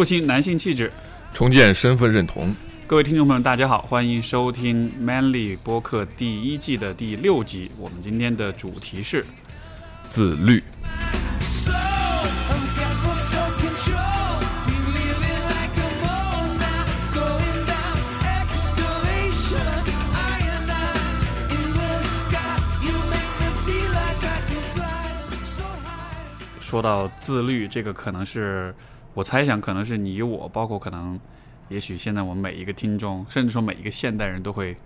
复兴男性气质，重建身份认同。各位听众朋友，大家好，欢迎收听 Manly 播客第一季的第六集。我们今天的主题是自律。说到自律，这个可能是我猜想，可能是你我，包括可能，也许现在我们每一个听众，甚至说每一个现代人都会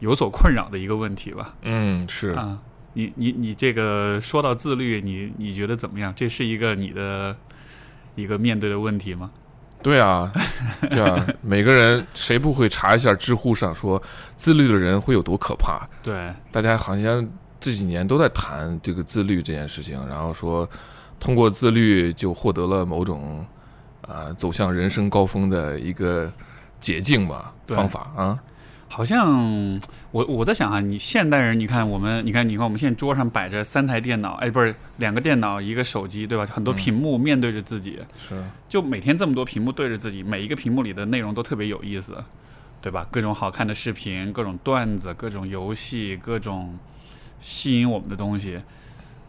有所困扰的一个问题吧。嗯，是啊，你你你这个说到自律，你你觉得怎么样？这是一个你的一个面对的问题吗？对啊，对啊，每个人谁不会查一下知乎上说自律的人会有多可怕？对，大家好像这几年都在谈这个自律这件事情，然后说。通过自律就获得了某种啊走向人生高峰的一个捷径吧方法啊，好像我我在想啊，你现代人，你看我们，你看你看我们现在桌上摆着三台电脑，哎，不是两个电脑一个手机，对吧？很多屏幕面对着自己，是就每天这么多屏幕对着自己，每一个屏幕里的内容都特别有意思，对吧？各种好看的视频，各种段子，各种游戏，各种吸引我们的东西。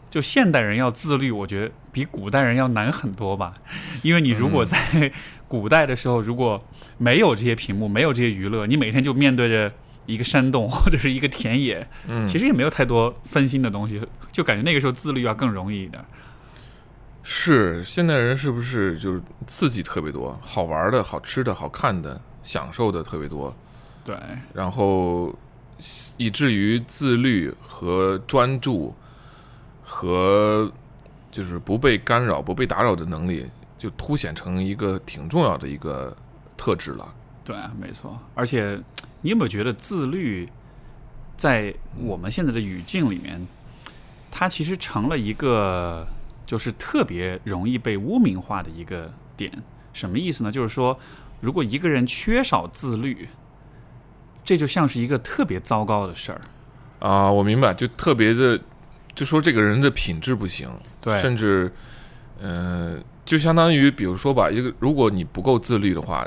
就现代人要自律，我觉得比古代人要难很多吧。因为你如果在古代的时候，如果没有这些屏幕，没有这些娱乐，你每天就面对着一个山洞或者是一个田野，嗯，其实也没有太多分心的东西，就感觉那个时候自律要更容易一点。是现代人是不是就是刺激特别多，好玩的、好吃的、好看的、享受的特别多？对，然后以至于自律和专注。和就是不被干扰、不被打扰的能力，就凸显成一个挺重要的一个特质了。对，没错。而且，你有没有觉得自律在我们现在的语境里面，它其实成了一个就是特别容易被污名化的一个点？什么意思呢？就是说，如果一个人缺少自律，这就像是一个特别糟糕的事儿啊！我明白，就特别的。就说这个人的品质不行，对，甚至，嗯，就相当于，比如说吧，一个如果你不够自律的话，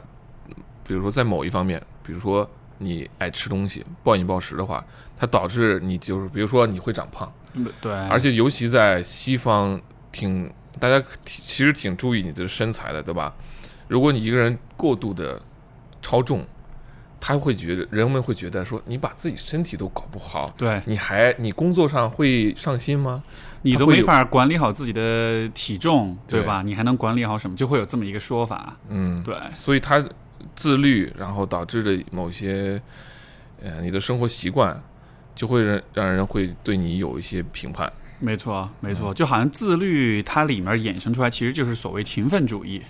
比如说在某一方面，比如说你爱吃东西、暴饮暴食的话，它导致你就是，比如说你会长胖，对，而且尤其在西方，挺大家其实挺注意你的身材的，对吧？如果你一个人过度的超重。他会觉得，人们会觉得说，你把自己身体都搞不好，对，你还你工作上会上心吗？你都没法管理好自己的体重，对吧？你还能管理好什么？就会有这么一个说法。嗯，对。所以他自律，然后导致的某些，呃，你的生活习惯，就会让让人会对你有一些评判。没错，没错，就好像自律它里面衍生出来，其实就是所谓勤奋主义。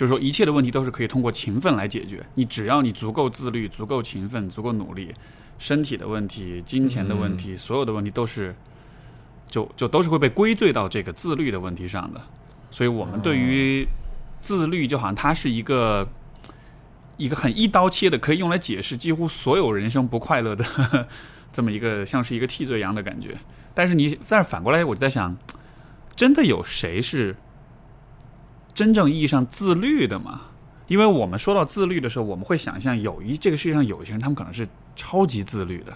就是说，一切的问题都是可以通过勤奋来解决。你只要你足够自律、足够勤奋、足够努力，身体的问题、金钱的问题，所有的问题都是，就就都是会被归罪到这个自律的问题上的。所以，我们对于自律，就好像它是一个一个很一刀切的，可以用来解释几乎所有人生不快乐的 这么一个，像是一个替罪羊的感觉。但是你，但是反过来，我就在想，真的有谁是？真正意义上自律的嘛？因为我们说到自律的时候，我们会想象有一这个世界上有一些人，他们可能是超级自律的，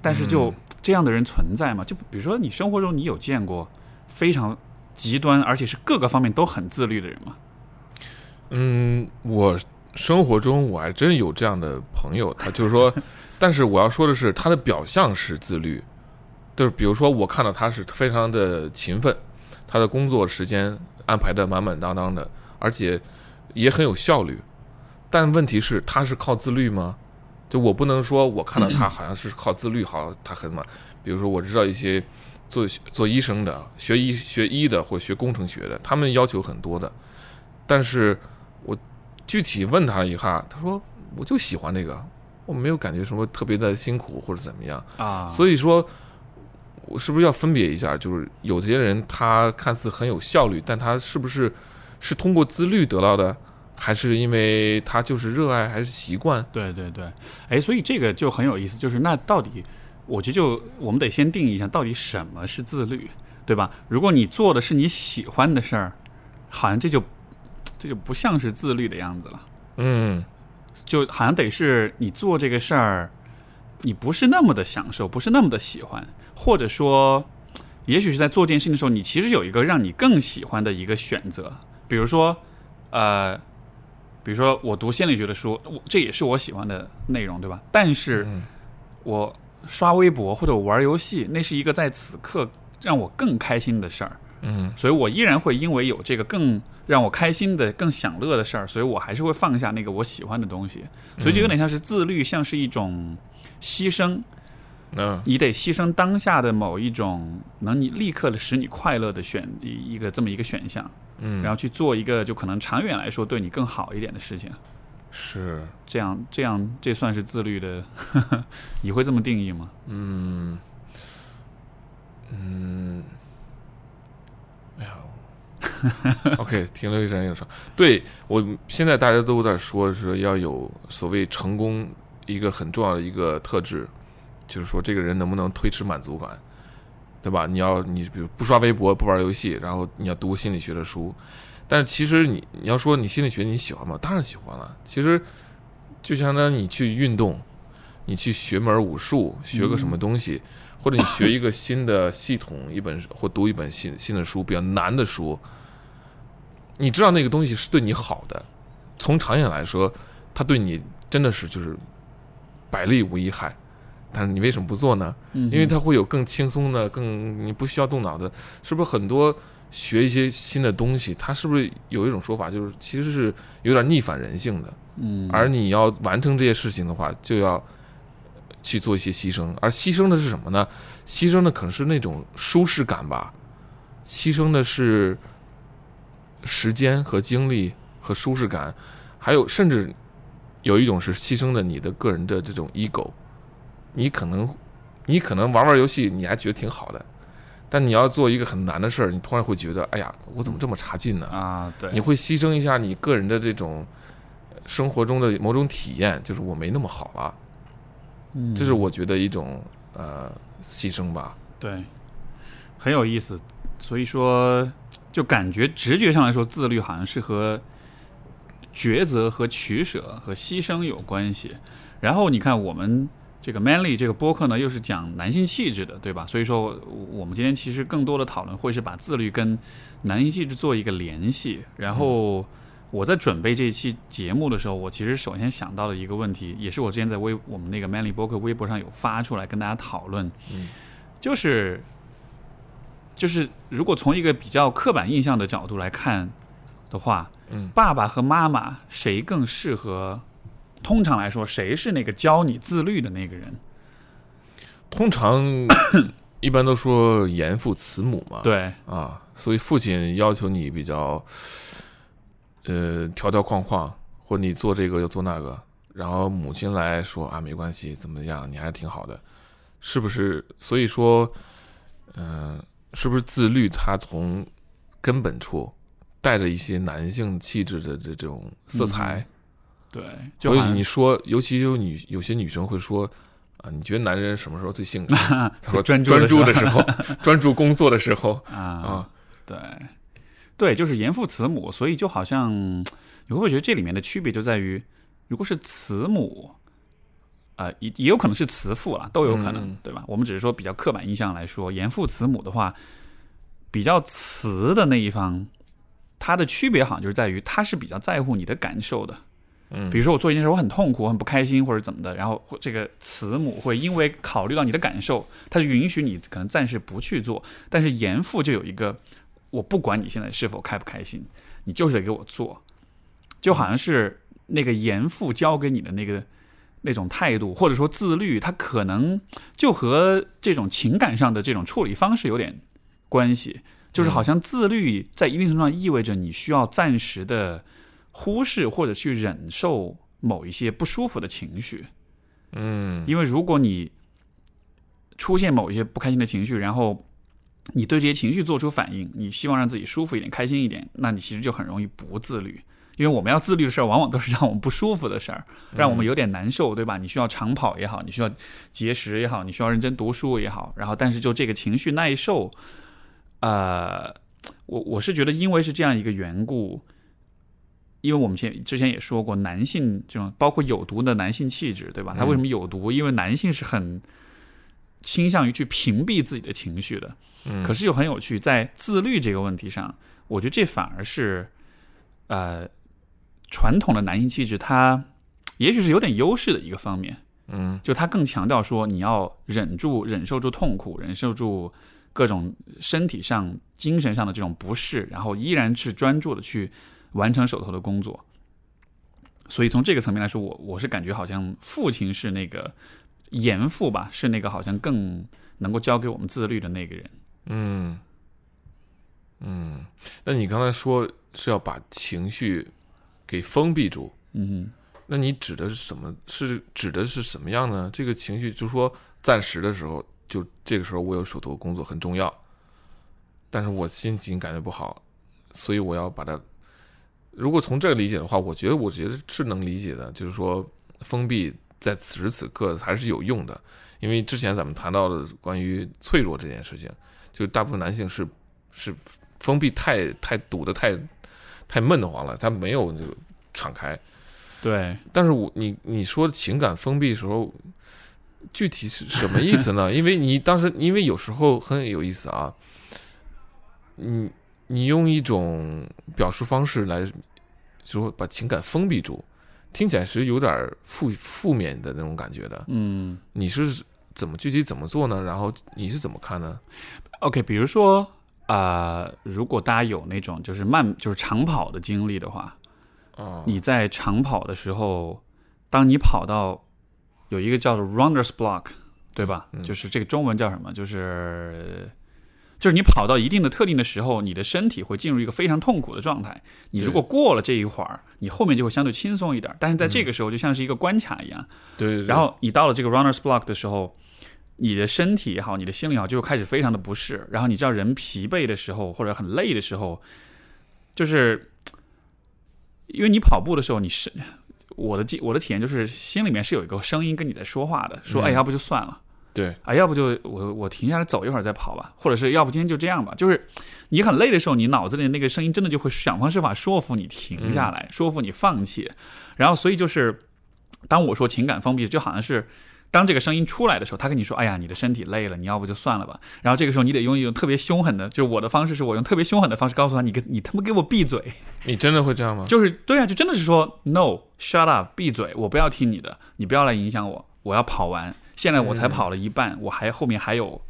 但是就这样的人存在吗？就比如说你生活中你有见过非常极端而且是各个方面都很自律的人吗？嗯，我生活中我还真有这样的朋友，他就是说，但是我要说的是，他的表象是自律，就是比如说我看到他是非常的勤奋，他的工作时间。安排的满满当当的，而且也很有效率，但问题是他是靠自律吗？就我不能说我看到他好像是靠自律，好他很满。比如说我知道一些做做医生的、学医学医的或学工程学的，他们要求很多的，但是我具体问他一下，他说我就喜欢那个，我没有感觉什么特别的辛苦或者怎么样啊，所以说。我是不是要分别一下？就是有些人他看似很有效率，但他是不是是通过自律得到的，还是因为他就是热爱，还是习惯？对对对，哎，所以这个就很有意思。就是那到底，我觉得就我们得先定义一下，到底什么是自律，对吧？如果你做的是你喜欢的事儿，好像这就这就不像是自律的样子了。嗯就好像得是你做这个事儿，你不是那么的享受，不是那么的喜欢，或者说，也许是在做这件事情的时候，你其实有一个让你更喜欢的一个选择，比如说，呃，比如说我读心理学的书，我这也是我喜欢的内容，对吧？但是嗯我刷微博或者我玩游戏，那是一个在此刻让我更开心的事儿。嗯所以我依然会因为有这个更让我开心的、更享乐的事儿，所以我还是会放下那个我喜欢的东西。所以就有点像是自律，像是一种牺牲，嗯。你得牺牲当下的某一种能你立刻的使你快乐的选一一个这么一个选项，嗯，然后去做一个就可能长远来说对你更好一点的事情。是。这样，这样，这算是自律的？你会这么定义吗？嗯。嗯，哎呀，OK，停留一阵又说，对我现在大家都在说是要有所谓成功一个很重要的一个特质，就是说这个人能不能推迟满足感，对吧？你要你比如不刷微博，不玩游戏，然后你要读心理学的书，但是其实你你要说你心理学你喜欢吗？当然喜欢了。其实就相当于你去运动，你去学门武术，学个什么东西，或者你学一个新的系统，一本或读一本新新的书，比较难的书，你知道那个东西是对你好的，从长远来说，它对你真的是就是百利无一害。但是你为什么不做呢？嗯因为它会有更轻松的、更你不需要动脑的，是不是很多学一些新的东西，它是不是有一种说法，就是其实是有点逆反人性的？嗯，而你要完成这些事情的话，就要去做一些牺牲，而牺牲的是什么呢？牺牲的可能是那种舒适感吧，牺牲的是时间和精力和舒适感，还有甚至有一种是牺牲的你的个人的这种 ego，你可能你可能玩玩游戏你还觉得挺好的，但你要做一个很难的事儿，你突然会觉得，哎呀，我怎么这么差劲呢？啊，对，你会牺牲一下你个人的这种呃生活中的某种体验，就是我没那么好了，嗯这是我觉得一种呃牺牲吧。对，很有意思。所以说，就感觉直觉上来说，自律好像是和抉择和取舍和牺牲有关系。然后你看，我们这个 Manly 这个播客呢，又是讲男性气质的，对吧？所以说，我们今天其实更多的讨论会是把自律跟男性气质做一个联系。然后我在准备这一期节目的时候，我其实首先想到的一个问题，也是我之前在微我们那个 Manly 播客微博上有发出来跟大家讨论，嗯就是就是如果从一个比较刻板印象的角度来看的话，嗯爸爸和妈妈谁更适合？通常来说，谁是那个教你自律的那个人？通常 一般都说严父慈母嘛，对，啊，所以父亲要求你比较呃条条框框，或你做这个又做那个，然后母亲来说啊没关系，怎么样，你还是挺好的，是不是？所以说，嗯、是不是自律？它从根本处带着一些男性气质的这种色彩。对，就所以你说，尤其就女有些女生会说啊，你觉得男人什么时候最性感？他说专注专注的时候，专注工作的时候啊啊，对，对，就是严父慈母，所以就好像你会不会觉得这里面的区别就在于，如果是慈母，呃，也也有可能是慈父啦，都有可能，嗯对吧？我们只是说比较刻板印象来说，严父慈母的话，比较慈的那一方，他的区别好像就是在于他是比较在乎你的感受的。嗯比如说我做一件事，我很痛苦，我很不开心，或者怎么的，然后这个慈母会因为考虑到你的感受，他就允许你可能暂时不去做。但是严父就有一个，我不管你现在是否开不开心，你就是得给我做，就好像是那个严父教给你的那个那种态度，或者说自律，他可能就和这种情感上的这种处理方式有点关系。就是好像自律在一定程度上意味着你需要暂时的忽视或者去忍受某一些不舒服的情绪，嗯因为如果你出现某一些不开心的情绪，然后你对这些情绪做出反应，你希望让自己舒服一点、开心一点，那你其实就很容易不自律。因为我们要自律的事儿，往往都是让我们不舒服的事儿，让我们有点难受，对吧？你需要长跑也好，你需要节食也好，你需要认真读书也好，然后但是就这个情绪耐受，呃，我我是觉得，因为是这样一个缘故，因为我们前之前也说过，男性这种包括有毒的男性气质，对吧？他为什么有毒？因为男性是很倾向于去屏蔽自己的情绪的。嗯，可是又很有趣，在自律这个问题上，我觉得这反而是呃传统的男性气质，它也许是有点优势的一个方面。嗯就他更强调说，你要忍住、忍受住痛苦，忍受住各种身体上、精神上的这种不适，然后依然是专注的去完成手头的工作。所以从这个层面来说，我我是感觉好像父亲是那个严父吧，是那个好像更能够教给我们自律的那个人。嗯嗯，那你刚才说是要把情绪给封闭住，嗯那你指的是什么？是指的是什么样呢？这个情绪，就说暂时的时候，就这个时候我有手头工作很重要，但是我心情感觉不好，所以我要把它。如果从这个理解的话，我觉得我觉得是能理解的，就是说封闭在此时此刻还是有用的，因为之前咱们谈到的关于脆弱这件事情，就大部分男性是是封闭太太堵得太太闷得慌了，他没有就敞开。对，但是我你你说情感封闭的时候，具体是什么意思呢？因为你当时因为有时候很有意思啊，你你用一种表述方式来说把情感封闭住，听起来是有点负负面的那种感觉的。嗯你是怎么具体怎么做呢？然后你是怎么看呢？，OK，比如说呃，如果大家有那种就是慢就是长跑的经历的话，啊，你在长跑的时候，当你跑到有一个叫做 runner's block，对吧？嗯就是这个中文叫什么？就是就是你跑到一定的特定的时候，你的身体会进入一个非常痛苦的状态。你如果过了这一会儿，你后面就会相对轻松一点。但是在这个时候，就像是一个关卡一样。对然后你到了这个 runner's block 的时候，你的身体也好，你的心理也好，就开始非常的不适。然后你知道，人疲惫的时候或者很累的时候，就是因为你跑步的时候，你是我的记我的体验就是心里面是有一个声音跟你在说话的，说嗯哎，要不就算了。对啊，要不就我我停下来走一会儿再跑吧，或者是要不今天就这样吧。就是你很累的时候，你脑子里那个声音真的就会想方设法说服你停下来，说服你放弃。然后所以就是，当我说情感封闭，就好像是当这个声音出来的时候，他跟你说：“哎呀，你的身体累了，你要不就算了吧。”然后这个时候你得用一种特别凶狠的，就是我的方式是我用特别凶狠的方式告诉他：“你跟你他妈给我闭嘴！”你真的会这样吗？就是对啊，就真的是说 “no”，shut up，闭嘴，我不要听你的，你不要来影响我，我要跑完。现在我才跑了一半，我还后面还有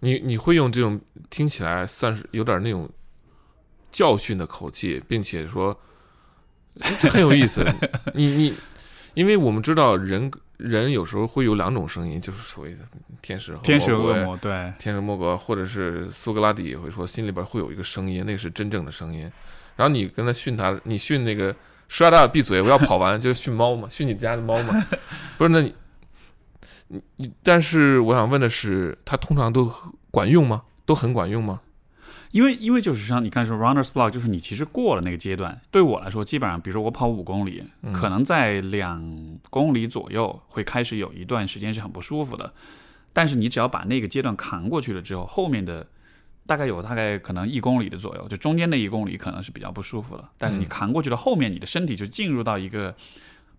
你你会用这种听起来算是有点那种教训的口气，并且说哎这很有意思。你你，因为我们知道人人有时候会有两种声音，就是所谓的天使和天使恶魔，对，天使魔鬼，或者是苏格拉底也会说，心里边会有一个声音，那是真正的声音。然后你跟他训他，你训那个 shut up 闭嘴，我要跑完，就训猫嘛，训你家的猫嘛。不是，那你你你，但是我想问的是，它通常都管用吗？都很管用吗？因为因为就是像你看说 runner's block，就是你其实过了那个阶段，对我来说，基本上比如说我跑五公里，嗯可能在两公里左右会开始有一段时间是很不舒服的，但是你只要把那个阶段扛过去了之后，后面的大概有大概可能一公里的左右，就中间那一公里可能是比较不舒服了，但是你嗯扛过去了，后面你的身体就进入到一个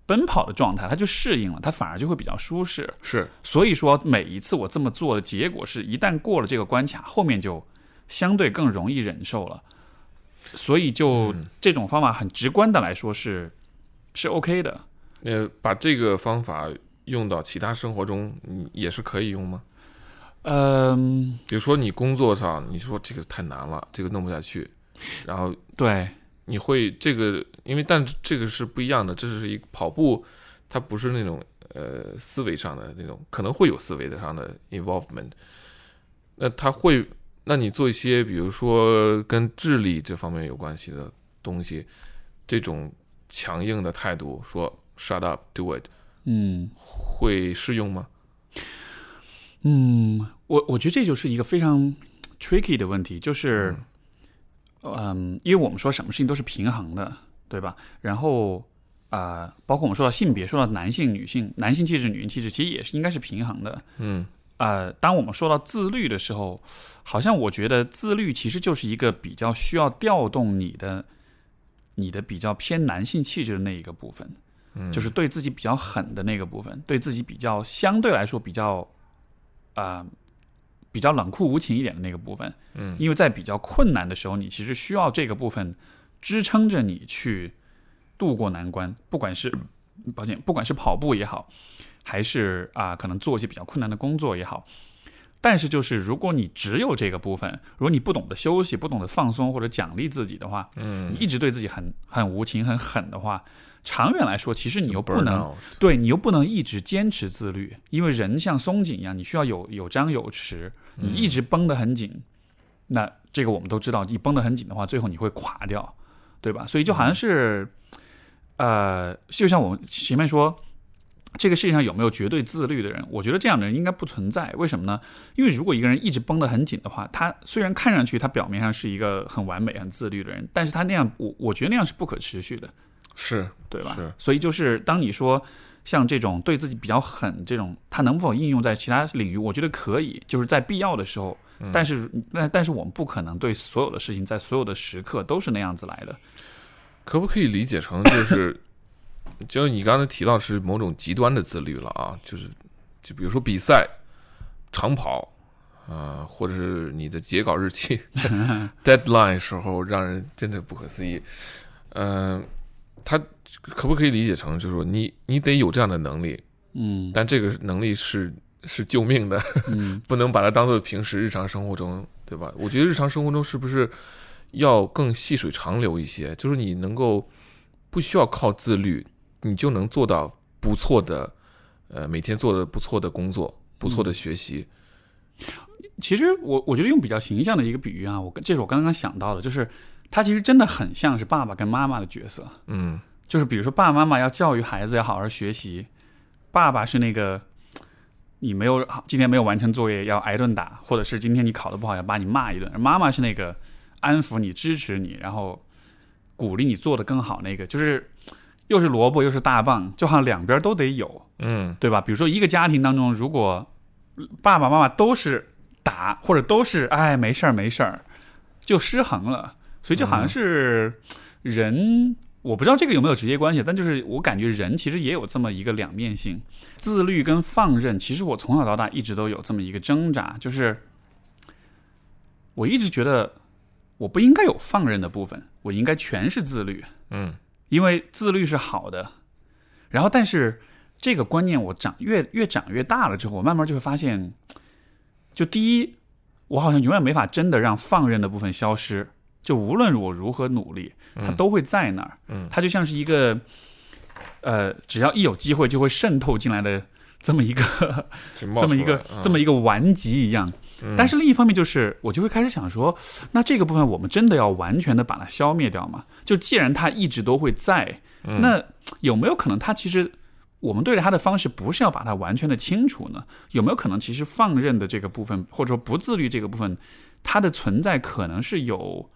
奔跑的状态，它就适应了，它反而就会比较舒适。是，所以说，每一次我这么做的结果是，一旦过了这个关卡，后面就相对更容易忍受了。所以就嗯这种方法很直观的来说是是 OK 的。呃，把这个方法用到其他生活中，你也是可以用吗？嗯，比如说你工作上，你说这个太难了，这个弄不下去，然后对，你会这个，因为但这个是不一样的，这是一个跑步，它不是那种呃思维上的那种，可能会有思维的上的 involvement。那他会，那你做一些比如说跟智力这方面有关系的东西，这种强硬的态度说 shut up do it 嗯会适用吗？嗯，我我觉得这就是一个非常 tricky 的问题，就是嗯，因为我们说什么事情都是平衡的，对吧？然后啊、呃包括我们说到性别，说到男性、女性、男性气质、女性气质，其实也是应该是平衡的。嗯呃，当我们说到自律的时候，好像我觉得自律其实就是一个比较需要调动你的你的比较偏男性气质的那一个部分，嗯就是对自己比较狠的那个部分，对自己比较相对来说比较，呃，比较冷酷无情一点的那个部分。嗯因为在比较困难的时候，你其实需要这个部分支撑着你去度过难关，不管是抱歉，不管是跑步也好，还是啊、可能做一些比较困难的工作也好。但是，就是如果你只有这个部分，如果你不懂得休息，不懂得放松或者奖励自己的话，嗯你一直对自己很很无情、很狠的话，长远来说，其实你又不能对你又不能一直坚持自律，因为人像松紧一样，你需要有有张有弛，你一直绷得很紧，那这个我们都知道，你绷得很紧的话，最后你会垮掉，对吧？所以就好像是，呃，就像我们前面说。这个世界上有没有绝对自律的人？我觉得这样的人应该不存在。为什么呢？因为如果一个人一直绷得很紧的话，他虽然看上去他表面上是一个很完美、很自律的人，但是他那样，我我觉得那样是不可持续的。是对吧？是所以就是当你说像这种对自己比较狠这种，它能否应用在其他领域？我觉得可以，就是在必要的时候。但是，但但是我们不可能对所有的事情在所有的时刻都是那样子来的。可不可以理解成就是，就你刚才提到是某种极端的自律了啊？就是，就比如说比赛、长跑，啊，或者是你的截稿日期 deadline 时候，让人真的不可思议。嗯、他可不可以理解成就是说你你得有这样的能力，嗯但这个能力是是救命的，嗯，不能把它当做平时日常生活中，对吧？我觉得日常生活中是不是要更细水长流一些？就是你能够不需要靠自律，你就能做到不错的，呃，每天做的不错的工作，不错的学习。其实我我觉得用比较形象的一个比喻啊，我这是我刚刚想到的，就是他其实真的很像是爸爸跟妈妈的角色。嗯就是比如说爸爸妈妈要教育孩子要好好学习，爸爸是那个你没有今天没有完成作业要挨顿打，或者是今天你考得不好要把你骂一顿，而妈妈是那个安抚你、支持你，然后鼓励你做得更好那个，就是又是萝卜又是大棒，就好像两边都得有，嗯对吧？比如说一个家庭当中，如果爸爸妈妈都是打，或者都是哎没事儿没事儿，就失衡了。所以就好像是人，我不知道这个有没有直接关系，但就是我感觉人其实也有这么一个两面性，自律跟放任。其实我从小到大一直都有这么一个挣扎，就是我一直觉得我不应该有放任的部分，我应该全是自律。嗯因为自律是好的。然后，但是这个观念我长越越长越大了之后，我慢慢就会发现，就第一，我好像永远没法真的让放任的部分消失。就无论我如何努力，它都会在那儿。嗯它就像是一个，呃，只要一有机会就会渗透进来的这么一个 这么一个这么一个顽疾一样。但是另一方面，就是我就会开始想说，那这个部分我们真的要完全的把它消灭掉吗？就既然它一直都会在，嗯那有没有可能它其实我们对待它的方式不是要把它完全的清除呢？有没有可能其实放任的这个部分，或者说不自律这个部分，它的存在可能是有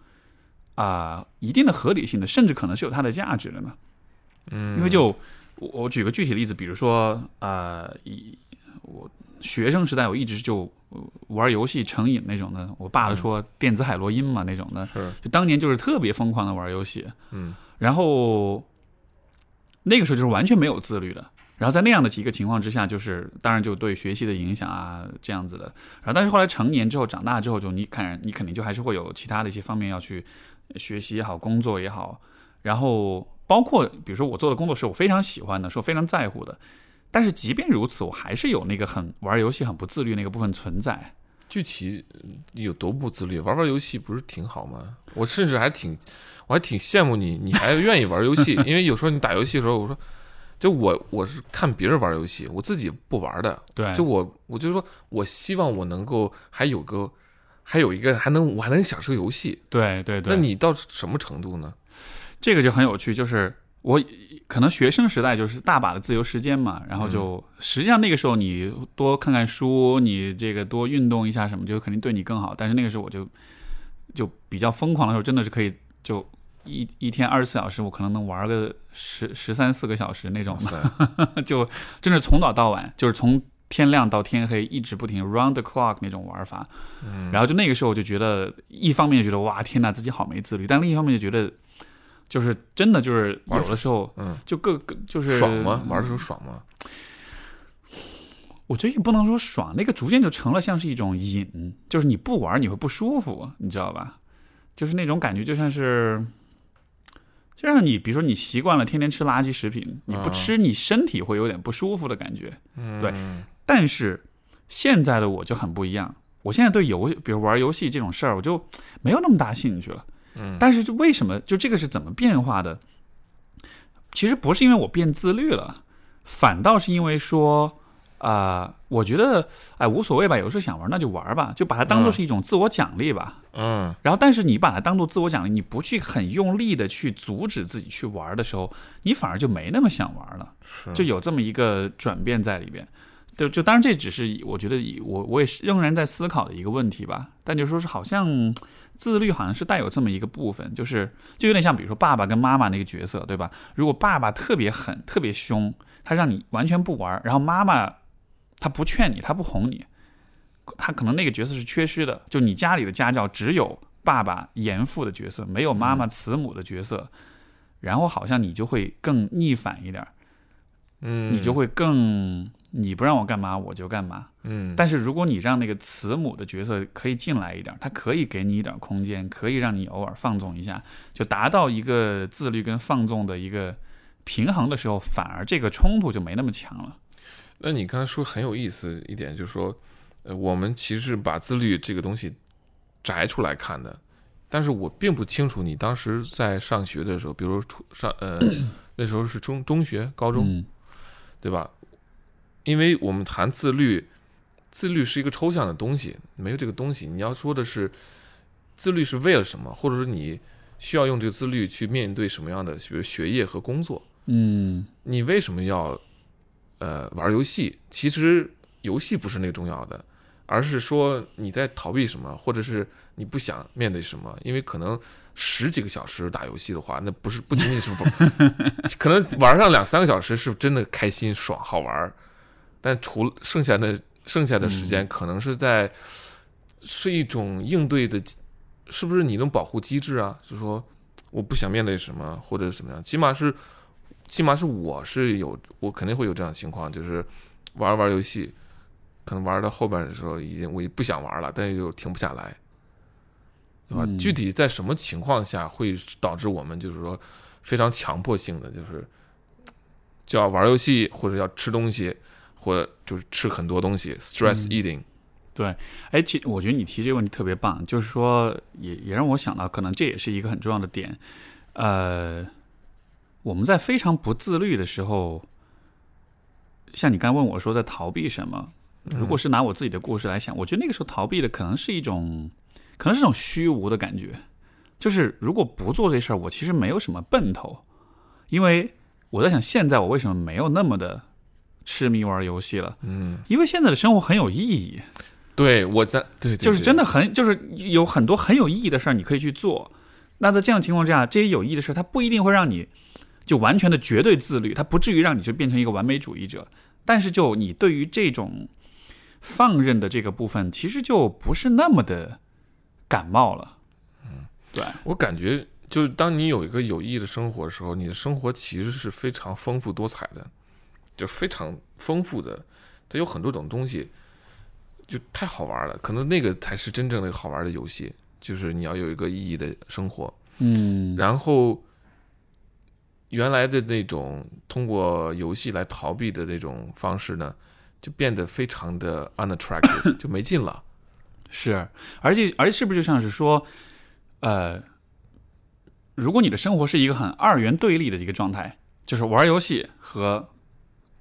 啊、一定的合理性的，甚至可能是有它的价值的呢？嗯，因为就我我举个具体的例子，比如说呃，以我学生时代我一直就呃玩游戏成瘾那种的，我爸说电子海洛因嘛那种的，是就当年就是特别疯狂的玩游戏，嗯然后那个时候就是完全没有自律的。然后在那样的几个情况之下，就是当然就对学习的影响啊这样子的。然后但是后来成年之后，长大之后，就你看你肯定就还是会有其他的一些方面要去学习也好，工作也好，然后包括比如说我做的工作是我非常喜欢的，是我非常在乎的。但是即便如此，我还是有那个很玩游戏很不自律那个部分存在。具体有多不自律？玩玩游戏不是挺好吗？我甚至还挺，我还挺羡慕你，你还愿意玩游戏。因为有时候你打游戏的时候，我说，就我我是看别人玩游戏，我自己不玩的。对就我我就说我希望我能够还有个，还有一个还能我还能享受游戏。对对对，那你到什么程度呢？这个就很有趣，就是我可能学生时代就是大把的自由时间嘛，然后就、实际上那个时候你多看看书，你这个多运动一下什么，就肯定对你更好。但是那个时候我就就比较疯狂的时候，真的是可以就一一天二十四小时，我可能能玩个十十三四个小时那种哇的，塞，就真的从早到晚，就是从天亮到天黑，一直不停 round the clock 那种玩法。嗯然后就那个时候我就觉得，一方面觉得哇天呐自己好没自律，但另一方面就觉得就是真的就是有的时候嗯，就各个就是爽吗？玩的时候爽吗？我觉得也不能说爽，那个逐渐就成了像是一种瘾，就是你不玩你会不舒服，你知道吧？就是那种感觉，就像是，就像你比如说你习惯了天天吃垃圾食品，你不嗯吃你身体会有点不舒服的感觉。嗯，对但是现在的我就很不一样，我现在对游比如玩游戏这种事儿，我就没有那么大兴趣了。嗯但是就为什么就这个是怎么变化的？其实不是因为我变自律了，反倒是因为说，啊，我觉得哎无所谓吧，有时候想玩那就玩吧，就把它当做是一种自我奖励吧。嗯然后，但是你把它当做自我奖励，你不去很用力的去阻止自己去玩的时候，你反而就没那么想玩了。是就有这么一个转变在里边。就就当然这只是我觉得我我也是仍然在思考的一个问题吧，但就说是好像自律好像是带有这么一个部分，就是就有点像比如说爸爸跟妈妈那个角色，对吧？如果爸爸特别狠、特别凶，他让你完全不玩，然后妈妈他不劝你，他不哄你，他可能那个角色是缺失的，就你家里的家教只有爸爸严父的角色，没有妈妈慈母的角色，然后好像你就会更逆反一点儿。嗯，你就会更你不让我干嘛我就干嘛。嗯，但是如果你让那个慈母的角色可以进来一点，他可以给你一点空间，可以让你偶尔放纵一下，就达到一个自律跟放纵的一个平衡的时候，反而这个冲突就没那么强了。那你刚才说很有意思一点，就是说，呃，我们其实是把自律这个东西摘出来看的，但是我并不清楚你当时在上学的时候，比如初上呃 那时候是中中学、高中，嗯对吧？因为我们谈自律，自律是一个抽象的东西，没有这个东西。你要说的是，自律是为了什么，或者说你需要用这个自律去面对什么样的，比如学业和工作。嗯你为什么要呃玩游戏？其实游戏不是那个重要的，而是说你在逃避什么，或者是你不想面对什么。因为可能十几个小时打游戏的话，那不是不仅仅是不，可能玩上两三个小时是真的开心爽好玩儿，但除了剩下的剩下的时间，可能是在是一种应对的，是不是你能保护机制啊？就是说我不想面对什么，或者怎么样，起码是。起码是我是有，我肯定会有这样的情况，就是玩玩游戏，可能玩到后边的时候，已经我也不想玩了，但又停不下来，对吧？嗯具体在什么情况下会导致我们就是说非常强迫性的，就是就要玩游戏，或者要吃东西，或者就是吃很多东西，stress 嗯 eating，对哎，其我觉得你提这个问题特别棒，就是说也也让我想到，可能这也是一个很重要的点。呃，我们在非常不自律的时候，像你刚问我说在逃避什么，如果是拿我自己的故事来想，我觉得那个时候逃避的可能是一种，可能是一种虚无的感觉。就是如果不做这事儿，我其实没有什么奔头，因为我在想，现在我为什么没有那么的痴迷玩游戏了？嗯，因为现在的生活很有意义。对我在对对就是真的很，就是有很多很有意义的事儿你可以去做。那在这样的情况之下，这些有意义的事儿，它不一定会让你就完全的绝对自律，它不至于让你就变成一个完美主义者。但是就你对于这种放任的这个部分，其实就不是那么的感冒了。嗯，对，我感觉，就是当你有一个有意义的生活的时候，你的生活其实是非常丰富多彩的，就非常丰富的，它有很多种东西，就太好玩了。可能那个才是真正的好玩的游戏，就是你要有一个意义的生活。嗯，然后，原来的那种通过游戏来逃避的那种方式呢，就变得非常的 unattractive，就没劲了。是，而且而且是不是就像是说，呃，如果你的生活是一个很二元对立的一个状态，就是玩游戏和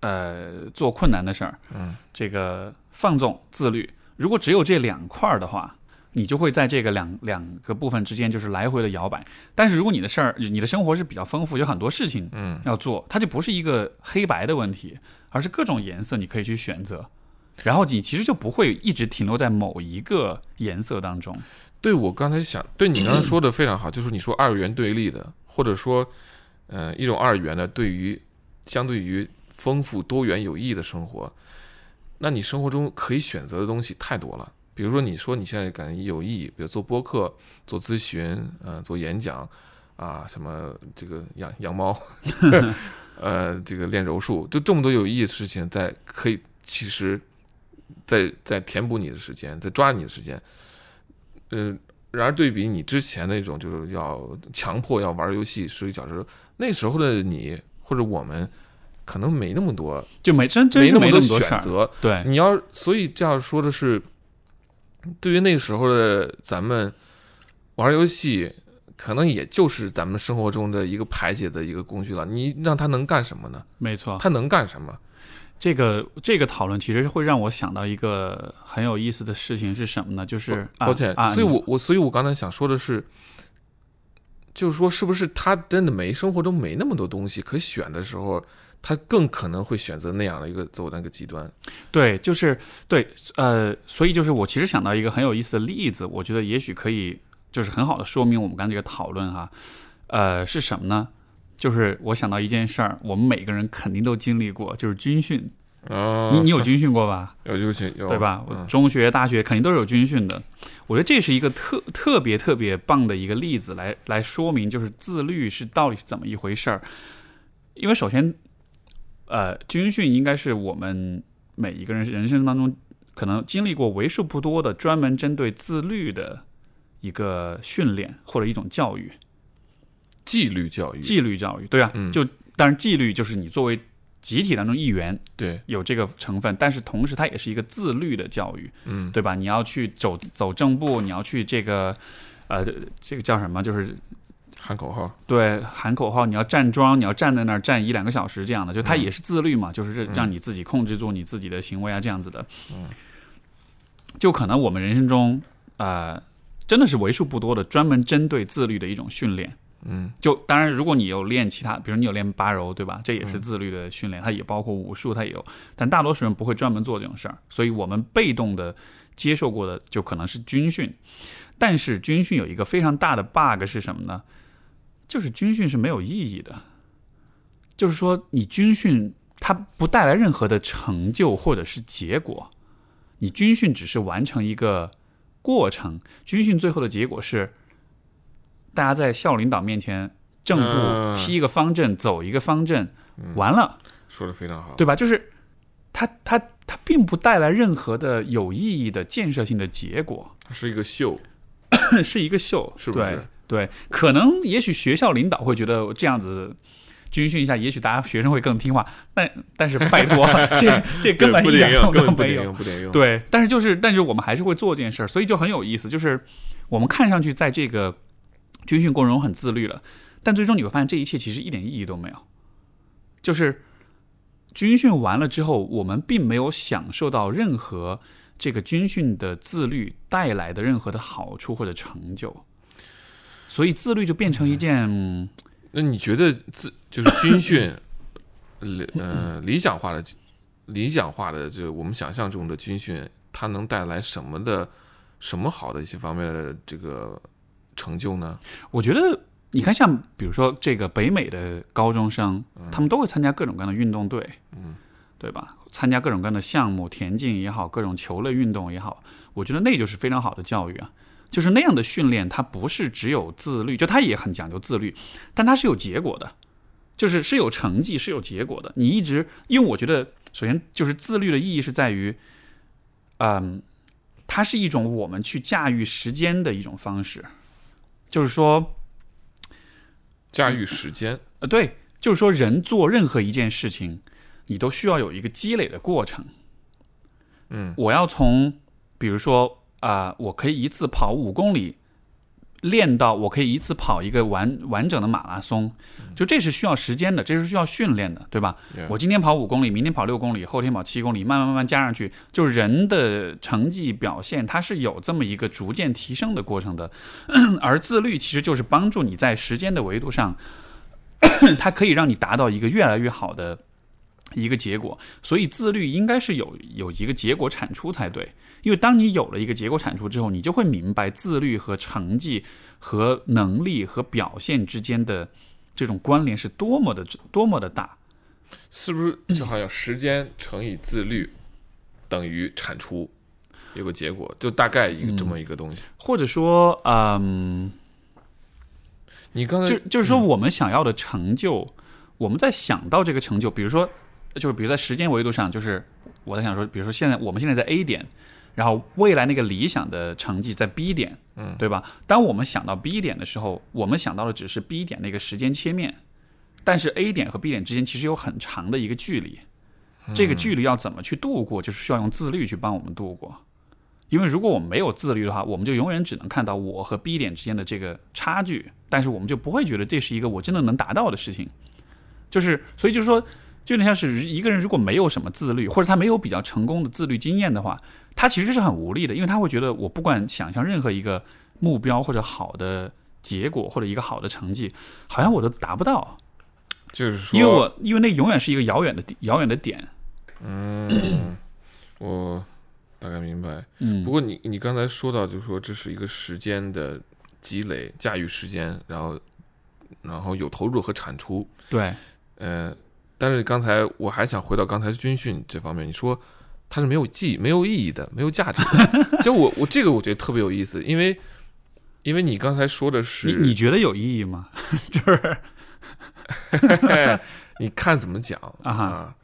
呃做困难的事儿，嗯，这个放纵自律，如果只有这两块儿的话，你就会在这个两两个部分之间就是来回的摇摆。但是如果你的事儿，你的生活是比较丰富，有很多事情嗯，要做，它就不是一个黑白的问题，而是各种颜色你可以去选择。然后你其实就不会一直停留在某一个颜色当中。对我刚才想，对你刚才说的非常好，就是你说二元对立的，或者说，呃，一种二元的对于相对于丰富多元有意义的生活，那你生活中可以选择的东西太多了。比如说，你说你现在感觉有意义，比如做播客、做咨询，呃，做演讲，啊，什么这个养养猫，呃，这个练柔术，就这么多有意义的事情，在可以其实，在在填补你的时间，在抓你的时间，嗯、然而对比你之前那种就是要强迫要玩游戏十个小时，那时候的你或者我们可能没那么多，就没真真是没没那么多。选择，对，你要，所以这样说的是，对于那个时候的咱们玩游戏，可能也就是咱们生活中的一个排解的一个工具了。你让他能干什么呢？没错。他能干什么？这个这个讨论其实会让我想到一个很有意思的事情是什么呢？就是抱歉，啊，啊你所以我我所以我刚才想说的是，就是说，是不是他真的没生活中没那么多东西可选的时候，他更可能会选择那样的一个走那个极端？对，就是对，呃，所以就是我其实想到一个很有意思的例子，我觉得也许可以就是很好的说明我们刚才这个讨论哈，呃，是什么呢？就是我想到一件事儿，我们每个人肯定都经历过，就是军训。哦，你你有军训过吧？有军训，有对吧？我嗯中学、大学肯定都是有军训的。我觉得这是一个特特别特别棒的一个例子，来来说明就是自律是到底是怎么一回事儿。因为首先，呃，军训应该是我们每一个人人生当中可能经历过为数不多的专门针对自律的一个训练或者一种教育。纪律教育，纪律教育，对啊，嗯就当然纪律就是你作为集体当中一员对，有这个成分，但是同时它也是一个自律的教育。嗯，对吧？你要去走走正步，你要去这个，呃，这个叫什么？就是喊口号，对喊口号，你要站桩，你要站在那儿站一两个小时这样的，就它嗯也是自律嘛，就是嗯让你自己控制住你自己的行为啊，这样子的。嗯，就可能我们人生中，呃，真的是为数不多的专门针对自律的一种训练。嗯就当然，如果你有练其他，比如你有练八柔，对吧？这也是嗯自律的训练，它也包括武术，它也有。但大多数人不会专门做这种事儿，所以我们被动的接受过的就可能是军训。但是军训有一个非常大的 bug 是什么呢？就是军训是没有意义的，就是说你军训它不带来任何的成就或者是结果，你军训只是完成一个过程，军训最后的结果是大家在校领导面前正步嗯踢一个方阵，走一个方阵，嗯，完了。说的非常好，对吧？就是它它它并不带来任何的有意义的建设性的结果，它是一个秀，是一个秀，是不是对？可能也许学校领导会觉得这样子军训一下，也许大家学生会更听话，但但是拜托，这 这根本一点用都没有。不用，不顶用。，对，但是就是，但是我们还是会做这件事儿，所以就很有意思。就是我们看上去在这个军训过程中很自律了，但最终你会发现这一切其实一点意义都没有。就是军训完了之后，我们并没有享受到任何这个军训的自律带来的任何的好处或者成就，所以自律就变成一件。嗯那你觉得自就是军训，呃，理想化的理想化的，就是我们想象中的军训，它能带来什么的什么好的一些方面的这个成就呢？我觉得你看，像比如说这个北美的高中生，他们都会参加各种各样的运动队，嗯，对吧？参加各种各样的项目，田径也好，各种球类运动也好，我觉得那就是非常好的教育啊。就是那样的训练，它不是只有自律，就它也很讲究自律，但它是有结果的，就是是有成绩，是有结果的。你一直，因为我觉得，首先就是自律的意义是在于，嗯，它是一种我们去驾驭时间的一种方式，就是说，驾驭时间，呃，对，就是说，人做任何一件事情，你都需要有一个积累的过程。嗯我要从，比如说啊、我可以一次跑五公里，练到我可以一次跑一个完完整的马拉松，就这是需要时间的，这是需要训练的，对吧？我今天跑五公里，明天跑六公里，后天跑七公里，慢慢慢慢加上去，就是人的成绩表现，它是有这么一个逐渐提升的过程的。而自律其实就是帮助你在时间的维度上，它可以让你达到一个越来越好的一个结果。所以自律应该是有有一个结果产出才对，因为当你有了一个结果产出之后，你就会明白自律和成绩和能力和表现之间的这种关联是多么的多么的大。是不是就好像时间乘以自律等于产出有个结果，就大概一个这么一个东西。或者说，嗯，你刚才就就是说，我们想要的成就，我们在想到这个成就，比如说，就是比如在时间维度上，就是我在想说，比如说现在我们现在在 A 点，然后未来那个理想的成绩在 B 点，嗯对吧？当我们想到 B 点的时候，我们想到的只是 B 点那个时间切面，但是 A 点和 B 点之间其实有很长的一个距离，这个距离要怎么去度过，就是需要用自律去帮我们度过。因为如果我们没有自律的话，我们就永远只能看到我和 B 点之间的这个差距，但是我们就不会觉得这是一个我真的能达到的事情。就是，所以就是说，就有点像是一个人如果没有什么自律，或者他没有比较成功的自律经验的话，他其实是很无力的，因为他会觉得我不管想象任何一个目标或者好的结果或者一个好的成绩，好像我都达不到，就是说，因为我因为那永远是一个遥远的遥远的点。嗯，我大概明白。嗯，不过你你刚才说到，就是说这是一个时间的积累，驾驭时间，然后然后有投入和产出。对，呃，但是刚才我还想回到刚才军训这方面，你说它是没有记忆、没有意义的、没有价值的。就我我这个我觉得特别有意思，因为因为你刚才说的是你你觉得有意义吗？就是 你看怎么讲啊哈啊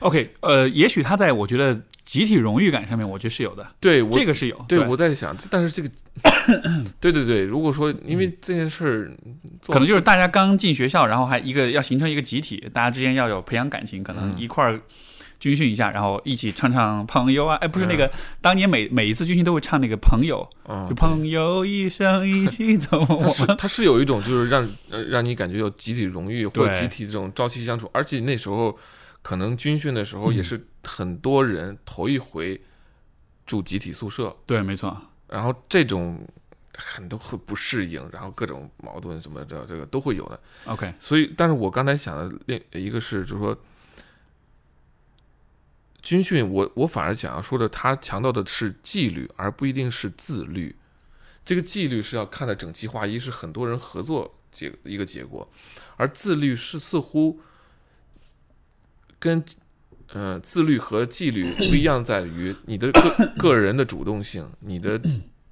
？OK，呃，也许他在我觉得集体荣誉感上面，我觉得是有的，对我这个是有。对对。我在想，但是这个 对对对，如果说因为这件事可能就是大家刚进学校，然后还一个要形成一个集体，大家之间要有培养感情，可能嗯。一块儿军训一下，然后一起唱唱朋友啊，哎，不是那个，当年每每一次军训都会唱那个朋友，嗯就朋友一生一起走，它我们是它是有一种就是让呃让你感觉有集体荣誉或集体这种朝夕相处，而且那时候可能军训的时候嗯。也是很多人头一回住集体宿舍，对，没错，然后这种很多会不适应，然后各种矛盾什么的，这个都会有的。OK，所以，但是我刚才想的另一个是，就是说，军训我，我反而想要说的，他强调的是纪律，而不一定是自律。这个纪律是要看的整齐划一，是很多人合作结一个结果，而自律是似乎跟呃自律和纪律 不一样，在于你的个 个人的主动性，你的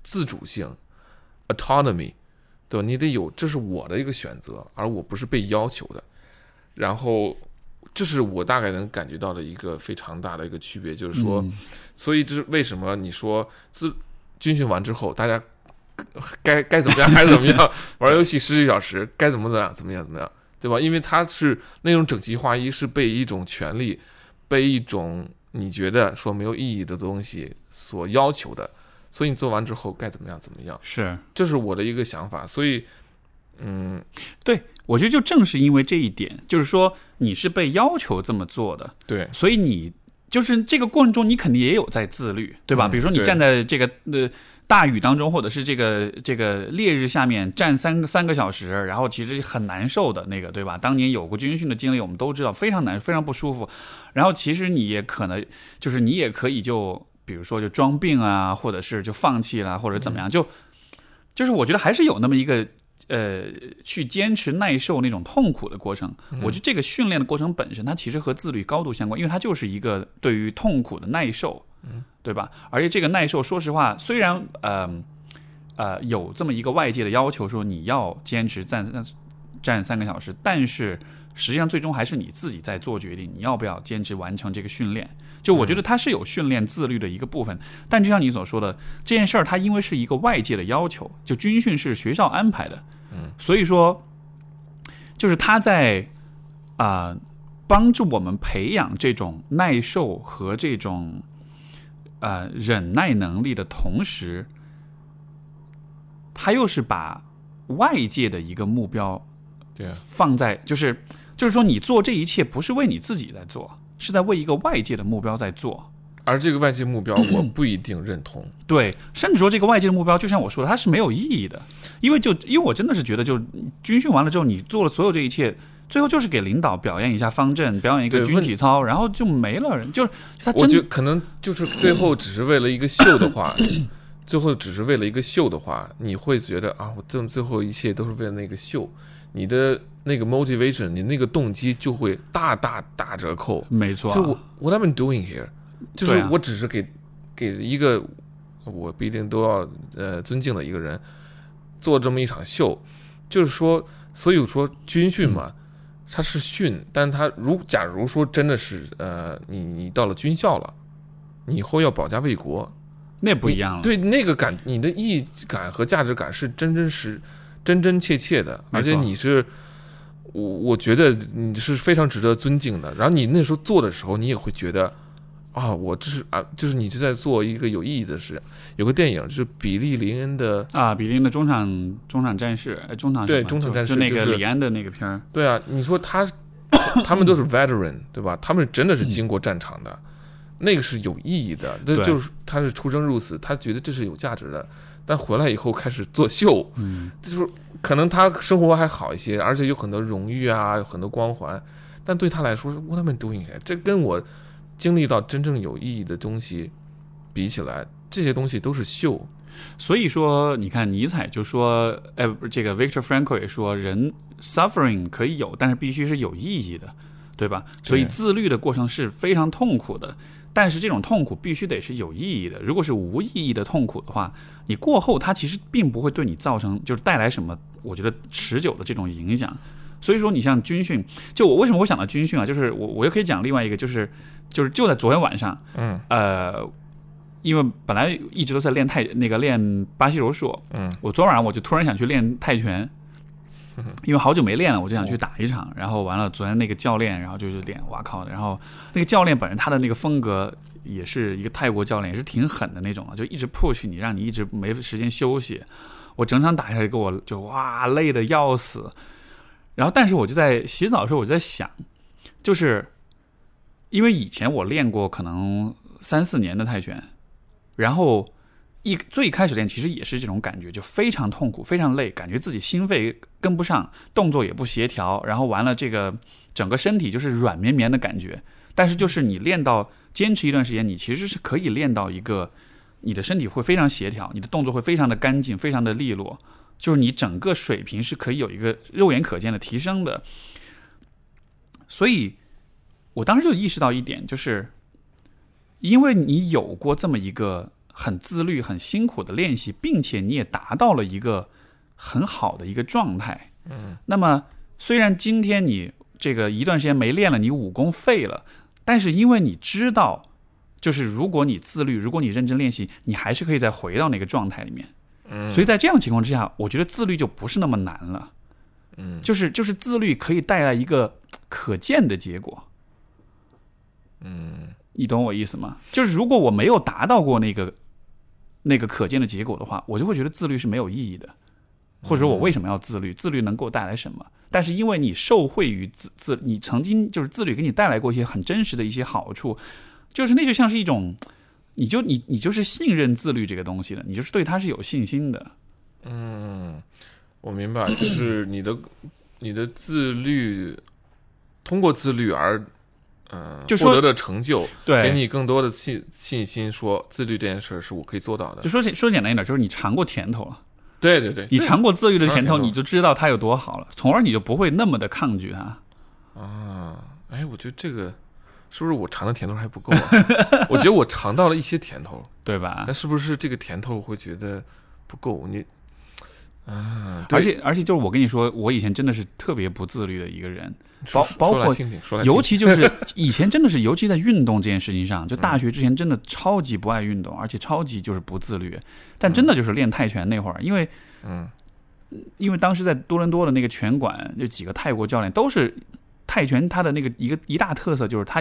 自主性 （autonomy）。对吧？你得有，这是我的一个选择，而我不是被要求的。然后，这是我大概能感觉到的一个非常大的一个区别，就是说，嗯所以这是为什么你说自军训完之后，大家该该怎么样还是怎么样，玩游戏十几个小时，该怎么怎么样怎么样怎么样，对吧？因为它是那种整齐划一，是被一种权利，被一种你觉得说没有意义的东西所要求的，所以你做完之后该怎么样怎么样。是这是我的一个想法，所以，嗯，对，我觉得就正是因为这一点，就是说你是被要求这么做的，对，所以你就是这个过程中，你肯定也有在自律，对吧？嗯比如说你站在这个呃大雨当中，或者是这个这个烈日下面站三个三个小时，然后其实很难受的那个，对吧？当年有过军训的经历，我们都知道非常难，非常不舒服。然后其实你也可能就是你也可以就比如说就装病啊，或者是就放弃了，或者怎么样，就就是我觉得还是有那么一个。呃，去坚持耐受那种痛苦的过程，我觉得这个训练的过程本身，它其实和自律高度相关，因为它就是一个对于痛苦的耐受，对吧？而且这个耐受，说实话，虽然呃呃有这么一个外界的要求说你要坚持站站三个小时，但是实际上最终还是你自己在做决定，你要不要坚持完成这个训练。就我觉得它是有训练自律的一个部分，但就像你所说的，这件事儿它因为是一个外界的要求，就军训是学校安排的，嗯，所以说就是他在啊、帮助我们培养这种耐受和这种呃忍耐能力的同时，他又是把外界的一个目标对啊，放在，就是就是说，你做这一切不是为你自己在做，是在为一个外界的目标在做。而这个外界目标我不一定认同，对，甚至说这个外界的目标，就像我说的，它是没有意义的，因为就因为我真的是觉得，就军训完了之后，你做了所有这一切，最后就是给领导表演一下方阵，表演一个军体操，然后就没了，就是他我真觉得可能就是最后只是为了一个秀的话，最后只是为了一个秀的话，你会觉得啊，我这最后一切都是为了那个秀，你的那个 motivation，你那个动机就会大大打折扣。没错啊，就我 what am I doing here？就是我只是给给一个我不一定都要呃尊敬的一个人，做这么一场秀，就是说，所以说军训嘛，它是训，但他如假如说真的是呃，你你到了军校了，你以后要保家卫国，那不一样了。对那个感，你的意义感和价值感是真真实、真真切切的，而且你是，我我觉得你是非常值得尊敬的。然后你那时候做的时候，你也会觉得，啊，我这是啊，就是你是在做一个有意义的事。有个电影是比利林恩的，啊，比利的中场中场战士，呃中场对中场战士就就那就是个李安的那个片儿，对啊，你说他，他们都是 veteran，对吧？他们真的是经过战场的，那个是有意义的。这对就是他是出生入死，他觉得这是有价值的。但回来以后开始作秀，嗯，就是可能他生活还好一些，而且有很多荣誉啊，有很多光环。但对他来说，what am I doing？这跟我经历到真正有意义的东西比起来，这些东西都是秀。所以说，你看尼采就说，哎，这个 Victor Frankl 也说，人 suffering 可以有，但是必须是有意义的，对吧？所以自律的过程是非常痛苦的，但是这种痛苦必须得是有意义的。如果是无意义的痛苦的话，你过后它其实并不会对你造成就是带来什么，我觉得持久的这种影响。所以说，你像军训，就我为什么会想到军训啊？就是我我又可以讲另外一个，就是就是就在昨天晚上，嗯呃，因为本来一直都在练泰那个练巴西柔术，嗯，我昨晚上我就突然想去练泰拳，因为好久没练了，我就想去打一场。然后完了，昨天那个教练，然后就是练，哇靠！然后那个教练本人他的那个风格也是一个泰国教练，也是挺狠的那种啊，就一直 push 你，让你一直没时间休息。我整场打下来，给我就哇累的要死。然后，但是我就在洗澡的时候，我就在想，就是因为以前我练过可能三四年的泰拳，然后一最开始练其实也是这种感觉，就非常痛苦，非常累，感觉自己心肺跟不上，动作也不协调，然后完了这个整个身体就是软绵绵的感觉。但是就是你练到坚持一段时间，你其实是可以练到一个你的身体会非常协调，你的动作会非常的干净，非常的利落，就是你整个水平是可以有一个肉眼可见的提升的。所以，我当时就意识到一点，就是因为你有过这么一个很自律、很辛苦的练习，并且你也达到了一个很好的一个状态。嗯，那么虽然今天你这个一段时间没练了，你武功废了，但是因为你知道，就是如果你自律，如果你认真练习，你还是可以再回到那个状态里面。嗯所以在这样的情况之下，我觉得自律就不是那么难了。嗯就是就是自律可以带来一个可见的结果。嗯你懂我意思吗？就是如果我没有达到过那个那个可见的结果的话，我就会觉得自律是没有意义的，或者说我为什么要自律？自律能给我带来什么？但是因为你受惠于自自，你曾经就是自律给你带来过一些很真实的一些好处，就是那就像是一种，你就你你就是信任自律这个东西的，你就是对它是有信心的。嗯，我明白，就是你的 你的自律，通过自律而嗯、就说获得的成就，对，给你更多的信信心，说自律这件事儿是我可以做到的就。说简说简单一点，就是你尝过甜头了，对对对，你尝过自律的甜头你就知道它有多好了，从而你就不会那么的抗拒它。啊，哎，我觉得这个是不是我尝的甜头还不够啊？我觉得我尝到了一些甜头，对吧但？是不是这个甜头会觉得不够？你啊，而且而且就是我跟你说，我以前真的是特别不自律的一个人，包包括听听尤其就是 以前真的是，尤其在运动这件事情上，就大学之前真的超级不爱运动，而且超级就是不自律。但真的就是练泰拳那会儿，因为嗯因为当时在多伦多的那个拳馆，就几个泰国教练都是泰拳，它的那个一个一大特色就是它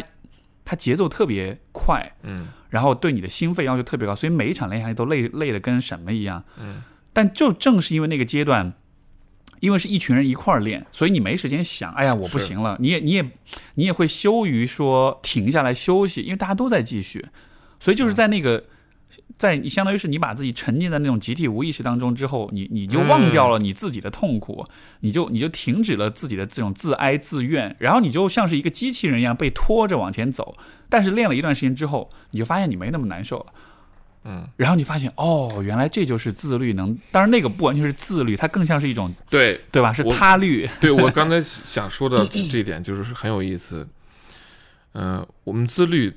它节奏特别快，嗯然后对你的心肺要求特别高，所以每一场练下来都累累的跟什么一样。嗯但就正是因为那个阶段，因为是一群人一块儿练，所以你没时间想，哎呀，我不行了。你也你也你也会羞于说停下来休息，因为大家都在继续，所以就是在那个。在你相当于是你把自己沉浸在那种集体无意识当中之后，你你就忘掉了你自己的痛苦，你就你就停止了自己的这种自哀自怨，然后你就像是一个机器人一样被拖着往前走。但是练了一段时间之后，你就发现你没那么难受了。嗯，然后你发现哦，原来这就是自律能，当然那个不完全是自律，它更像是一种对对吧？是他律，对，我刚才想说的这一点 就是很有意思。嗯、我们自律，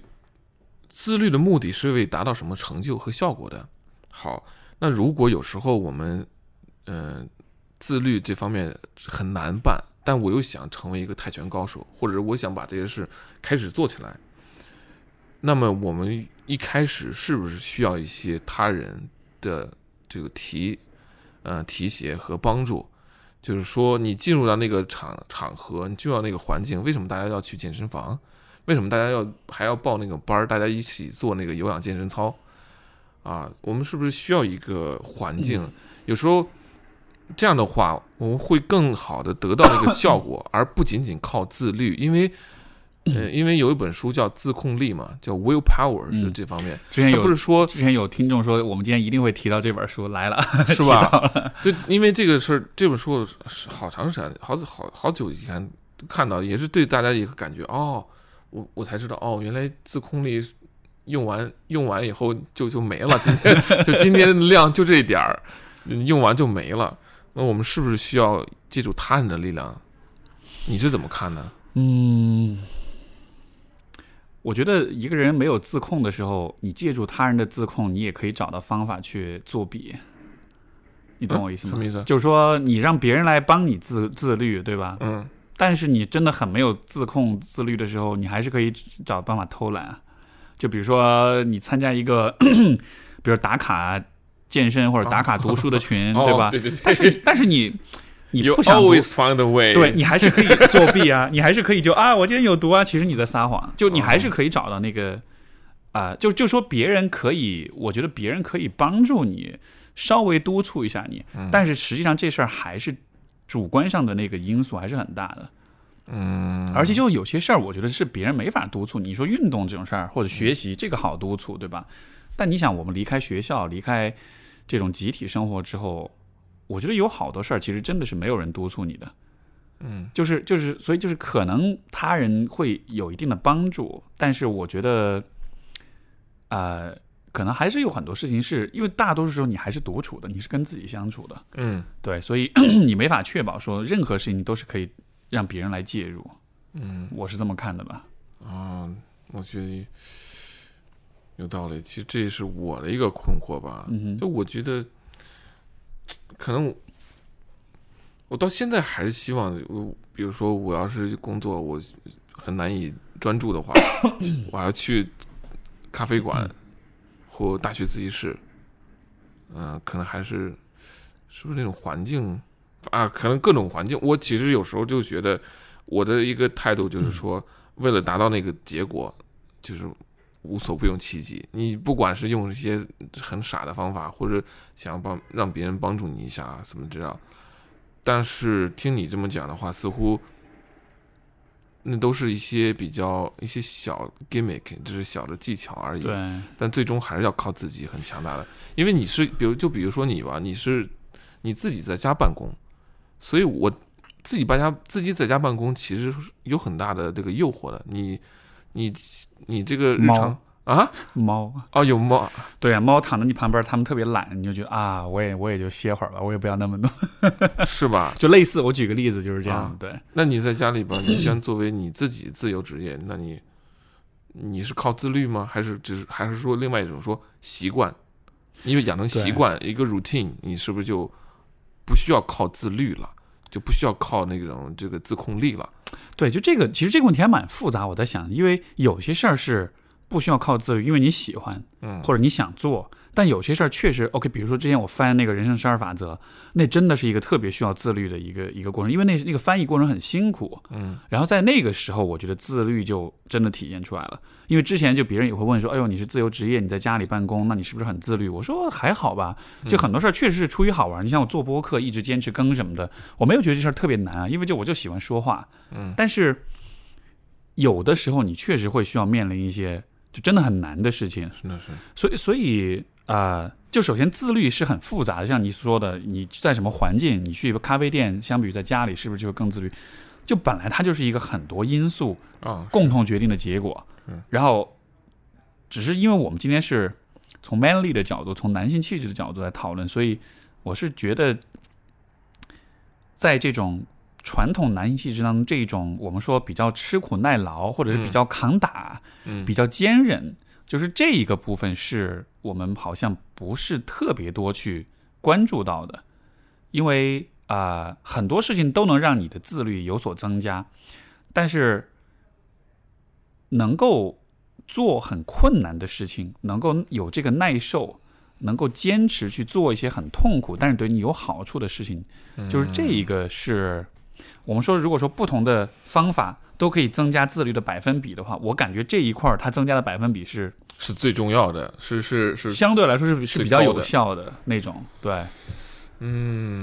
自律的目的是为达到什么成就和效果的。好，那如果有时候我们嗯、自律这方面很难办，但我又想成为一个泰拳高手，或者我想把这些事开始做起来。那么我们一开始是不是需要一些他人的这个提，呃提携和帮助？就是说，你进入到那个场场合，你进入到那个环境，为什么大家要去健身房？为什么大家要还要报那个班儿？大家一起做那个有氧健身操？啊，我们是不是需要一个环境？有时候这样的话，我们会更好的得到那个效果，而不仅仅靠自律。因为，呃，因为有一本书叫《自控力》嘛，叫 Will Power 是这方面。之前有不是说之前有听众说，我们今天一定会提到这本书来了，是吧？对，因为这个事儿，这本书是好长时间，好好好久以前看到，也是对大家一个感觉哦，我我才知道哦，原来自控力用完用完以后就就没了，今天就今天的量就这一点儿，用完就没了。那我们是不是需要借助他人的力量？你是怎么看呢？嗯，我觉得一个人没有自控的时候，你借助他人的自控，你也可以找到方法去作弊。你懂我意思吗？什么意思？就是说，你让别人来帮你自自律，对吧？嗯但是你真的很没有自控自律的时候，你还是可以找办法偷懒啊。就比如说，你参加一个，比如打卡健身或者打卡读书的群，对吧？哦、对对对。但是但是你你不想。对你还是可以作弊啊，你还是可以就啊，我今天有毒啊，其实你在撒谎，就你还是可以找到那个啊、就就说别人可以，我觉得别人可以帮助你，稍微督促一下你，嗯但是实际上这事儿还是主观上的那个因素还是很大的，嗯，而且就有些事儿，我觉得是别人没法督促。你说运动这种事儿或者学习，这个好督促，对吧？但你想，我们离开学校，离开这种集体生活之后，我觉得有好多事儿其实真的是没有人督促你的。嗯，就是就是，所以就是可能他人会有一定的帮助，但是我觉得，呃，可能还是有很多事情是因为大多数时候你还是独处的，你是跟自己相处的，嗯对，所以 你没法确保说任何事情都是可以让别人来介入。嗯我是这么看的吧。啊，我觉得有道理。其实这也是我的一个困惑吧。嗯，就我觉得，可能我我到现在还是希望，我比如说我要是工作我很难以专注的话，我要去咖啡馆或大学自习室，嗯、可能还是是不是那种环境啊？可能各种环境，我其实有时候就觉得我的一个态度就是说，为了达到那个结果，就是无所不用其极。你不管是用一些很傻的方法，或者想要帮让别人帮助你一下啊什么这样，但是听你这么讲的话，似乎那都是一些比较一些小 gimmick，就是小的技巧而已。对，但最终还是要靠自己很强大的，因为你是，比如就比如说你吧，你是你自己在家办公，所以我自己在家自己在家办公，其实有很大的这个诱惑的。你你你这个日常啊猫，哦有猫对啊，猫躺在你旁边，它们特别懒，你就觉得啊，我也我也就歇会儿吧，我也不要那么多。是吧？就类似，我举个例子就是这样，啊对，那你在家里边，你先作为你自己自由职业，那你你是靠自律吗？还是只是还是说另外一种说习惯？因为养成习惯一个 routine，你是不是就不需要靠自律了？就不需要靠那种这个自控力了？对，就这个，其实这个问题还蛮复杂。我在想，因为有些事儿是不需要靠自律，因为你喜欢嗯或者你想做，但有些事儿确实 OK。比如说之前我翻那个人生十二法则，那真的是一个特别需要自律的一个一个过程，因为那那个翻译过程很辛苦。嗯然后在那个时候，我觉得自律就真的体现出来了。因为之前就别人也会问说：“哎呦，你是自由职业，你在家里办公，那你是不是很自律？”我说还好吧，就很多事儿确实是出于好玩。你像我做播客，一直坚持更什么的，我没有觉得这事儿特别难啊，因为就我就喜欢说话。嗯，但是有的时候你确实会需要面临一些就真的很难的事情，是的是，所以所以呃，就首先自律是很复杂的，像你说的，你在什么环境，你去一个咖啡店，相比于在家里，是不是就更自律？就本来它就是一个很多因素啊，共同决定的结果。嗯，然后只是因为我们今天是从 manly 的角度，从男性气质的角度来讨论，所以我是觉得，在这种传统男性气质当中，这一种我们说比较吃苦耐劳，或者是比较扛打、嗯。比较坚韧，就是这一个部分是我们好像不是特别多去关注到的。因为啊、很多事情都能让你的自律有所增加，但是能够做很困难的事情，能够有这个耐受，能够坚持去做一些很痛苦但是对你有好处的事情，就是这一个是我们说，如果说不同的方法都可以增加自律的百分比的话，我感觉这一块儿它增加的百分比是是最重要的，是是是，相对来说是是比较有效的那种。对，嗯，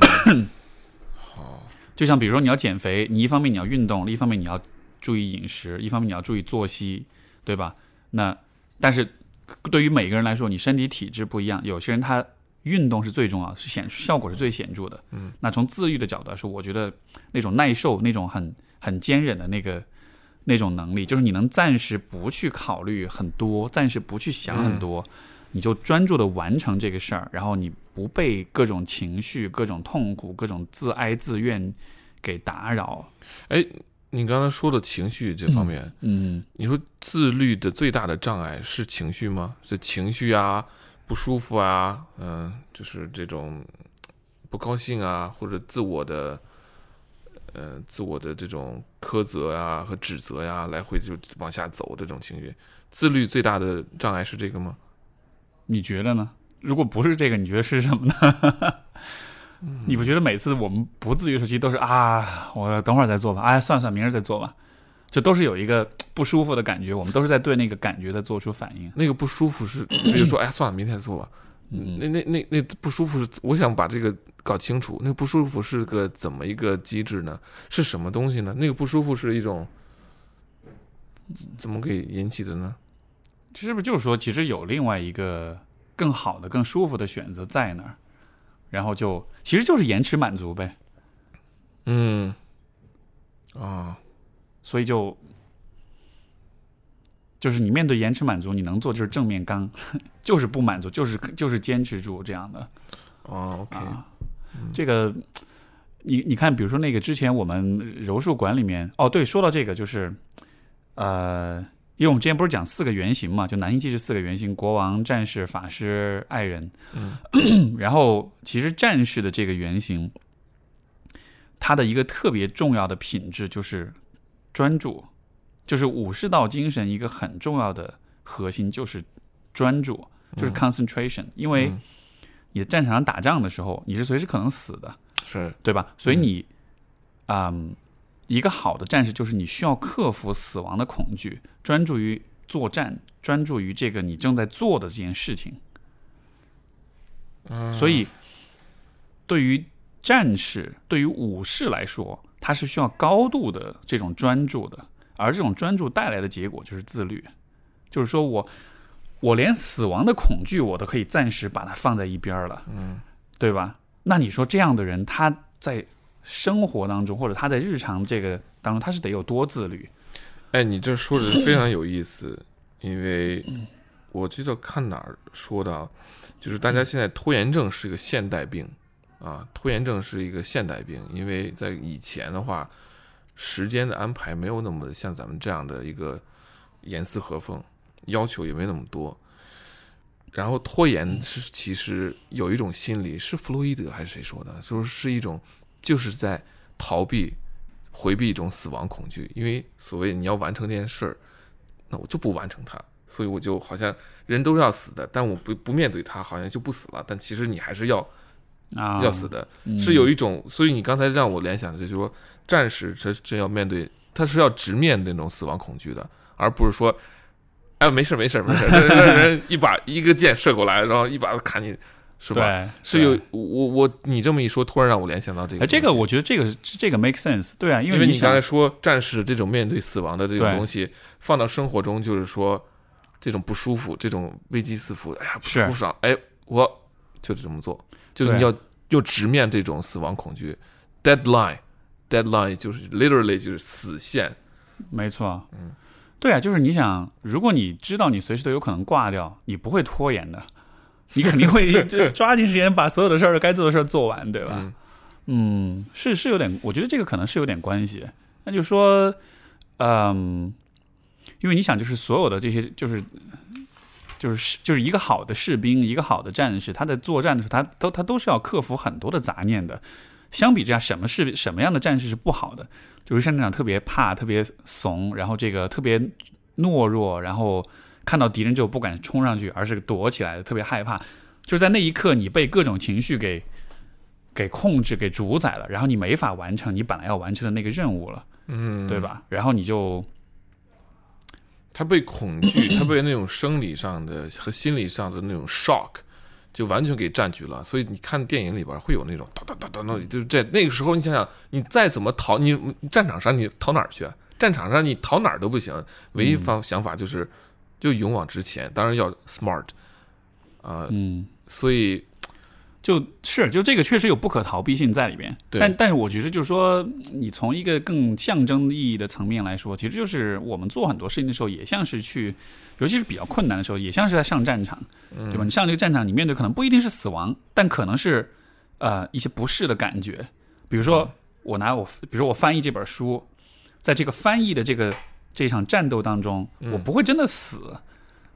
好，就像比如说你要减肥，你一方面你要运动，另一方面你要注意饮食，一方面你要注意作息，对吧？那但是对于每个人来说，你身体体质不一样，有些人他运动是最重要的，是显效果是最显著的。嗯，那从自愈的角度来说，我觉得那种耐受、那种很很坚忍的那个那种能力，就是你能暂时不去考虑很多，暂时不去想很多，你就专注的完成这个事儿，然后你不被各种情绪、各种痛苦、各种自哀自怨给打扰。哎，你刚才说的情绪这方面，嗯，你说自律的最大的障碍是情绪吗？是情绪啊，不舒服啊，嗯、就是这种不高兴啊，或者自我的，呃，自我的这种苛责啊和指责呀、来回就往下走这种情绪。自律最大的障碍是这个吗？你觉得呢？如果不是这个，你觉得是什么呢？你不觉得每次我们不自律的时候，其实都是啊，我等会儿再做吧，哎，算了算了，明儿再做吧，就都是有一个不舒服的感觉，我们都是在对那个感觉在做出反应。那个不舒服是直接说，哎，算了，明天再做吧。嗯那那那那不舒服是，我想把这个搞清楚。那个不舒服是个怎么一个机制呢？是什么东西呢？那个不舒服是一种怎么给引起的呢？这是不是就是说，其实有另外一个更好的、更舒服的选择在那儿，然后就其实就是延迟满足呗，嗯，啊，所以就就是你面对延迟满足，你能做就是正面刚，就是不满足，就是就是坚持住这样的。哦，OK，啊，这个你你看，比如说那个之前我们柔术馆里面，哦，对，说到这个就是，呃，因为我们之前不是讲四个原型嘛，就男性气质四个原型：国王、战士、法师、爱人。嗯，然后其实战士的这个原型，他的一个特别重要的品质就是专注，就是武士道精神一个很重要的核心就是专注，就是 concentration，、因为。嗯你在战场上打仗的时候，你是随时可能死的，是对吧？所以你，嗯，一个好的战士就是你需要克服死亡的恐惧，专注于作战，专注于这个你正在做的这件事情。嗯所以，对于战士、对于武士来说，他是需要高度的这种专注的，而这种专注带来的结果就是自律，就是说我。我连死亡的恐惧我都可以暂时把它放在一边了，嗯，对吧？那你说这样的人，他在生活当中或者他在日常这个当中，他是得有多自律？哎，你这说的非常有意思，因为我记得看哪儿说的，就是大家现在拖延症是一个现代病啊，拖延症是一个现代病，因为在以前的话，时间的安排没有那么像咱们这样的一个严丝合缝，要求也没那么多。然后拖延是其实有一种心理，是弗洛伊德还是谁说的？说是一种就是在逃避、回避一种死亡恐惧，因为所谓你要完成这件事儿，那我就不完成它，所以我就好像人都要死的，但我不不面对它，好像就不死了。但其实你还是要啊，要死的，嗯是有一种。所以你刚才让我联想的就是说，战士他真要面对，他是要直面那种死亡恐惧的，而不是说，哎，没事儿没事儿没事儿，这这人一把一个箭射过来，然后一把砍你，是吧？对，是有我我你这么一说，突然让我联想到这个哎，这个我觉得这个这个 make sense，对啊，因因为你刚才说战士这种面对死亡的这种东西，放到生活中就是说这种不舒服，这种危机四伏，哎呀不爽，哎，我就得这么做，就你要就直面这种死亡恐惧，deadline。deadline 就是 literally 就是死线，没错，嗯，对啊，就是你想，如果你知道你随时都有可能挂掉，你不会拖延的，你肯定会 就抓紧时间把所有的事儿该做的事儿做完，对吧？嗯嗯，是是有点，我觉得这个可能是有点关系。那就说，嗯，因为你想，就是所有的这些，就是就是就是一个好的士兵，一个好的战士，他在作战的时候，他都他都是要克服很多的杂念的。相比之下，什么是什么样的战士是不好的？就是上战场特别怕、特别怂，然后这个特别懦弱，然后看到敌人就不敢冲上去，而是躲起来的，特别害怕。就是在那一刻，你被各种情绪给给控制、给主宰了，然后你没法完成你本来要完成的那个任务了，嗯，对？吧？然后你就他被恐惧，他被那种生理上的和心理上的那种 shock，就完全给占据了。所以你看电影里边会有那种哒哒哒哒哒，就是在那个时候，你想想，你再怎么逃，你你战场上你逃哪儿去啊？战场上你逃哪儿都不行，唯一方想法就是就勇往直前，当然要 smart 啊、嗯。所以就是就这个确实有不可逃避性在里边，对。但但是我觉得就是说，你从一个更象征意义的层面来说，其实就是我们做很多事情的时候，也像是去，尤其是比较困难的时候，也像是在上战场，对吧？你上这个战场，你面对可能不一定是死亡，但可能是呃一些不适的感觉，比如说我拿我，比如说我翻译这本书，在这个翻译的这个这场战斗当中，我不会真的死，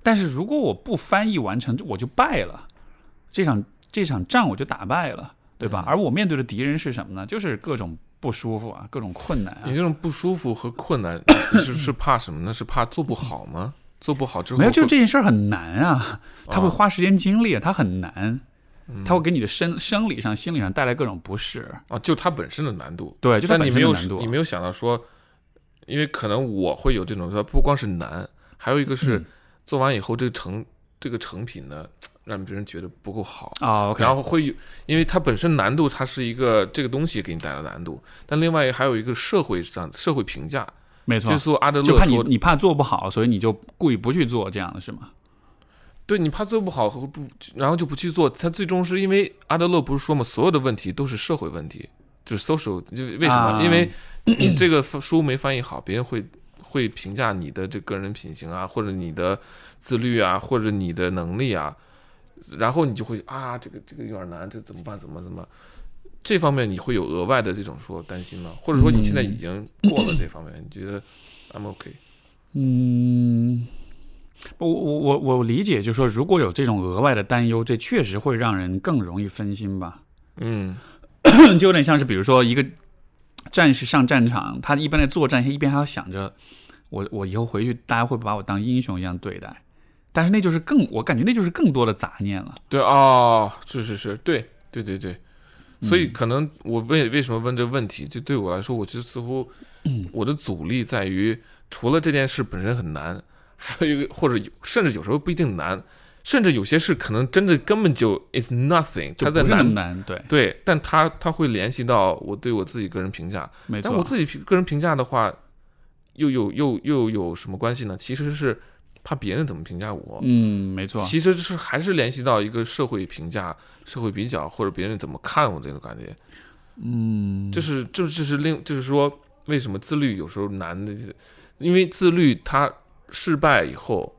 但是如果我不翻译完成，我就败了。这场这场仗我就打败了，对吧？而我面对的敌人是什么呢？就是各种不舒服啊，各种困难啊你。这种不舒服和困难 是是怕什么呢？是怕做不好吗？做不好之后没有，就这件事儿很难啊，他会啊花时间精力，他很难，它会给你的生生理上、心理上带来各种不适。啊，就它本身的难度。对，就它本但你没有身的难度。你没有想到说，因为可能我会有这种说，不光是难，还有一个是嗯做完以后这个成这个成品呢，让别人觉得不够好。啊然后会有，因为它本身难度，它是一个这个东西给你带来难度，但另外还有一个社会上社会评价，没错就是，说阿德就怕你勒说，你怕做不好，所以你就故意不去做这样的是吗？对你怕做不好和不，然后就不去做，他最终是因为阿德勒不是说嘛，所有的问题都是社会问题，就是 social，就为什么？啊因为你这个书没翻译好，别人会会评价你的这个人品行啊，或者你的自律啊，或者你的能力啊，然后你就会啊，这个这个有点难，这怎么办？怎么怎么？这方面你会有额外的这种说担心吗？或者说你现在已经过了这方面，你觉得 I'm OK？嗯，我我我我理解，就是说，如果有这种额外的担忧，这确实会让人更容易分心吧。嗯 就有点像是，比如说一个战士上战场，他一边在作战，一边还要想着我我以后回去，大家会把我当英雄一样对待。但是那就是更，我感觉那就是更多的杂念了。对哦，是是是，对对对对，所以可能我为为什么问这个问题，就对我来说，我觉得似乎 我的阻力在于，除了这件事本身很难，还有一个或者甚至有时候不一定难，甚至有些事可能真的根本就 is nothing，就它在难。难，对，对，但它它会联系到我对我自己个人评价，没错。但我自己个人评价的话，又有又又有什么关系呢？其实是怕别人怎么评价我，嗯，没错，其实是还是联系到一个社会评价、社会比较，或者别人怎么看我这种感觉。嗯，就是这这是另就是说，为什么自律有时候难的，因为自律它失败以后，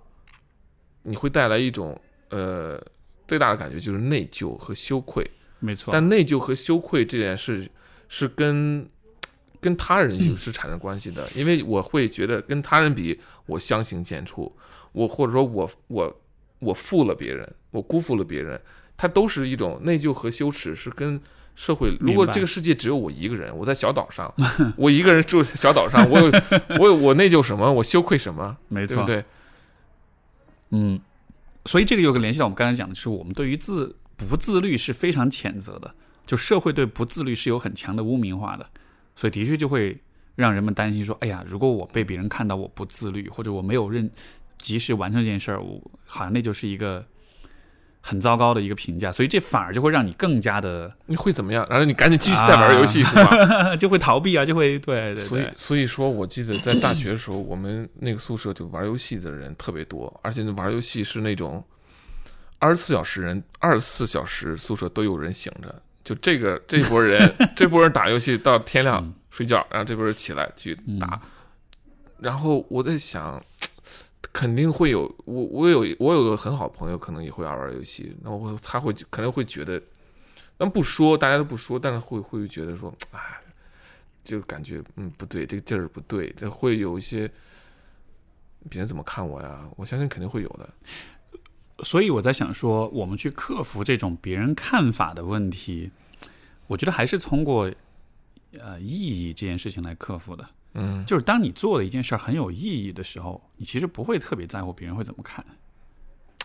你会带来一种呃最大的感觉就是内疚和羞愧。没错。但内疚和羞愧这件事是跟跟他人有是产生关系的，因为我会觉得跟他人比，我相形见绌，我或者说我我我负了别人，我辜负了别人，它都是一种内疚和羞耻，是跟社会。如果这个世界只有我一个人，我在小岛上，我一个人住小岛上，我有我有我内疚什么，我羞愧什么，没错，对不对？嗯，所以这个有个联系到我们刚才讲的是，我们对于自不自律是非常谴责的，就社会对不自律是有很强的污名化的，所以的确就会让人们担心说，哎呀，如果我被别人看到我不自律，或者我没有认及时完成这件事儿，我好像那就是一个很糟糕的一个评价，所以这反而就会让你更加的你会怎么样？然后你赶紧继续再玩游戏，是吧？就会逃避啊，就会对对所以，所以说，我记得在大学的时候，我们那个宿舍就玩游戏的人特别多，而且那玩游戏是那种二十四小时人，二十四小时宿舍都有人醒着。就这个这波人，这波人打游戏到天亮嗯睡觉，然后这波人起来继续打。然后我在想，肯定会有我我有我有个很好朋友，可能也会爱玩游戏，那我他会可能会觉得，但不说，大家都不说，但是会会觉得说，哎，就感觉嗯不对，这个劲儿不对，这会有一些别人怎么看我呀？我相信肯定会有的。所以我在想说，我们去克服这种别人看法的问题，我觉得还是通过呃意义这件事情来克服的。嗯就是当你做的一件事儿很有意义的时候，你其实不会特别在乎别人会怎么看。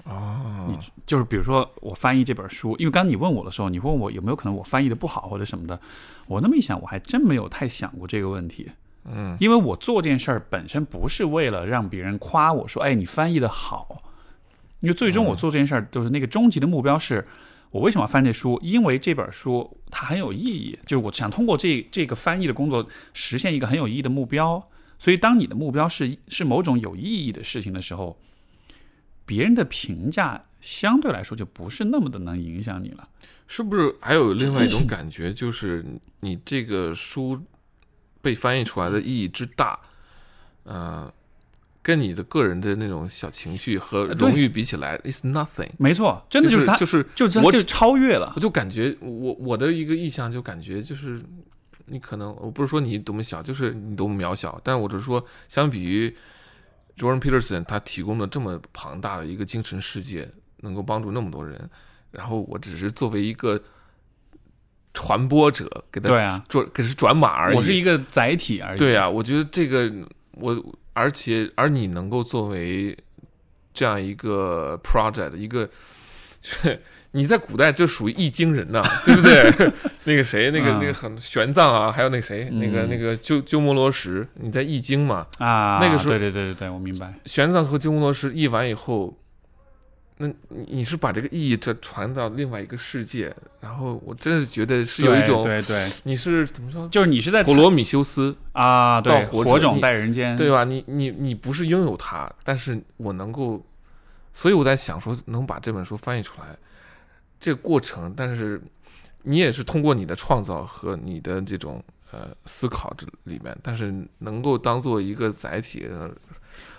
哦，就是比如说我翻译这本书，因为刚刚你问我的时候，你问我有没有可能我翻译的不好或者什么的，我那么一想，我还真没有太想过这个问题。嗯因为我做这件事儿本身不是为了让别人夸我说，哎，你翻译的好。因为最终我做这件事儿，就是那个终极的目标是，我为什么要翻这书？因为这本书它很有意义，就是我想通过这这个翻译的工作实现一个很有意义的目标。所以，当你的目标是是某种有意义的事情的时候，别人的评价相对来说就不是那么的能影响你了。是不是还有另外一种感觉，就是你这个书被翻译出来的意义之大，呃，跟你的个人的那种小情绪和荣誉比起来，is nothing。没错，真的就是他，就是我就就超越了我。就感觉我我的一个意向就感觉就是你可能我不是说你多么小，就是你多么渺小，但我只是说相比于 Jordan Peterson 他提供了这么庞大的一个精神世界，能够帮助那么多人，然后我只是作为一个传播者给他对啊，转给是转码而已。我是一个载体而已。对啊，我觉得这个我，而且而你能够作为这样一个 project 一个，就是你在古代就属于易经人呐、对不对？那个谁，那个嗯那个很玄奘啊，还有那谁，那个嗯那个鸠鸠摩罗什，你在易经嘛？啊，那个时候对对对对对，我明白。玄奘和鸠摩罗什译完以后，那你你是把这个意义这传到另外一个世界，然后我真是觉得是有一种，对对，你是怎么说？就是你是在普罗米修斯，啊，对，火种你带人间，对吧？你你你不是拥有它，但是我能够，所以我在想说，能把这本书翻译出来，这个过程，但是你也是通过你的创造和你的这种呃思考这里面，但是能够当做一个载体，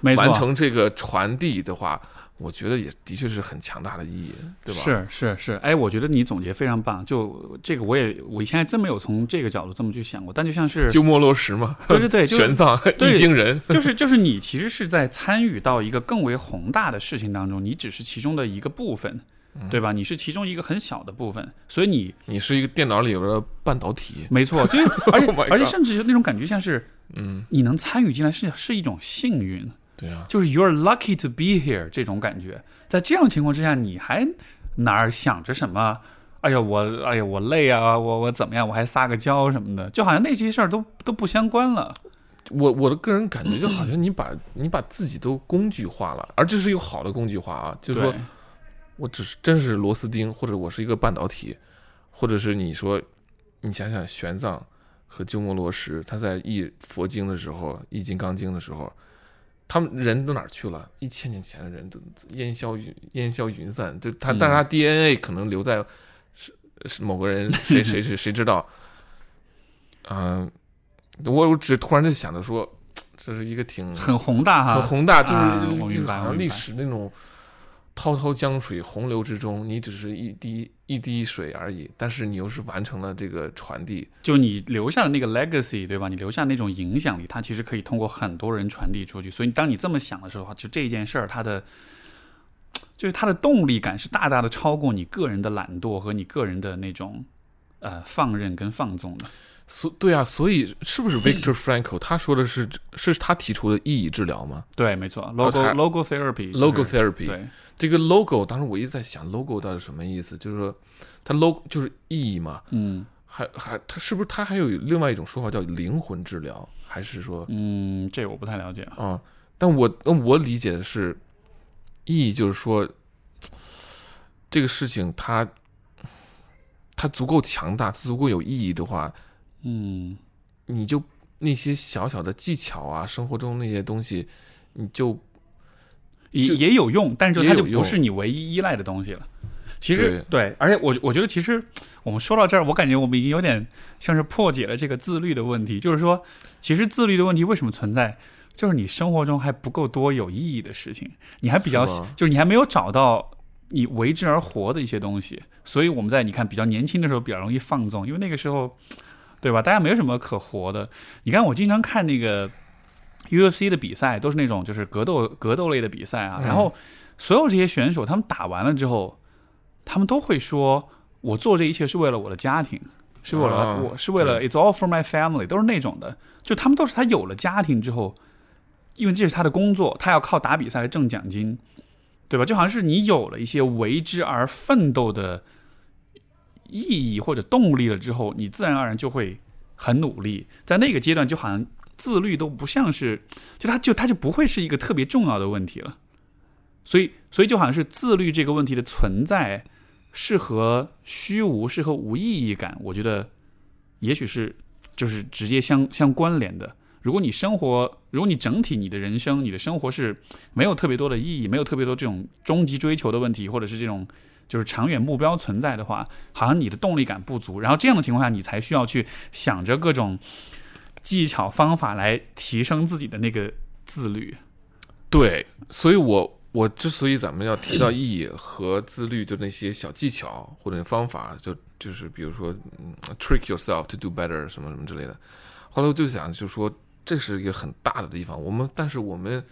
完成这个传递的话，我觉得也的确是很强大的意义，对吧？是是是，哎，我觉得你总结非常棒。就这个，我也我以前还真没有从这个角度这么去想过。但就像是，鸠摩罗什嘛，对对对，玄奘、对 易经人，就是就是你其实是在参与到一个更为宏大的事情当中，你只是其中的一个部分，嗯对吧？你是其中一个很小的部分，所以你你是一个电脑里边的半导体，没错，就是而且 Oh 而且甚至那种感觉像是嗯，你能参与进来是是一种幸运。对啊，就是 you're lucky to be here 这种感觉。在这样的情况之下，你还哪儿想着什么？哎呀，我哎呀，我累啊，我我怎么样？我还撒个娇什么的，就好像那些事儿都都不相关了。我我的个人感觉就好像你把你把自己都工具化了，而这是一个好的工具化啊，就是说我只是真是螺丝钉，或者我是一个半导体，或者是你说，你想想玄奘和鸠摩罗什，他在译佛经的时候，译《金刚经》的时候，他们人都哪儿去了？一千年前的人都烟消云烟消云散，就他，嗯但是他 DNA 可能留在是是某个人 谁谁谁谁知道？嗯、我我只突然就想着说，这是一个挺很宏大哈，很宏大，就是、啊我就是明白我明白好像历史那种滔滔江水洪流之中，你只是一滴一滴水而已，但是你又是完成了这个传递。就你留下的那个 legacy，对吧？你留下那种影响力，它其实可以通过很多人传递出去。所以，当你这么想的时候，就这件事儿，它的就是它的动力感是大大的超过你个人的懒惰和你个人的那种呃放任跟放纵的。所对啊，所以是不是 Victor Frankl 他说的是是他提出的意义治疗吗？对，没错，logo、logo therapy logo therapy 对，这个 logo，当时我一直在想 logo 到底什么意思，就是说它 logo 就是意义嘛，嗯。还还它是不是它还有另外一种说法叫灵魂治疗，还是说嗯，这我不太了解。啊。啊，但我那我理解的是，意义就是说，这个事情它它足够强大，足够有意义的话，嗯，你就那些小小的技巧啊，生活中那些东西，你就也也有用，但是就它就不是你唯一依赖的东西了。其实对，而且我我觉得其实我们说到这儿，我感觉我们已经有点像是破解了这个自律的问题。就是说，其实自律的问题为什么存在？就是你生活中还不够多有意义的事情，你还比较是就是你还没有找到你为之而活的一些东西。所以我们在你看比较年轻的时候比较容易放纵，因为那个时候，对吧？大家没有什么可活的。你看我经常看那个 UFC 的比赛，都是那种就是格斗格斗类的比赛啊，嗯然后。所有这些选手，他们打完了之后，他们都会说：“我做这一切是为了我的家庭，是为了、啊我是为了 It's all for my family，都是那种的。就他们都是他有了家庭之后，因为这是他的工作，他要靠打比赛来挣奖金，对吧？就好像是你有了一些为之而奋斗的意义或者动力了之后，你自然而然就会很努力。在那个阶段，就好像自律都不像是，就它就它就不会是一个特别重要的问题了。所以，所以就好像是自律这个问题的存在，是和虚无，是和无意义感，我觉得也许是就是直接相相关联的。如果你生活，如果你整体你的人生、你的生活是没有特别多的意义，没有特别多这种终极追求的问题，或者是这种就是长远目标存在的话，好像你的动力感不足。然后这样的情况下，你才需要去想着各种技巧方法来提升自己的那个自律。对，所以我我之所以咱们要提到意义和自律的那些小技巧或者方法，就就是比如说、trick yourself to do better 什么什么之类的。后来我就想，就说这是一个很大的地方。我们但是我们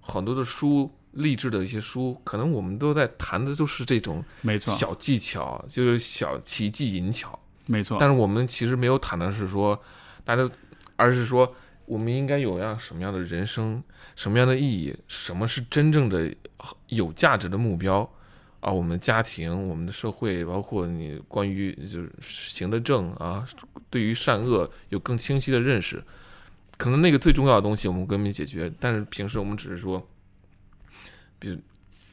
很多的书，励志的一些书，可能我们都在谈的都是这种没错，小技巧，就是小奇技淫巧。没错。但是我们其实没有谈的是说，大家，而是说我们应该有样什么样的人生，什么样的意义，什么是真正的有价值的目标啊？我们的家庭、我们的社会，包括你关于就是行得正啊，对于善恶有更清晰的认识。可能那个最重要的东西我们根本没解决，但是平时我们只是说，比如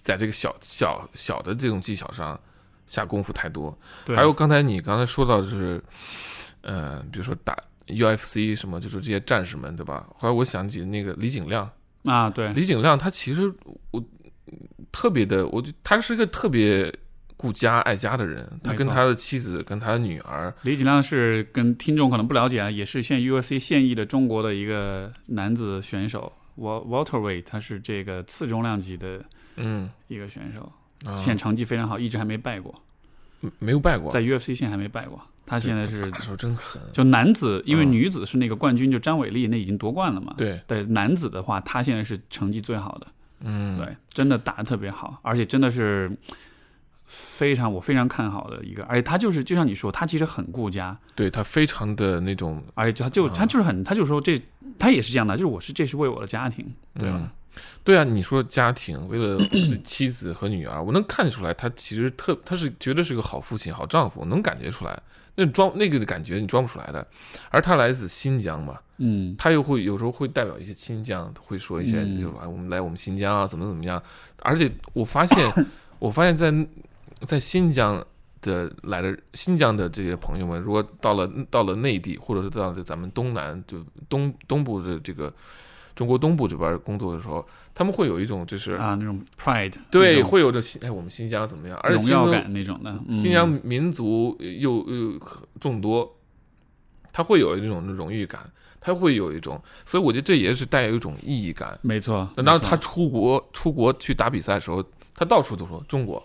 在这个小小小的这种技巧上下功夫太多。对还有刚才你刚才说到就是，呃，比如说打 UFC 什么，就是这些战士们，对吧？后来我想起那个李景亮，啊，对，李景亮他其实我特别的，我就他是一个特别顾家爱家的人，他跟他的妻子跟他的女儿，李景亮是跟听众可能不了解啊，也是现在 UFC 现役的中国的一个男子选手，Wal Welterweight，他是这个次重量级的嗯，一个选手，啊现在成绩非常好，一直还没败过，没有败过，在 UFC 现在还没败过。他现在是打手真狠，就男子，因为嗯女子是那个冠军，就张伟丽那已经夺冠了嘛。对，对，男子的话，他现在是成绩最好的，嗯，对，真的打得特别好，而且真的是非常我非常看好的一个，而且他就是就像你说，他其实很顾家，对他非常的那种，而且就他就他就是很，他就说这他也是这样的，就是我是这是为我的家庭，对吧？嗯对啊，你说家庭为了妻子和女儿，我能看出来，他其实特他是绝对是个好父亲、好丈夫，我能感觉出来。那装那个的感觉你装不出来的。而他来自新疆嘛，嗯，他又会有时候会代表一些新疆，会说一些嗯就是哎，我们来我们新疆啊，怎么怎么样。而且我发现，我发现在在新疆的来的新疆的这些朋友们，如果到了到了内地，或者是到了咱们东南就东东部的这个中国东部这边工作的时候，他们会有一种就是、啊，那种 pride，对，会有着新哎我们新疆怎么样，而且荣新疆耀感那种的，嗯新疆民族又又众多，他会有一种荣誉感，他会有一种，所以我觉得这也是带有一种意义感。没错，然后他出国出国去打比赛的时候，他到处都说中国，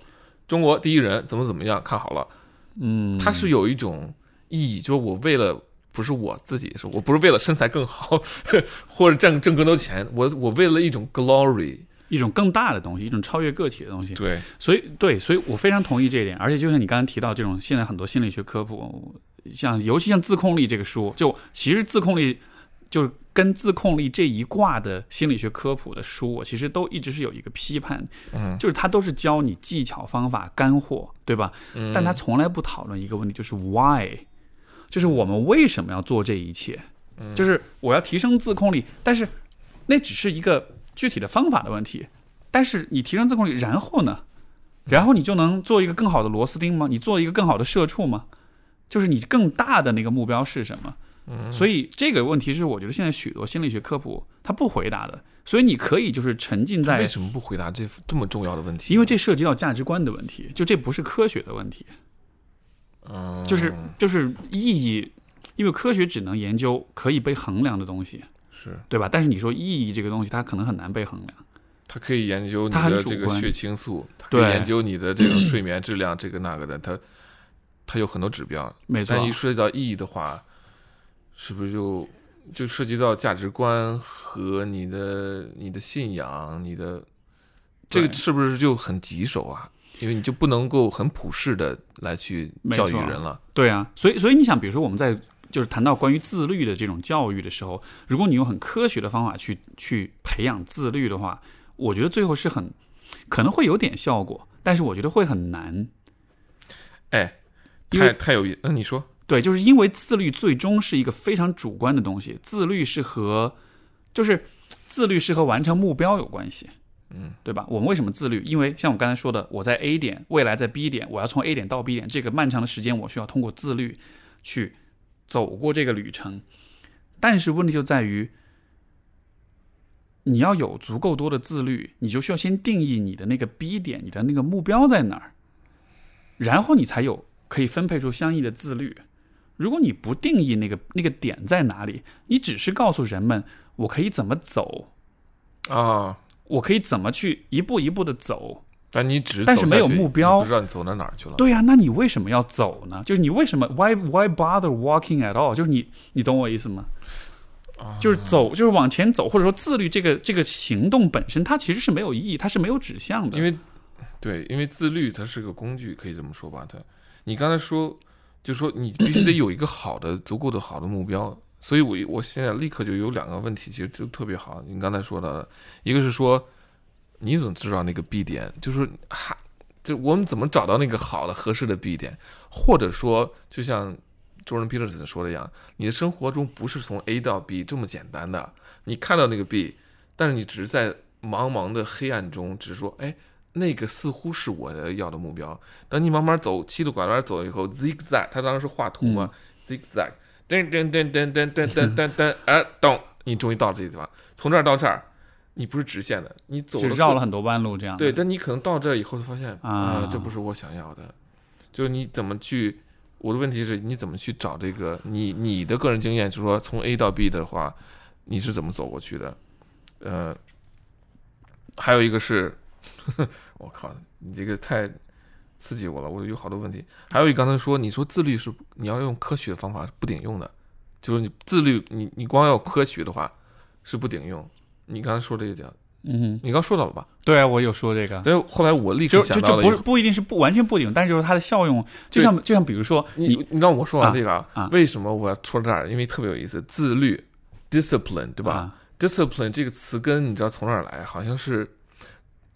中国第一人怎么怎么样，看好了，嗯，他是有一种意义，就是我为了。不是我自己，是我不是为了身材更好，或者挣挣更多钱，我我为了一种 glory，一种更大的东西，一种超越个体的东西。对，所以对，所以我非常同意这一点。而且就像你刚才提到这种，现在很多心理学科普，像尤其像自控力这个书，就其实自控力就是跟自控力这一挂的心理学科普的书，我其实都一直是有一个批判，嗯，就是它都是教你技巧、方法、干货，对吧？嗯但它从来不讨论一个问题，就是 why，就是我们为什么要做这一切？嗯就是我要提升自控力，但是那只是一个具体的方法的问题。但是你提升自控力，然后呢？然后你就能做一个更好的螺丝钉吗？你做一个更好的社畜吗？就是你更大的那个目标是什么？嗯所以这个问题是我觉得现在许多心理学科普他不回答的。所以你可以就是沉浸在为什么不回答这这么重要的问题？因为这涉及到价值观的问题，就这不是科学的问题，嗯，就是就是意义，因为科学只能研究可以被衡量的东西，是对吧？但是你说意义这个东西，它可能很难被衡量。它可以研究你它的这个血清素，它可以对研究你的这种睡眠质量，这个那个的，它它有很多指标。没错但，一涉及到意义的话，是不是就就涉及到价值观和你的你的信仰、你的这个是不是就很棘手啊？因为你就不能够很普世的来去教育人了。对啊，所以所以你想，比如说我们在就是谈到关于自律的这种教育的时候，如果你用很科学的方法去去培养自律的话，我觉得最后是很可能会有点效果，但是我觉得会很难。哎，太太有意，那你说，对，就是因为自律最终是一个非常主观的东西，自律是和就是自律是和完成目标有关系。嗯，对吧？我们为什么自律？因为像我刚才说的，我在 A 点，未来在 B 点，我要从 A 点到 B 点，这个漫长的时间，我需要通过自律去走过这个旅程。但是问题就在于，你要有足够多的自律，你就需要先定义你的那个 B 点，你的那个目标在哪儿，然后你才有可以分配出相应的自律。如果你不定义那个那个点在哪里，你只是告诉人们我可以怎么走，啊，我可以怎么去一步一步的走。但你只但是没有目标不知道你走到哪儿去了。对呀、那你为什么要走呢？就是你为什么 why why bother walking at all？就是你你懂我意思吗？就是走，就是往前走，或者说自律这个这个行动本身，它其实是没有意义，它是没有指向的。因为对，因为自律它是个工具，可以这么说吧？它，你刚才说，就说你必须得有一个好的、足够的好的目标。所以我我现在立刻就有两个问题，其实就特别好。你刚才说的，一个是说，你怎么知道那个 B 点？就是哈，就我们怎么找到那个好的、合适的 B 点？或者说，就像 Jordan Peterson 说的一样，你的生活中不是从 A 到 B 这么简单的。你看到那个 B，但是你只是在茫茫的黑暗中，只是说，哎，那个似乎是我的要的目标。等你慢慢走，七路拐弯走以后，zigzag，他当时是画图嘛、z i g z a g 噔噔噔噔噔噔噔噔噔，哎，咚，你终于到了这个地方。从这儿到这儿，你不是直线的，你走了绕了很多弯路这样。对，但你可能到这儿以后发现啊这不是我想要的。就是你怎么去？我的问题是你怎么去找这个？你你的个人经验，就是说从 A 到 B 的话，你是怎么走过去的？呃，还有一个是，我靠，你这个太刺激我了，我有好多问题。还有一个刚才说，你说自律是你要用科学的方法是不顶用的，就是你自律，你你光要科学的话是不顶用。你刚才说这个点，嗯，你刚说到了吧？对啊，我有说这个。但是后来我立刻就就就不想到了一个是不一定是不完全不顶，但是就是它的效用，就像就像比如说你你你让我说完啊这个啊为什么我要说这儿？因为特别有意思，自律 （discipline） 对吧、啊 d i s c i p l i n e 这个词根你知道从哪儿来？好像是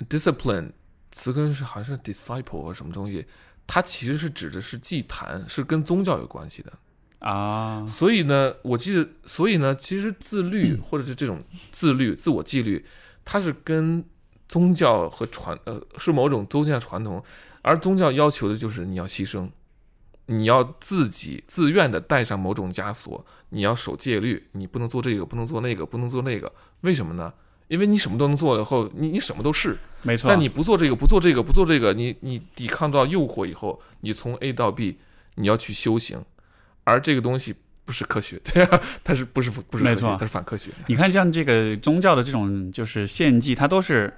discipline 词根是好像是 disciple 或什么东西，它其实是指的是祭坛，是跟宗教有关系的。啊，所以呢，我记得，所以呢，其实自律或者是这种自律、自我纪律，它是跟宗教和传呃是某种宗教传统，而宗教要求的就是你要牺牲，你要自己自愿的带上某种枷锁，你要守戒律，你不能做这个，不能做那个，不能做那个，为什么呢？因为你什么都能做了以后，你你什么都是，没错。但你不做这个，不做这个，不做这个，你你抵抗到诱惑以后，你从 A 到 B，你要去修行，而这个东西不是科学，对啊，它是不是不是科学，没错它是反科学。你看，像这个宗教的这种就是献祭，它都是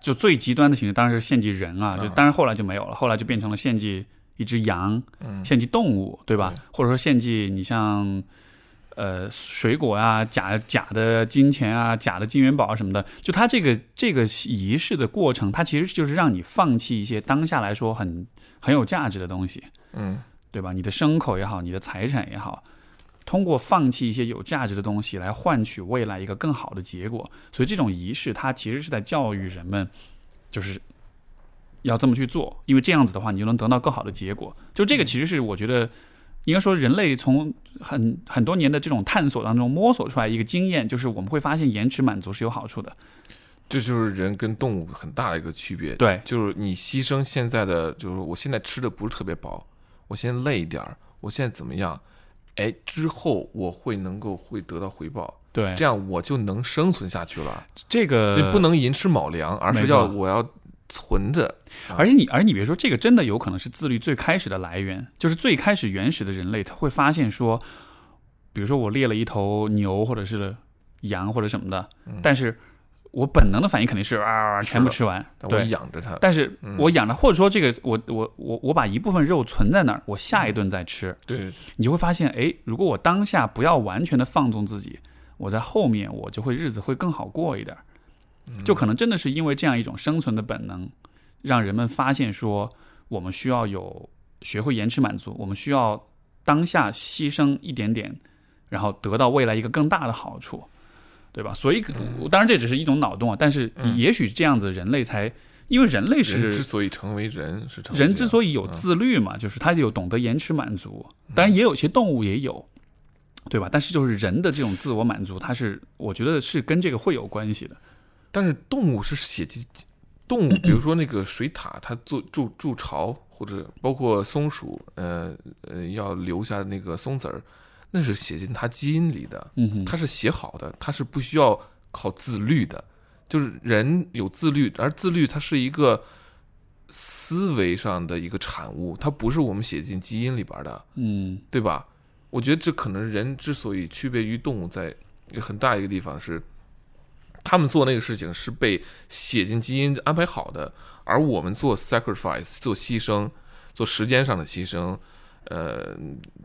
就最极端的形式，当然是献祭人啊，就啊当然后来就没有了，后来就变成了献祭一只羊，嗯献祭动物，对吧？或者说献祭你像呃水果啊、假假的金钱啊、假的金元宝啊什么的，就它这个这个仪式的过程，它其实就是让你放弃一些当下来说很很有价值的东西。嗯，对吧？你的牲口也好，你的财产也好，通过放弃一些有价值的东西来换取未来一个更好的结果。所以这种仪式，它其实是在教育人们，就是要这么去做，因为这样子的话，你就能得到更好的结果。就这个其实是我觉得。应该说，人类从很很多年的这种探索当中摸索出来一个经验，就是我们会发现延迟满足是有好处的。这就是人跟动物很大的一个区别。对，就是你牺牲现在的，就是我现在吃的不是特别饱，我先累一点儿，我现在怎么样？哎，之后我会能够会得到回报，对，这样我就能生存下去了。这个不能寅吃卯粮，而是要我要存着。而且你，而你别说，这个真的有可能是自律最开始的来源，就是最开始原始的人类，他会发现说，比如说我猎了一头牛或者是羊或者什么的，但是我本能的反应肯定是啊，全部吃完，对。养着它，但是我养着，或者说这个我我我我把一部分肉存在那儿，我下一顿再吃，对，你就会发现，哎，如果我当下不要完全的放纵自己，我在后面我就会日子会更好过一点儿。就可能真的是因为这样一种生存的本能，让人们发现说，我们需要有学会延迟满足，我们需要当下牺牲一点点，然后得到未来一个更大的好处，对吧？所以，当然这只是一种脑洞啊，但是也许这样子人类才，因为人类是人之所以成为人是成为人之所以以有自律嘛，就是他有懂得延迟满足，当然也有些动物也有，对吧？但是就是人的这种自我满足，它是我觉得是跟这个会有关系的。但是动物是写进动物，比如说那个水獭，它做筑筑巢，或者包括松鼠，呃呃，要留下那个松子儿，那是写进它基因里的，嗯，它是写好的，它是不需要靠自律的。就是人有自律，而自律它是一个思维上的一个产物，它不是我们写进基因里边的。嗯对吧？我觉得这可能人之所以区别于动物，在很大一个地方是，他们做那个事情是被写进基因安排好的，而我们做 sacrifice 做牺牲，做时间上的牺牲，呃，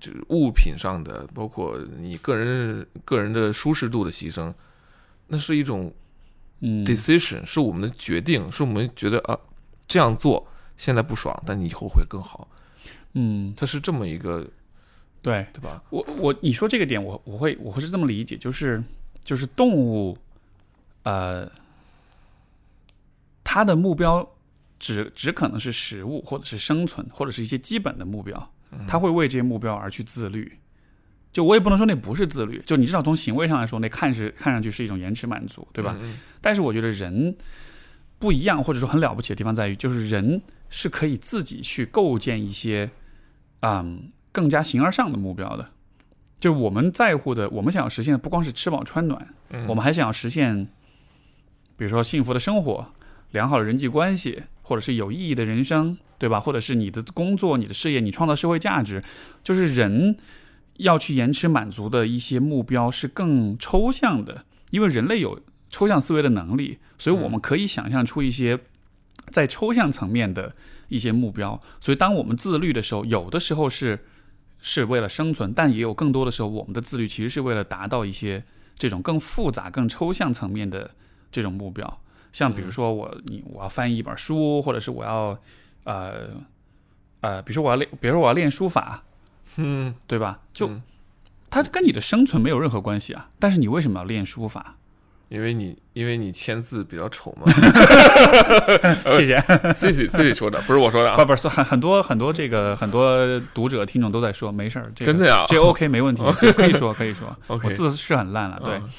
就是物品上的，包括你个人个人的舒适度的牺牲，那是一种嗯 decision，是我们的决定，是我们觉得啊这样做现在不爽，但你以后会更好，嗯，它是这么一个，对对吧？我我你说这个点，我我会我会是这么理解，就是就是动物，呃，他的目标只只可能是食物，或者是生存，或者是一些基本的目标，他会为这些目标而去自律。就我也不能说那不是自律，就你至少从行为上来说，那看是看上去是一种延迟满足，对吧？嗯但是我觉得人不一样，或者说很了不起的地方在于，就是人是可以自己去构建一些，嗯，更加形而上的目标的。就我们在乎的，我们想要实现的不光是吃饱穿暖，嗯我们还想要实现，比如说幸福的生活、良好的人际关系，或者是有意义的人生，对吧？或者是你的工作、你的事业，你创造社会价值，就是人要去延迟满足的一些目标是更抽象的，因为人类有抽象思维的能力，所以我们可以想象出一些在抽象层面的一些目标。所以，当我们自律的时候，有的时候是是为了生存，但也有更多的时候，我们的自律其实是为了达到一些这种更复杂、更抽象层面的这种目标。像比如说我你我要翻译一本书，或者是我要呃呃，比如说我要练，比如说我要练书法，嗯，对吧？就嗯它跟你的生存没有任何关系啊。但是你为什么要练书法？因为你因为你签字比较丑嘛 谢谢。，Cici Cici 说的，不是我说的啊。不不是很很多很多这个很多读者听众都在说没事儿，这个真的呀这 OK 没问题，可以说可以说。OK 我字是很烂了，对，嗯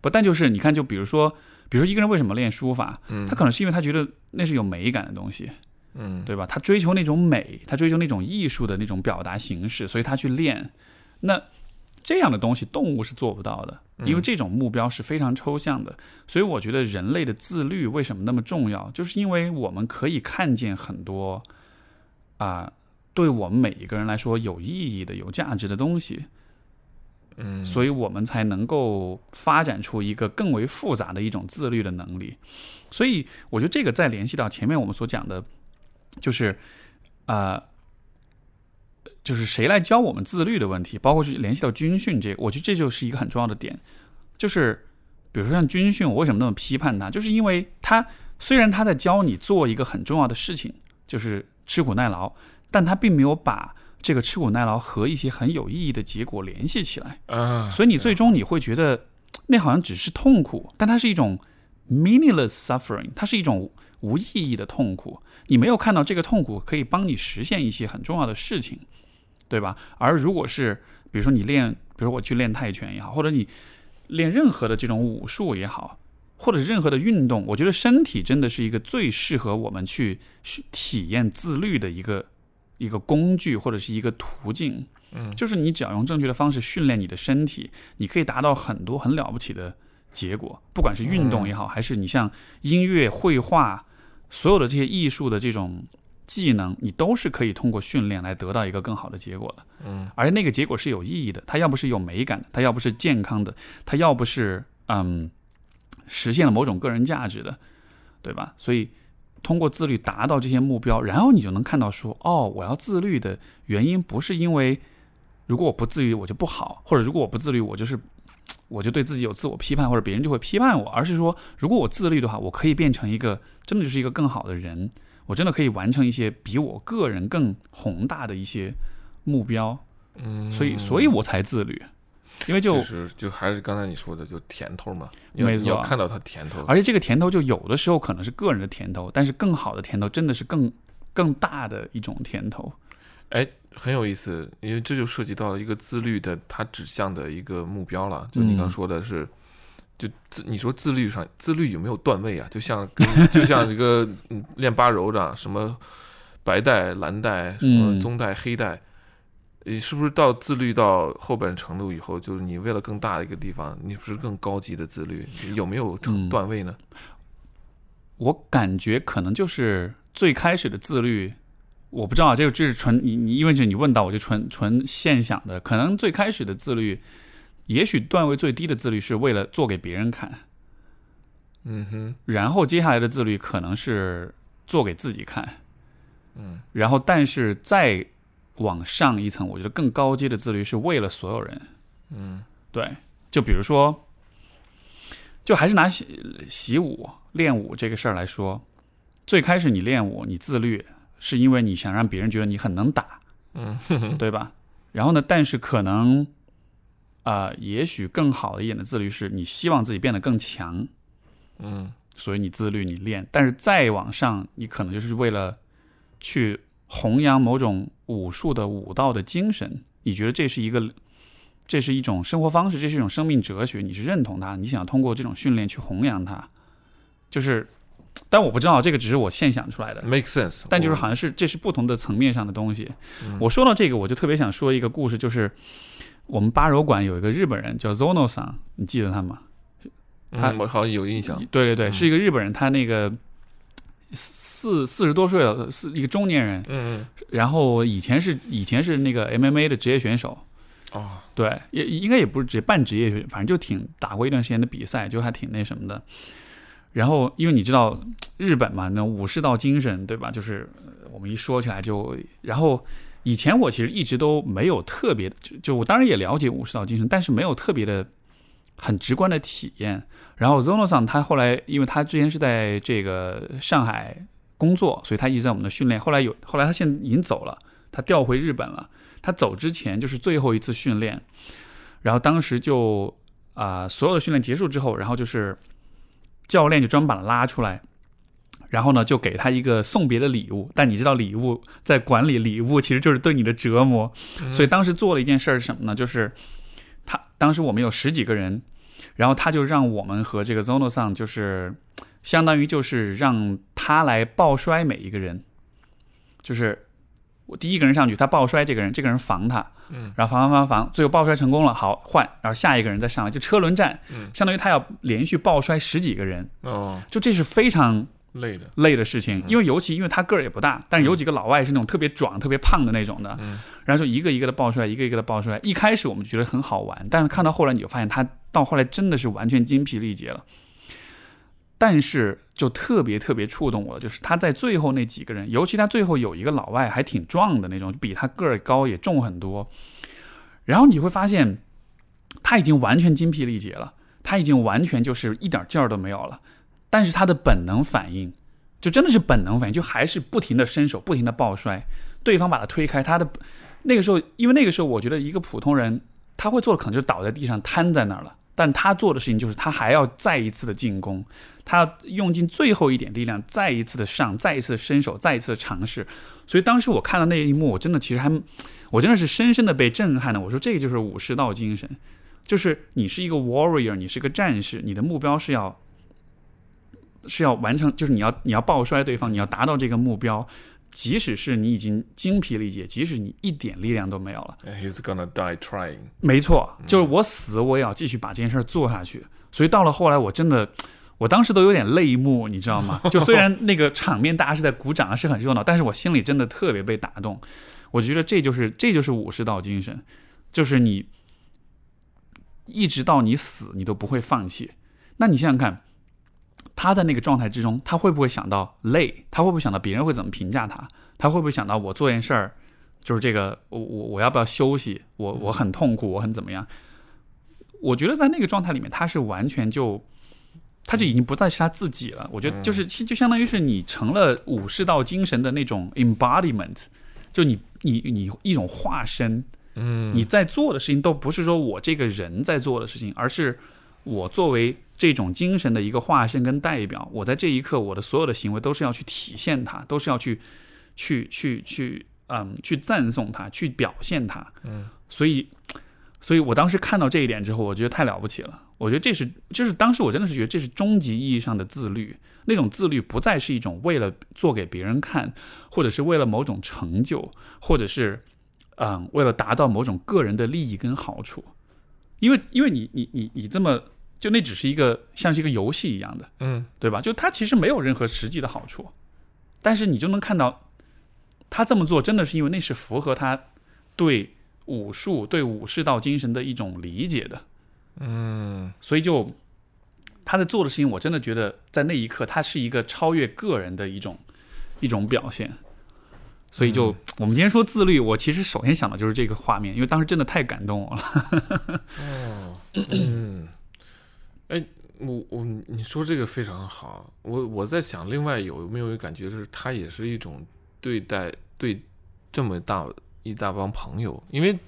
不但就是你看，就比如说，比如说一个人为什么练书法，嗯他可能是因为他觉得那是有美感的东西，嗯，对吧？他追求那种美，他追求那种艺术的那种表达形式，所以他去练。那这样的东西，动物是做不到的，因为这种目标是非常抽象的。所以我觉得人类的自律为什么那么重要，就是因为我们可以看见很多啊、对我们每一个人来说有意义的、有价值的东西。嗯，所以我们才能够发展出一个更为复杂的一种自律的能力。所以我觉得这个再联系到前面我们所讲的，就是呃，就是谁来教我们自律的问题，包括是联系到军训这，我觉得这就是一个很重要的点。就是比如说像军训，我为什么那么批判它？就是因为它虽然他在教你做一个很重要的事情，就是吃苦耐劳，但他并没有把这个吃苦耐劳和一些很有意义的结果联系起来。啊，所以你最终你会觉得 那好像只是痛苦，但它是一种 meaningless suffering，它是一种无意义的痛苦。你没有看到这个痛苦可以帮你实现一些很重要的事情，对吧？而如果是比如说你练，比如我去练泰拳也好，或者你练任何的这种武术也好，或者是任何的运动，我觉得身体真的是一个最适合我们去去体验自律的一个一个工具或者是一个途径。嗯，就是你只要用正确的方式训练你的身体，你可以达到很多很了不起的结果。不管是运动也好，还是你像音乐、绘画，所有的这些艺术的这种技能，你都是可以通过训练来得到一个更好的结果的。嗯，而且那个结果是有意义的，它要不是有美感的，它要不是健康的，它要不是嗯实现了某种个人价值的，对吧？所以通过自律达到这些目标，然后你就能看到说，哦，我要自律的原因不是因为如果我不自律我就不好，或者如果我不自律我就是 我就对自己有自我批判，或者别人就会批判我，而是说，如果我自律的话，我可以变成一个真的就是一个更好的人，我真的可以完成一些比我个人更宏大的一些目标，嗯，所以，所以我才自律，因为就就是就还是刚才你说的，就甜头嘛，没错你要看到它甜头，而且这个甜头就有的时候可能是个人的甜头，但是更好的甜头真的是更更大的一种甜头。哎，很有意思，因为这就涉及到一个自律的它指向的一个目标了。就你刚嗯说的是，就自你说自律上，自律有没有段位啊？就像跟就像一个嗯练八柔的，什么白带、蓝带、什么嗯棕带、黑带。你是不是到自律到后半程度以后，就是你为了更大的一个地方，你是不是更高级的自律？有没有段位呢？我感觉可能就是最开始的自律，我不知道啊，这个这是纯你你因为是你问到我就纯纯现想的，可能最开始的自律，也许段位最低的自律是为了做给别人看，嗯哼，然后接下来的自律可能是做给自己看，嗯。然后但是再往上一层，我觉得更高阶的自律是为了所有人。嗯对，就比如说，就还是拿习习武、练武这个事儿来说，最开始你练武，你自律，是因为你想让别人觉得你很能打，嗯 对吧？然后呢，但是可能，啊，也许更好的一点的自律是你希望自己变得更强，嗯所以你自律，你练。但是再往上，你可能就是为了去弘扬某种武术的武道的精神，你觉得这是一个，这是一种生活方式，这是一种生命哲学，你是认同它，你想通过这种训练去弘扬它，就是，但我不知道这个只是我现想出来的。，make sense。但就是好像是这是不同的层面上的东西。嗯我说到这个，我就特别想说一个故事，就是我们八柔馆有一个日本人叫 Zono 桑，你记得他吗？他嗯，我好像有印象。对对对，嗯是一个日本人，他那个四四十多岁了，是一个中年人，嗯然后以前是以前是那个 MMA 的职业选手，嗯，哦，对，也应该也不是职业半职业，反正就挺打过一段时间的比赛，就还挺那什么的。然后，因为你知道日本嘛，那武士道精神，对吧？就是呃我们一说起来就，然后以前我其实一直都没有特别，就就我当然也了解武士道精神，但是没有特别的很直观的体验。然后 Zono 上他后来，因为他之前是在这个上海工作，所以他一直在我们的训练。后来有，后来他现在已经走了，他调回日本了。他走之前就是最后一次训练，然后当时就啊、所有的训练结束之后，然后就是教练就专门把他拉出来，然后呢就给他一个送别的礼物。但你知道礼物在管理礼物其实就是对你的折磨，所以当时做了一件事儿是什么呢？就是他当时我们有十几个人，然后他就让我们和这个 Zono 桑就是相当于就是让他来抱摔每一个人，就是我第一个人上去，他抱摔这个人，这个人防他，嗯，然后防防防防，最后抱摔成功了，好换，然后下一个人再上来，就车轮战，嗯。相当于他要连续抱摔十几个人，哦，就这是非常累的。累的事情，因为尤其因为他个儿也不大，但是有几个老外是那种特别壮、特别胖的那种的，嗯然后就一个一个的爆出来，一个一个的爆出来。一开始我们觉得很好玩，但是看到后来你就发现他到后来真的是完全精疲力竭了。但是就特别特别触动我，就是他在最后那几个人，尤其他最后有一个老外还挺壮的那种，比他个儿高也重很多。然后你会发现，他已经完全精疲力竭了，他已经完全就是一点劲儿都没有了。但是他的本能反应，就真的是本能反应，就还是不停的伸手，不停的抱摔，对方把他推开，他的那个时候，因为那个时候我觉得一个普通人他会做的可能就倒在地上瘫在那儿了，但他做的事情就是他还要再一次的进攻，他用尽最后一点力量，再一次的上，再一次的伸手，再一次的尝试。所以当时我看到那一幕，我真的其实还，我真的是深深的被震撼的。我说这个就是武士道精神，就是你是一个 warrior，你是个战士，你的目标是要是要完成，就是你要你要抱摔对方，你要达到这个目标，即使是你已经精疲力竭，即使你一点力量都没有了。He's gonna die trying。没错，就是我死我也要继续把这件事做下去。所以到了后来，我真的，我当时都有点泪目，你知道吗？就虽然那个场面大家是在鼓掌，是很热闹，但是我心里真的特别被打动。我觉得这就是这就是武士道精神，就是你一直到你死，你都不会放弃。那你想想看，他在那个状态之中，他会不会想到累？他会不会想到别人会怎么评价他？他会不会想到我做件事儿，就是这个我我我要不要休息？我我很痛苦，我很怎么样？我觉得在那个状态里面，他是完全就，他就已经不再是他自己了。我觉得就是就相当于是你成了武士道精神的那种 embodiment，就你你你一种化身。嗯，你在做的事情都不是说我这个人在做的事情，而是我作为这种精神的一个化身跟代表，我在这一刻我的所有的行为都是要去体现它，都是要去去去去嗯去赞颂它，去表现它。嗯，所以，所以我当时看到这一点之后，我觉得太了不起了。我觉得这是，就是当时我真的是觉得这是终极意义上的自律。那种自律不再是一种为了做给别人看，或者是为了某种成就，或者是。嗯，为了达到某种个人的利益跟好处，因为因为你你你你这么就那只是一个像是一个游戏一样的，嗯，对吧？就他其实没有任何实际的好处，但是你就能看到他这么做真的是因为那是符合他对武术对武士道精神的一种理解的，嗯，所以就他在做的事情，我真的觉得在那一刻，他是一个超越个人的一种一种表现。所以，就我们今天说自律，我其实首先想的就是这个画面，因为当时真的太感动我了。哦，嗯，哎，我我你说这个非常好，我我在想，另外有没有感觉，就是他也是一种对待对这么大一大帮朋友，因为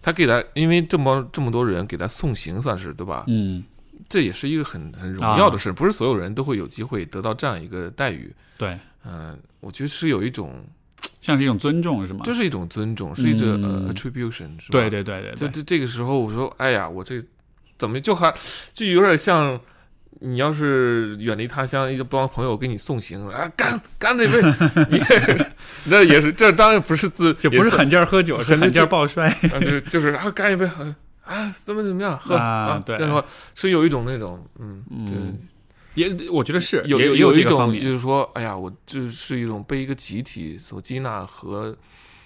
他给他，因为这么这么多人给他送行，算是对吧？嗯，这也是一个很很荣耀的事，不是所有人都会有机会得到这样一个待遇。对，嗯，我觉得是有一种。像是一种尊重是吗？这是一种尊重，是一种呃 attribution，是吧？对对对对。就这这个时候，我说，哎呀，我这怎么就还就有点像你要是远离他乡，一帮朋友给你送行啊，干干那杯，你这 也是这当然不是自，就不是狠劲儿喝酒，是狠劲儿抱摔，就就是啊，干一杯啊，怎么怎么样喝啊？对，是有一种那种嗯嗯。也我觉得是有有有一种，就是说，哎呀，我这是一种被一个集体所接纳和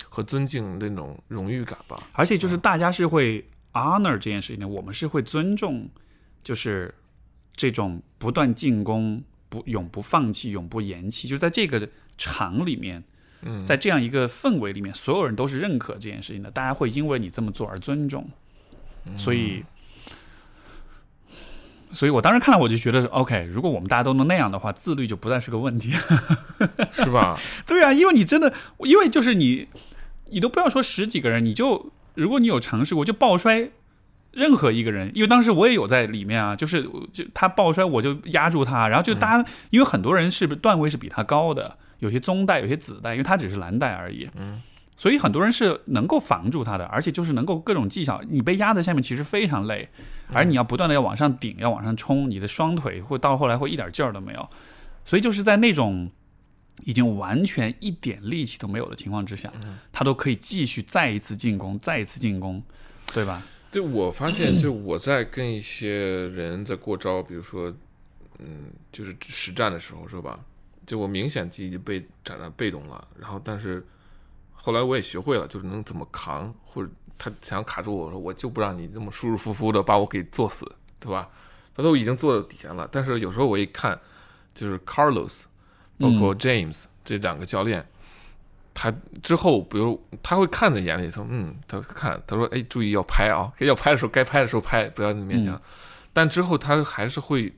和尊敬那种荣誉感吧。而且就是大家是会 honor 这件事情呢，我们是会尊重，就是这种不断进攻、不永不放弃、永不言弃，就是在这个场里面，嗯，在这样一个氛围里面，所有人都是认可这件事情的，大家会因为你这么做而尊重，所以。所以我当时看了，我就觉得，OK，如果我们大家都能那样的话，自律就不再是个问题，是吧？对啊，因为你真的，因为就是你，你都不要说十几个人，你就如果你有尝试过，就抱摔任何一个人，因为当时我也有在里面啊，就是就他抱摔，我就压住他，然后就大家，因为很多人是段位是比他高的，有些棕带，有些紫带，因为他只是蓝带而已，嗯。所以很多人是能够防住他的，而且就是能够各种技巧。你被压在下面其实非常累，而你要不断的要往上顶，要往上冲，你的双腿会到后来会一点劲儿都没有。所以就是在那种已经完全一点力气都没有的情况之下，他都可以继续再一次进攻，再一次进攻，对吧？对，我发现就我在跟一些人在过招，比如说，嗯，就是实战的时候，是吧？就我明显自己被站在被动了，然后但是。后来我也学会了，就是能怎么扛，或者他想卡住我说，我就不让你这么舒舒服服的把我给做死，对吧？他都已经做到底下了。但是有时候我一看，就是 Carlos，包括 James 这两个教练，他之后比如他会看在眼里，说嗯，他看他说哎，注意要拍啊，要拍的时候该拍的时候拍，不要那么勉强。但之后他还是会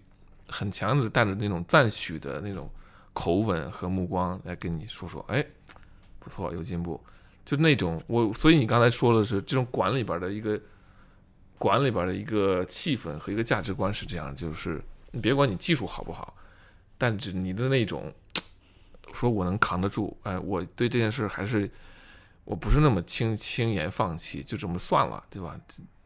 很强的带着那种赞许的那种口吻和目光来跟你说说，哎。不错，有进步，就那种我，所以你刚才说的是这种馆里边的一个馆里边的一个气氛和一个价值观是这样，就是你别管你技术好不好，但是你的那种说我能扛得住，哎，我对这件事还是我不是那么轻轻言放弃，就这么算了，对吧？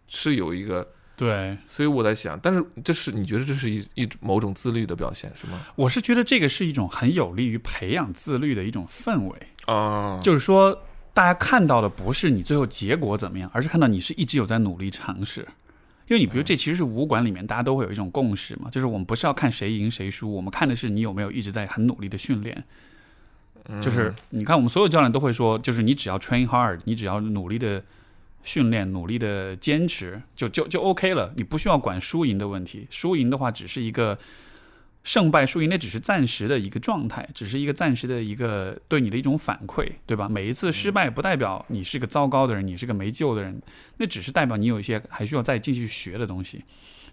是有一个对，所以我在想，但是这是你觉得这是一一某种自律的表现是吗？我是觉得这个是一种很有利于培养自律的一种氛围。啊，就是说，大家看到的不是你最后结果怎么样，而是看到你是一直有在努力尝试。因为你比如这其实是武馆里面大家都会有一种共识嘛，就是我们不是要看谁赢谁输，我们看的是你有没有一直在很努力的训练。就是你看，我们所有教练都会说，就是你只要 train hard，你只要努力的训练，努力的坚持，就就就 OK 了。你不需要管输赢的问题，输赢的话只是一个胜败输赢那只是暂时的一个状态，只是一个暂时的一个对你的一种反馈，对吧？每一次失败不代表你是个糟糕的人，你是个没救的人，那只是代表你有一些还需要再继续学的东西。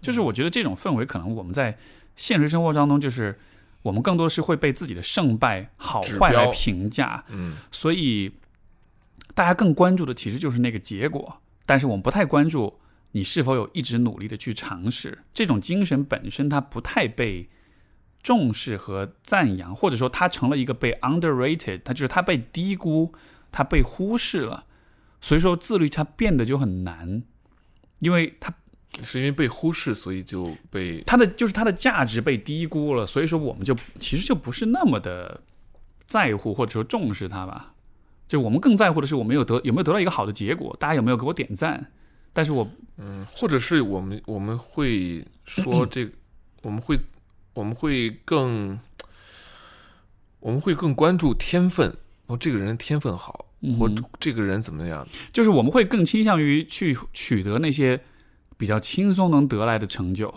就是我觉得这种氛围，可能我们在现实生活当中，就是我们更多是会被自己的胜败好坏来评价，嗯所以大家更关注的其实就是那个结果，但是我们不太关注你是否有一直努力的去尝试。这种精神本身它不太被重视和赞扬，或者说它成了一个被 underrated，它就是它被低估，它被忽视了。所以说自律它变得就很难，因为它是因为被忽视，所以就被它的就是它的价值被低估了，所以说我们就其实就不是那么的在乎或者说重视它吧。就我们更在乎的是我们有得有没有得到一个好的结果，大家有没有给我点赞。但是我嗯，或者是我们我们会说这，我们会我们会更我们会更关注天分，哦，这个人天分好，或者这个人怎么样？就是我们会更倾向于去取得那些比较轻松能得来的成就。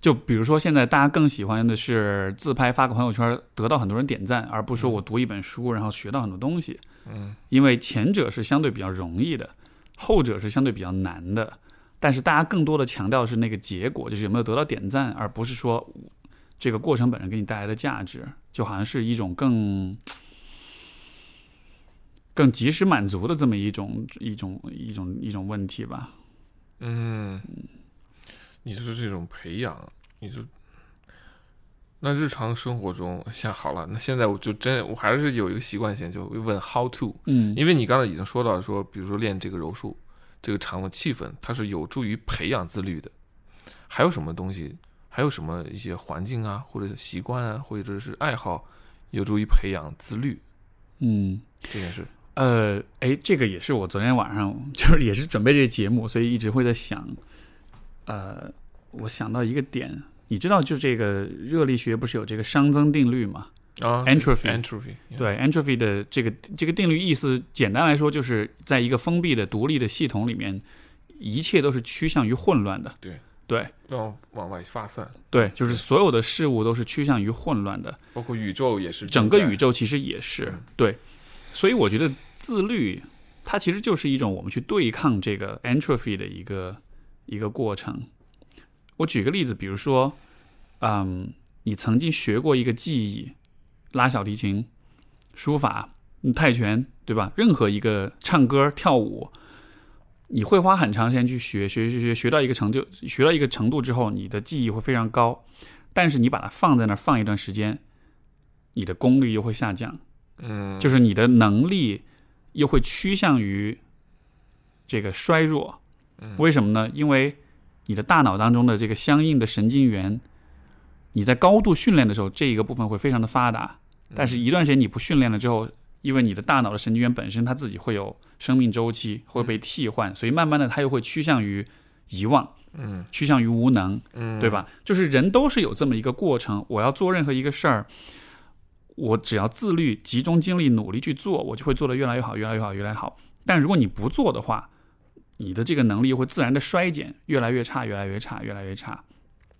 就比如说，现在大家更喜欢的是自拍发个朋友圈，得到很多人点赞，而不是说我读一本书，然后学到很多东西。嗯，因为前者是相对比较容易的，后者是相对比较难的。但是大家更多的强调的是那个结果，就是有没有得到点赞，而不是说这个过程本身给你带来的价值，就好像是一种更更及时满足的这么一种一种一种一种问题吧。嗯，你说这种培养，你就那日常生活中，像好了，那现在我就真我还是有一个习惯性，就会问 how to，嗯因为你刚才已经说到说，比如说练这个柔术，这个场的气氛，它是有助于培养自律的。还有什么东西？还有什么一些环境啊，或者习惯啊，或者是爱好，有助于培养自律嗯。这件事？呃，哎，这个也是我昨天晚上就是也是准备这个节目，所以一直会在想，呃，我想到一个点，你知道，就这个热力学不是有这个熵增定律吗？啊 Entropy entropy，对，entropy 的这个这个定律意思，简单来说就是在一个封闭的独立的系统里面，一切都是趋向于混乱的。对对要往外发散，对，就是所有的事物都是趋向于混乱的。包括宇宙也是整个宇宙，宙其实也是嗯对，所以我觉得自律它其实就是一种我们去对抗这个 entropy 的一个一个过程。我举个例子，比如说，嗯，你曾经学过一个技艺，拉小提琴、书法、泰拳，对吧？任何一个唱歌、跳舞，你会花很长时间去学，学学学学到一个成就，学到一个程度之后，你的技艺会非常高。但是你把它放在那儿放一段时间，你的功率又会下降，嗯，就是你的能力又会趋向于这个衰弱。嗯为什么呢？因为你的大脑当中的这个相应的神经元，你在高度训练的时候，这一个部分会非常的发达。但是，一段时间你不训练了之后，因为你的大脑的神经元本身它自己会有生命周期，会被替换，所以慢慢的它又会趋向于遗忘，嗯趋向于无能。嗯，对？吧？就是人都是有这么一个过程。我要做任何一个事儿，我只要自律、集中精力、努力去做，我就会做得越来越好，越来越好，越来越好。但如果你不做的话，你的这个能力会自然的衰减，越来越差，越来越差，越来越差。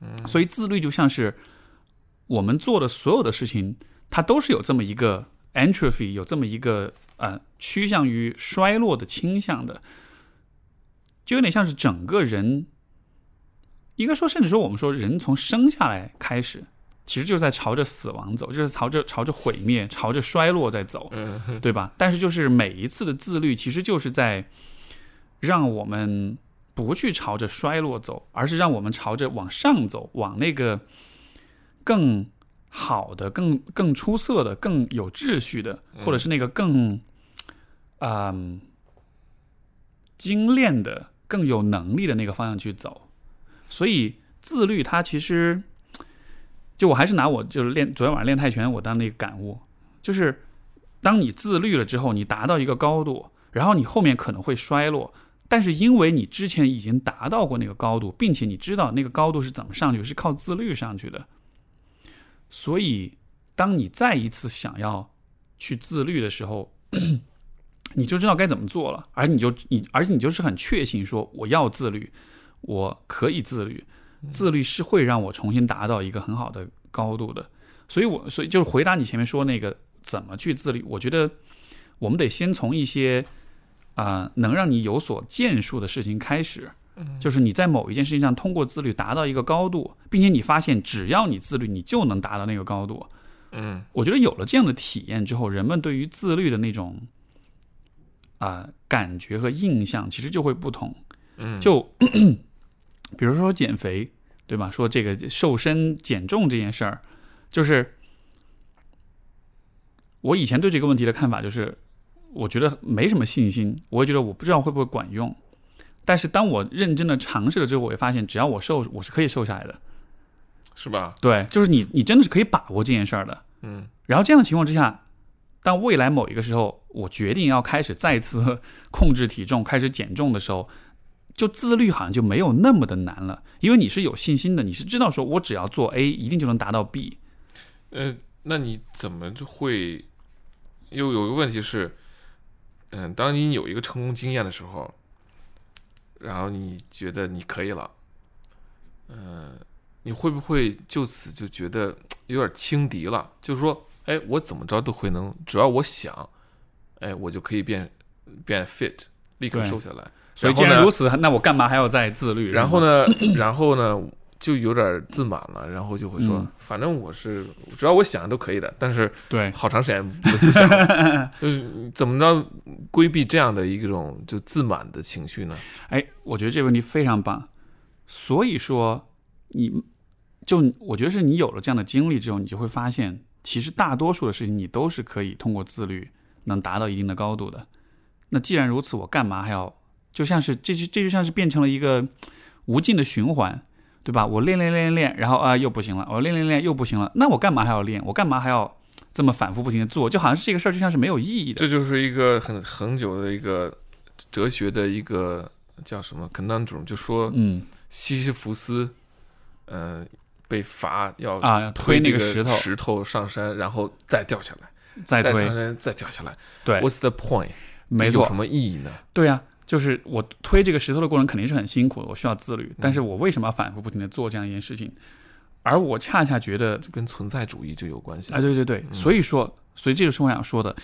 嗯所以自律就像是我们做的所有的事情，它都是有这么一个 entropy，有这么一个呃趋向于衰落的倾向的，就有点像是整个人，应该说，甚至说我们说人从生下来开始，其实就是在朝着死亡走，就是朝着朝着毁灭、朝着衰落在走。嗯 对吧？但是就是每一次的自律，其实就是在让我们不去朝着衰落走，而是让我们朝着往上走，往那个更好的、更更出色的、更有秩序的，或者是那个更嗯、精炼的、更有能力的那个方向去走。所以自律，它其实就我还是拿我就是练昨天晚上练泰拳，我当那个感悟就是。当你自律了之后，你达到一个高度，然后你后面可能会衰落，但是因为你之前已经达到过那个高度，并且你知道那个高度是怎么上去，是靠自律上去的，所以当你再一次想要去自律的时候，你就知道该怎么做了，而你就你，而且你就是很确信说我要自律，我可以自律，自律是会让我重新达到一个很好的高度的。所以我所以就是回答你前面说那个怎么去自律，我觉得我们得先从一些啊、能让你有所建树的事情开始。就是你在某一件事情上通过自律达到一个高度，并且你发现只要你自律，你就能达到那个高度。嗯我觉得有了这样的体验之后，人们对于自律的那种啊、感觉和印象其实就会不同。嗯，就比如说减肥，对吧？说这个瘦身减重这件事儿，就是我以前对这个问题的看法就是，我觉得没什么信心，我也觉得我不知道会不会管用。但是当我认真的尝试了之后，我会发现，只要我瘦，我是可以瘦下来的。是吧？对，就是你，你真的是可以把握这件事儿的。嗯然后这样的情况之下，当未来某一个时候，我决定要开始再次控制体重、开始减重的时候，就自律好像就没有那么的难了，因为你是有信心的，你是知道说我只要做 A，一定就能达到 B。呃，那你怎么就会？又有一个问题是，嗯，当你有一个成功经验的时候，然后你觉得你可以了，呃，你会不会就此就觉得 有点轻敌了？就是说，哎，我怎么着都会能，只要我想，哎，我就可以变变 fit，立刻瘦下来。所以既然如此，那我干嘛还要再自律？然后呢？然后呢，就有点自满了，然后就会说，嗯反正我是只要我想都可以的，但是对，好长时间不不想，就是怎么着规避这样的一种就自满的情绪呢？哎，我觉得这个问题非常棒。所以说，你就我觉得是你有了这样的经历之后，你就会发现，其实大多数的事情你都是可以通过自律能达到一定的高度的。那既然如此，我干嘛还要？就像是这就这就像是变成了一个无尽的循环，对吧？我练练练练练，然后啊又不行了，我练练练又不行了，那我干嘛还要练？我干嘛还要这么反复不停的做？就好像是这个事儿就像是没有意义的。这就是一个很很久的一个哲学的一个叫什么 conundrum，就说嗯西西弗斯，呃，被罚要啊，推那个个石头，石头上山，然后再掉下来，再推，再上山，再掉下来。对，What's the point？没有什，么意义呢？对呀、就是我推这个石头的过程肯定是很辛苦的，我需要自嗯律。但是我为什么要反复不停的做这样一件事情？而我恰恰觉得，这跟存在主义就有关系。哎，对对对，嗯所以说，所以这就是我想说的。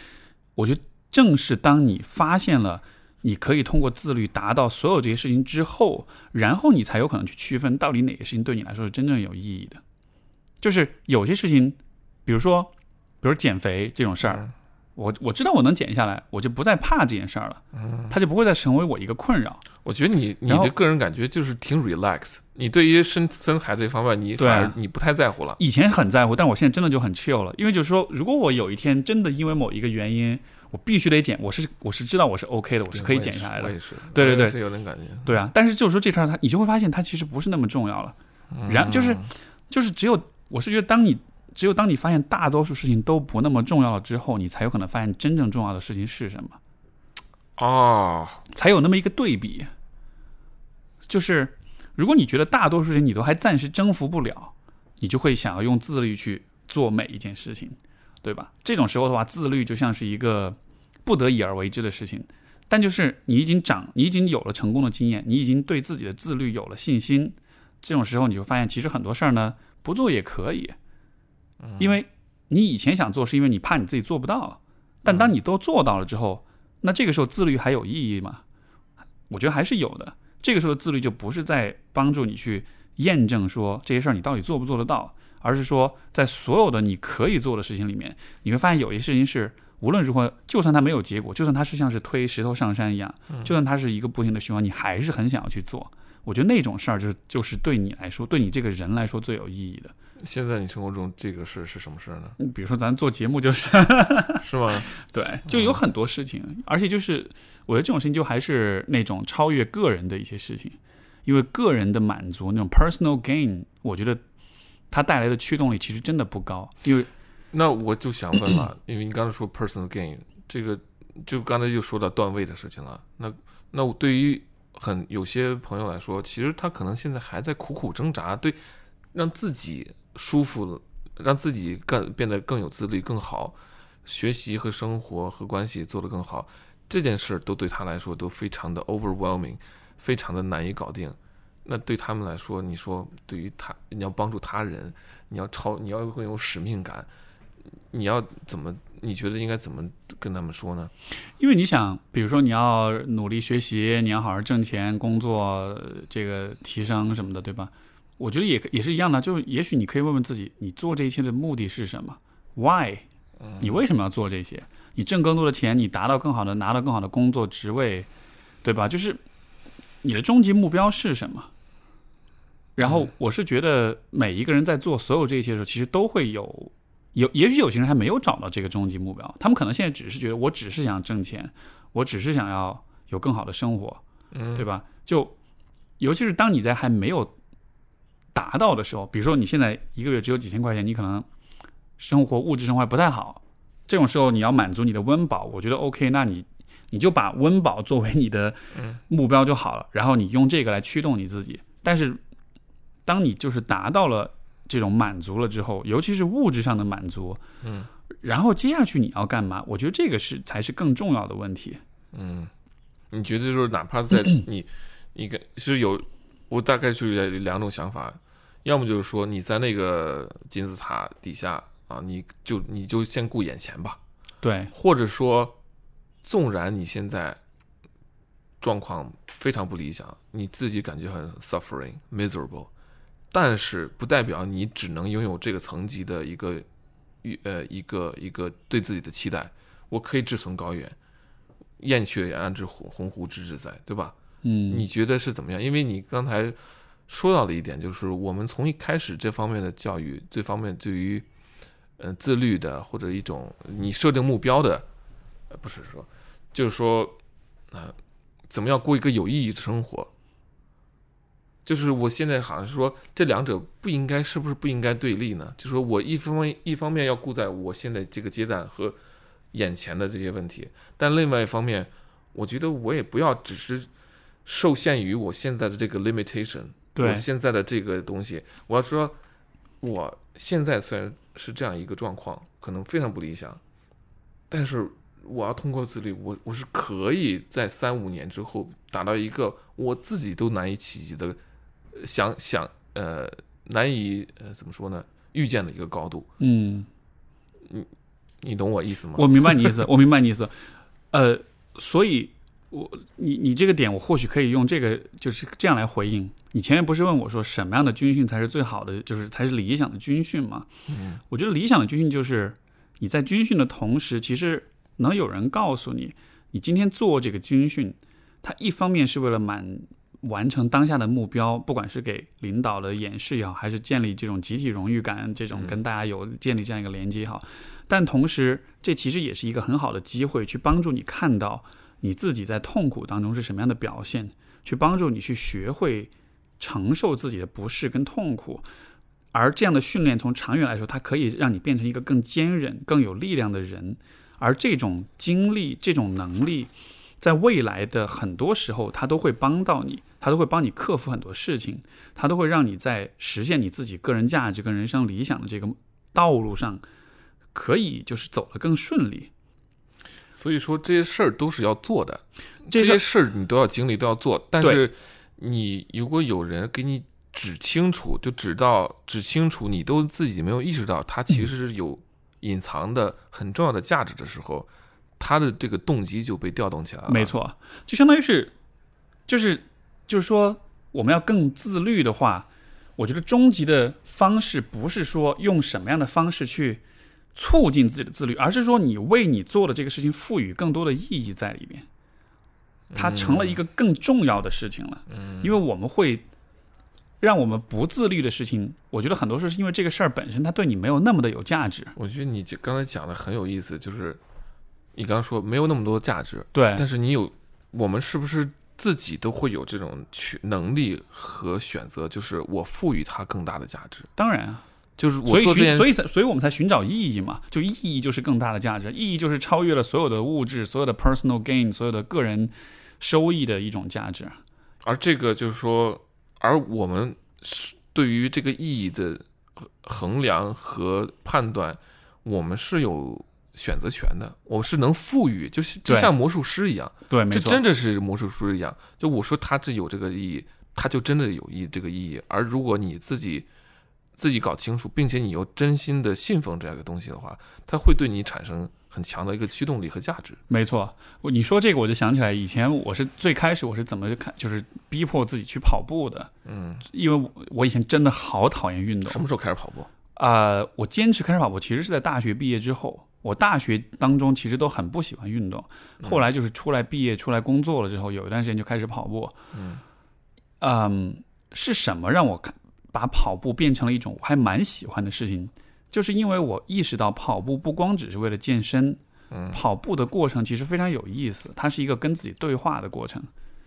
我觉得正是当你发现了你可以通过自律达到所有这些事情之后，然后你才有可能去区分到底哪些事情对你来说是真正有意义的。就是有些事情，比如说，比如减肥这种事儿，嗯我我知道我能减下来，我就不再怕这件事儿了，嗯它就不会再成为我一个困扰。我觉得你你的个人感觉就是挺 relax，你对于身身材这方面你反而你不太在乎了。以前很在乎，但我现在真的就很 chill 了，因为就是说，如果我有一天真的因为某一个原因，我必须得减，我是我是知道我是 OK 的，我是可以减下来的，对对对是有点感觉。对啊。但是就是说这事儿，它你就会发现它其实不是那么重要了。然就是就是只有我是觉得，当你只有当你发现大多数事情都不那么重要了之后，你才有可能发现真正重要的事情是什么，哦，才有那么一个对比。就是如果你觉得大多数人你都还暂时征服不了，你就会想要用自律去做每一件事情，对吧？这种时候的话，自律就像是一个不得已而为之的事情。但就是你已经长，你已经有了成功的经验，你已经对自己的自律有了信心，这种时候你就发现，其实很多事儿呢不做也可以，因为你以前想做是因为你怕你自己做不到，但当你都做到了之后，那这个时候自律还有意义吗？我觉得还是有的。这个时候的自律就不是在帮助你去验证说这些事儿你到底做不做得到，而是说在所有的你可以做的事情里面，你会发现有些事情是无论如何，就算它没有结果，就算它是像是推石头上山一样，就算它是一个不停的循环，你还是很想要去做。我觉得那种事儿就是就是对你来说，对你这个人来说最有意义的。现在你生活中这个事是什么事儿呢？嗯比如说咱做节目就是 是吗？对，就有很多事情，而且就是我觉得这种事情就还是那种超越个人的一些事情，因为个人的满足那种 personal gain，我觉得它带来的驱动力其实真的不高，因为 那我就想问了，因为你刚才说 personal gain，这个就刚才又说到段位的事情了。那那我对于很有些朋友来说，其实他可能现在还在苦苦挣扎，对，让自己舒服，让自己更变得更有自律、更好，学习和生活和关系做得更好，这件事都对他来说都非常的 overwhelming，非常的难以搞定。那对他们来说，你说对于他，你要帮助他人，你要超，你要更有使命感，你要怎么？你觉得应该怎么跟他们说呢？因为你想，比如说你要努力学习，你要好好挣钱、工作，这个提升什么的，对吧？我觉得也也是一样的，就也许你可以问问自己，你做这一切的目的是什么？Why？你为什么要做这些？你挣更多的钱，你达到更好的、拿到更好的工作职位，对吧？就是你的终极目标是什么？然后我是觉得每一个人在做所有这些的时候，其实都会有有，也许有些人还没有找到这个终极目标，他们可能现在只是觉得我只是想挣钱，我只是想要有更好的生活，嗯对吧？就尤其是当你在还没有达到的时候，比如说你现在一个月只有几千块钱，你可能生活物质生活还不太好，这种时候你要满足你的温饱，我觉得 OK，那你你就把温饱作为你的嗯目标就好了，然后你用这个来驱动你自己。但是当你就是达到了这种满足了之后，尤其是物质上的满足，嗯，然后接下去你要干嘛？我觉得这个是才是更重要的问题。嗯，你觉得就是哪怕在 你你跟是有，我大概就有两种想法，要么就是说你在那个金字塔底下啊，你就你就先顾眼前吧，对，或者说，纵然你现在状况非常不理想，你自己感觉很 suffering miserable，但是不代表你只能拥有这个层级的一个预呃一个一个对自己的期待。我可以志存高远，燕雀安知鸿鸿鹄之志在，对吧？嗯，你觉得是怎么样？因为你刚才说到的一点，就是我们从一开始这方面的教育，这方面对于呃自律的或者一种你设定目标的，呃不是说，就是说啊、呃怎么样过一个有意义的生活？就是我现在好像是说这两者不应该是不是不应该对立呢？就是说我一方面一方面要顾在我现在这个阶段和眼前的这些问题，但另外一方面，我觉得我也不要只是受限于我现在的这个 limitation，对我现在的这个东西，我要说，我现在虽然是这样一个状况，可能非常不理想，但是我要通过自律，我我是可以在三五年之后达到一个我自己都难以企及的，呃想想呃难以呃怎么说呢，预见的一个高度，嗯。你你懂我意思吗？我明白你意思，我明白你意思。呃，所以我你你这个点，我或许可以用这个就是这样来回应。你前面不是问我说什么样的军训才是最好的，就是才是理想的军训吗？嗯我觉得理想的军训就是你在军训的同时，其实能有人告诉你，你今天做这个军训，它一方面是为了满完成当下的目标，不管是给领导的演示也好，还是建立这种集体荣誉感，这种跟大家有建立这样一个连接也好，但同时这其实也是一个很好的机会，去帮助你看到你自己在痛苦当中是什么样的表现，去帮助你去学会承受自己的不适跟痛苦。而这样的训练，从长远来说，它可以让你变成一个更坚韧、更有力量的人。而这种经历、这种能力，在未来的很多时候，他都会帮到你，他都会帮你克服很多事情，他都会让你在实现你自己个人价值跟人生理想的这个道路上，可以就是走得更顺利。所以说这些事儿都是要做的，这些事儿你都要经历，都要做。但是你如果有人给你指清楚，就指到指清楚，你都自己没有意识到，它其实是有隐藏的很重要的价值的时候，他的这个动机就被调动起来了。没，错，就相当于是，就是就是说，我们要更自律的话，我觉得终极的方式不是说用什么样的方式去促进自己的自律，而是说你为你做的这个事情赋予更多的意义在里面，它成了一个更重要的事情了。嗯，因为我们会让我们不自律的事情，我觉得很多时候是因为这个事儿本身它对你没有那么的有价值。我觉得你这刚才讲的很有意思，就是你刚刚说没有那么多价值，对，但是你有，我们是不是自己都会有这种去能力和选择？就是我赋予它更大的价值，当然啊，就是我所以做这件寻，所以才，所以我们才寻找意义嘛。就意义就是更大的价值，意义就是超越了所有的物质、所有的 personal gain、所有的个人收益的一种价值。而这个就是说，而我们是对于这个意义的衡量和判断，我们是有选择权的，我是能赋予，就是就像魔术师一样，对，这真的是魔术师一样。就我说他这有这个意义，他就真的有意这个意义。而如果你自己自己搞清楚，并且你又真心的信奉这样一个东西的话，它会对你产生很强的一个驱动力和价值。没错，我你说这个我就想起来，以前我是最开始我是怎么看，就是逼迫自己去跑步的，嗯，因为我我以前真的好讨厌运动什么时候开始跑步？啊、我坚持开始跑步其实是在大学毕业之后。我大学当中其实都很不喜欢运动，后来就是出来毕业、出来工作了之后，有一段时间就开始跑步。嗯嗯，是什么让我看把跑步变成了一种我还蛮喜欢的事情？就是因为我意识到跑步不光只是为了健身，嗯跑步的过程其实非常有意思，它是一个跟自己对话的过程。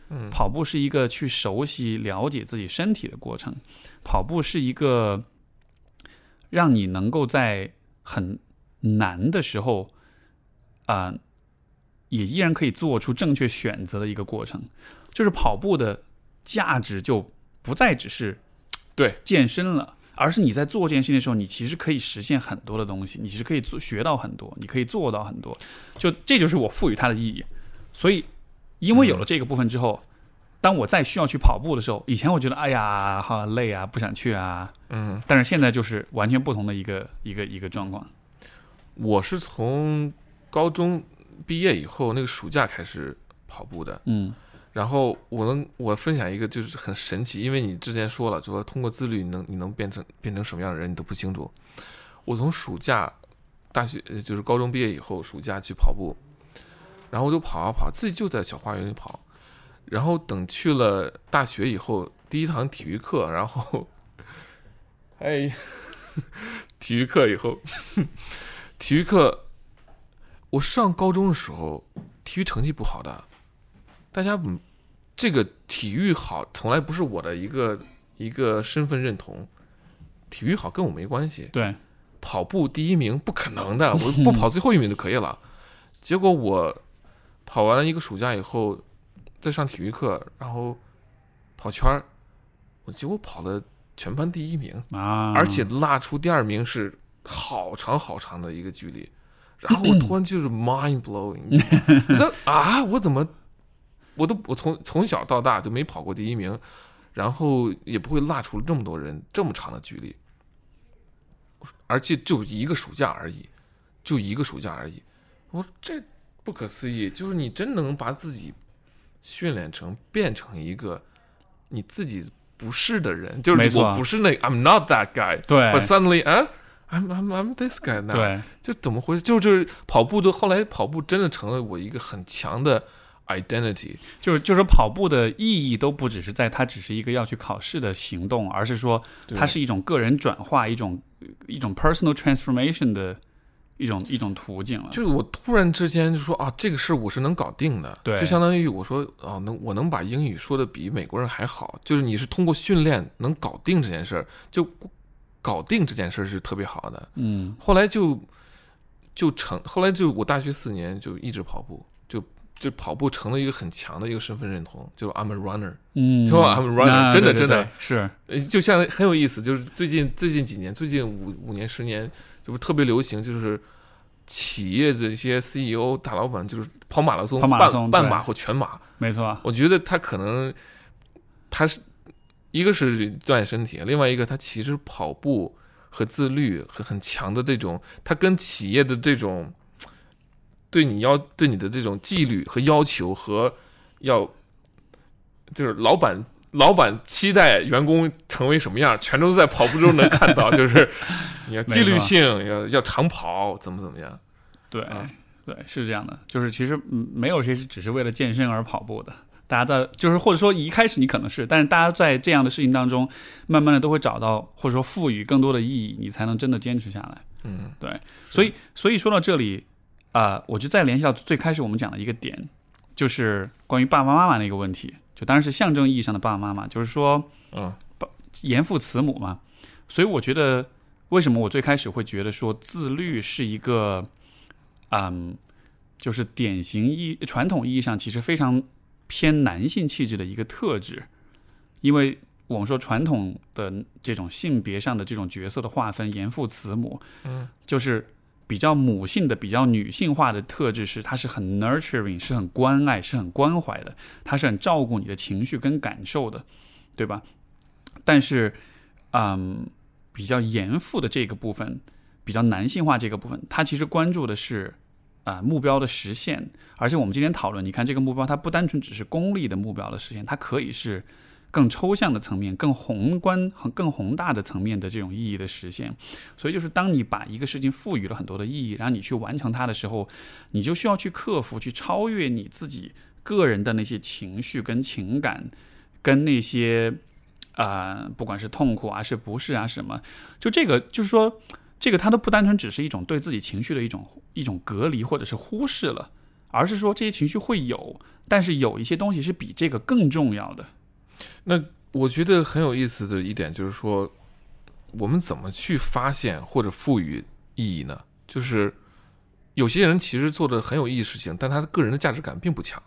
嗯跑步是一个去熟悉、了解自己身体的过程，跑步是一个让你能够在很难的时候，啊、也依然可以做出正确选择的一个过程。就是跑步的价值就不再只是对健身了。而是你在做这件事情的时候，你其实可以实现很多的东西，你其实可以做学到很多，你可以做到很多，就这就是我赋予它的意义。所以，因为有了这个部分之后，当我再需要去跑步的时候，以前我觉得哎呀好累啊，不想去啊，嗯，但是现在就是完全不同的一个一个一个状况。我是从高中毕业以后那个暑假开始跑步的。嗯然后我能我分享一个就是很神奇，因为你之前说了，就说通过自律你能你能变成变成什么样的人你都不清楚。我从暑假大学呃就是高中毕业以后，暑假去跑步，然后我就跑啊跑，自己就在小花园里跑。然后等去了大学以后，第一堂体育课，然后，哎，体育课以后，体育课，我上高中的时候体育成绩不好的，大家嗯这个体育好从来不是我的一个一个身份认同，体育好跟我没关系。对，跑步第一名不可能的，我不跑最后一名就可以了。结果我跑完了一个暑假以后，再上体育课，然后跑圈儿，我结果跑了全班第一名，啊，而且落出第二名是好长好长的一个距离。然后我突然就是 mind blowing，你知道吗 我说啊，我怎么我都我从从小到大就没跑过第一名，然后也不会落出这么多人这么长的距离，而且就一个暑假而已，就一个暑假而已。我说这不可思议，就是你真能把自己训练成变成一个你自己不是的人，就是我不是那个 I'm not that guy，对 but suddenly 啊、I'm I'm I'm this guy now，对就怎么回事？就是跑步的，后来跑步真的成了我一个很强的 identity。就是就是跑步的意义都不只是在它只是一个要去考试的行动，而是说它是一种个人转化，一种一种 personal transformation 的一种一种途径了。就是我突然之间就说啊，这个事我是能搞定的，对就相当于我说啊，能我能把英语说的比美国人还好，就是你是通过训练能搞定这件事儿，就搞定这件事儿是特别好的。嗯后来就就成，后来就我大学四年就一直跑步，就就跑步成了一个很强的一个身份认同，就 I'm a runner。嗯，就 I'm a runner，真的真的是呃，就像很有意思，就是最近最近几年，最近五五年十年，就是特别流行，就是企业的一些 CEO 大老板，就是跑马拉松、跑马拉松半半马或全马。没错，我觉得他可能他是一个是锻炼身体，另外一个他其实跑步和自律很很强的这种，他跟企业的这种对你要对你的这种纪律和要求和要就是老板。老板期待员工成为什么样，全都在跑步中能看到。就是你要纪律性，要要长跑，怎么怎么样。对、啊对是这样的，就是其实嗯没有谁是只是为了健身而跑步的。大家在就是或者说一开始你可能是，但是大家在这样的事情当中，慢慢的都会找到或者说赋予更多的意义，你才能真的坚持下来。嗯对，所以所以说到这里，啊，我就再联系到最开始我们讲的一个点，就是关于爸爸妈妈的一个问题，就当然是象征意义上的爸爸妈妈，就是说嗯严父慈母嘛。所以我觉得，为什么我最开始会觉得说自律是一个，嗯，就是典型意传统意义上其实非常偏男性气质的一个特质，因为我们说传统的这种性别上的这种角色的划分，严父慈母，嗯，就是比较母性的、比较女性化的特质是，它是很 nurturing，是很关爱、是很关怀的，它是很照顾你的情绪跟感受的。对吧？但是，嗯，比较严父的这个部分，比较男性化这个部分，它其实关注的是啊、目标的实现。而且我们今天讨论，你看这个目标，它不单纯只是功利的目标的实现，它可以是更抽象的层面、更宏观、更宏大的层面的这种意义的实现。所以，就是当你把一个事情赋予了很多的意义，然后你去完成它的时候，你就需要去克服、去超越你自己个人的那些情绪跟情感，跟那些啊、呃不管是痛苦啊、是不适啊什么，就这个就是说，这个它都不单纯只是一种对自己情绪的一种一种隔离或者是忽视了，而是说这些情绪会有，但是有一些东西是比这个更重要的。那我觉得很有意思的一点就是说，我们怎么去发现或者赋予意义呢？就是有些人其实做的很有意义事情，但他的个人的价值感并不强。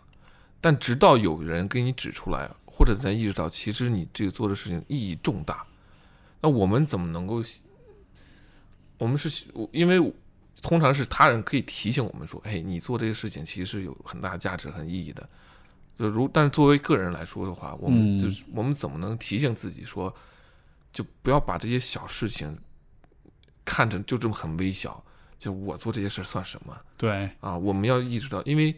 但直到有人给你指出来，或者才意识到，其实你这个做的事情意义重大。那我们怎么能够？我们是因为通常是他人可以提醒我们说：“哎，你做这个事情其实是有很大价值、很意义的。”就如，但是作为个人来说的话，我们嗯就是、我们怎么能提醒自己说，就不要把这些小事情看成就这么很微小，就我做这些事算什么对，啊？我们要意识到，因为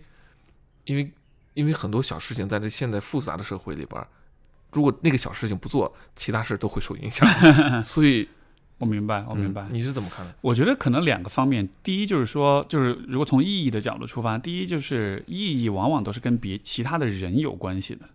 因为因为很多小事情在这现在复杂的社会里边，如果那个小事情不做，其他事都会受影响。所以，我明白，我明白。嗯你是怎么看的？我觉得可能两个方面，第一就是说，就是如果从意义的角度出发，第一就是意义往往都是跟别其他的人有关系的，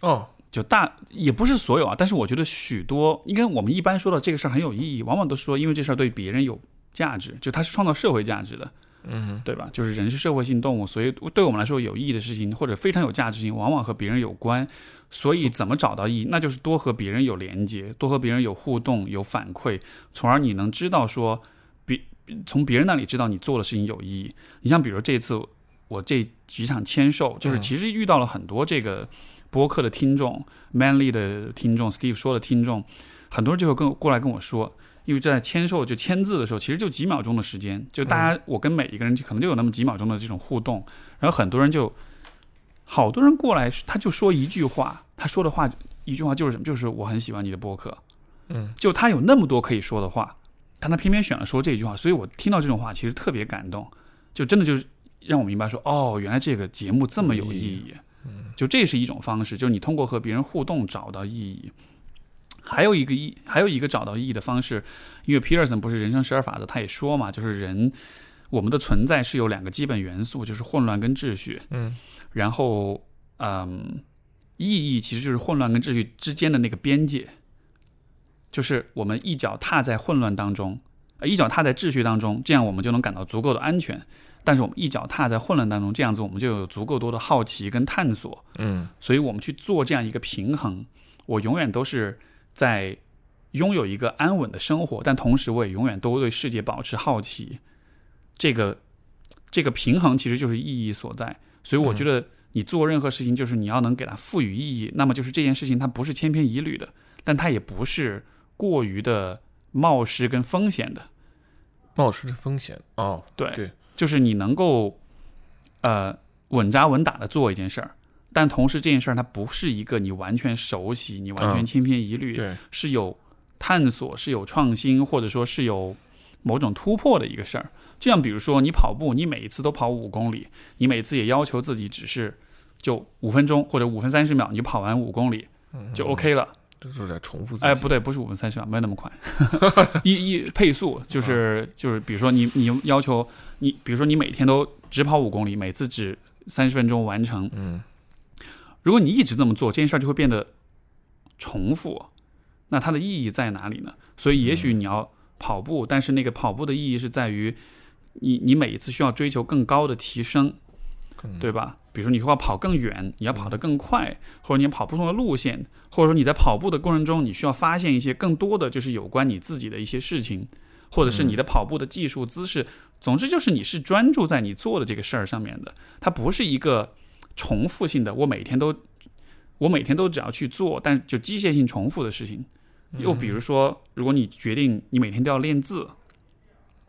哦，就大也不是所有啊，但是我觉得许多，应该我们一般说到这个事儿很有意义，往往都是说因为这事儿对别人有价值，就它是创造社会价值的，嗯对吧？就是人是社会性动物，所以对我们来说有意义的事情或者非常有价值的事情，往往和别人有关。所以怎么找到意义，那就是多和别人有连接，多和别人有互动、有反馈，从而你能知道说，别从别人那里知道你做的事情有意义。你像比如这次我这几场签售，就是嗯其实遇到了很多这个播客的听众、Manly 的听众、Steve 说的听众，很多人就会跟过来跟我说，因为在签售就签字的时候，其实就几秒钟的时间，就大家、我跟每一个人可能就有那么几秒钟的这种互动，然后很多人就好多人过来，他就说一句话，他说的话一句话就是什么？就是我很喜欢你的播客，嗯，就他有那么多可以说的话，但他偏偏选了说这句话，所以我听到这种话其实特别感动，就真的就是让我明白说，哦，原来这个节目这么有意义。嗯，就这是一种方式，就是你通过和别人互动找到意义。还有一个意，还有一个找到意义的方式，因为 Peterson 不是人生十二法则，他也说嘛，就是人我们的存在是有两个基本元素，就是混乱跟秩序。嗯然后，嗯，意义其实就是混乱跟秩序之间的那个边界，就是我们一脚踏在混乱当中，呃，一脚踏在秩序当中，这样我们就能感到足够的安全。但是我们一脚踏在混乱当中，这样子我们就有足够多的好奇跟探索。嗯所以我们去做这样一个平衡，我永远都是在拥有一个安稳的生活，但同时我也永远都对世界保持好奇。这个这个平衡其实就是意义所在。所以我觉得你做任何事情，就是你要能给它赋予意义，那么就是这件事情它不是千篇一律的，但它也不是过于的冒失跟风险的。冒失的风险哦，对，对就是你能够呃稳扎稳打的做一件事儿，但同时这件事儿它不是一个你完全熟悉、你完全嗯千篇一律，对，是有探索、是有创新，或者说是有某种突破的一个事儿。就像比如说你跑步，你每一次都跑五公里，你每次也要求自己只是就五分钟或者五分三十秒，你就跑完五公里就 OK 了。这就是在重复自己。哎，不对，不是五分三十秒，没有那么快。一一配速就是就是，比如说你你要求你，比如说你每天都只跑五公里，每次只三十分钟完成。嗯如果你一直这么做，这件事儿就会变得重复。那它的意义在哪里呢？所以也许你要跑步，但是那个跑步的意义是在于你你每一次需要追求更高的提升，嗯对吧？比如说你要跑更远，你要跑得更快，或者你要跑不同的路线，或者说你在跑步的过程中，你需要发现一些更多的就是有关你自己的一些事情，或者是你的跑步的技术姿势。总之就是你是专注在你做的这个事儿上面的，它不是一个重复性的。我每天都我每天都只要去做，但就机械性重复的事情。又比如说，如果你决定你每天都要练字，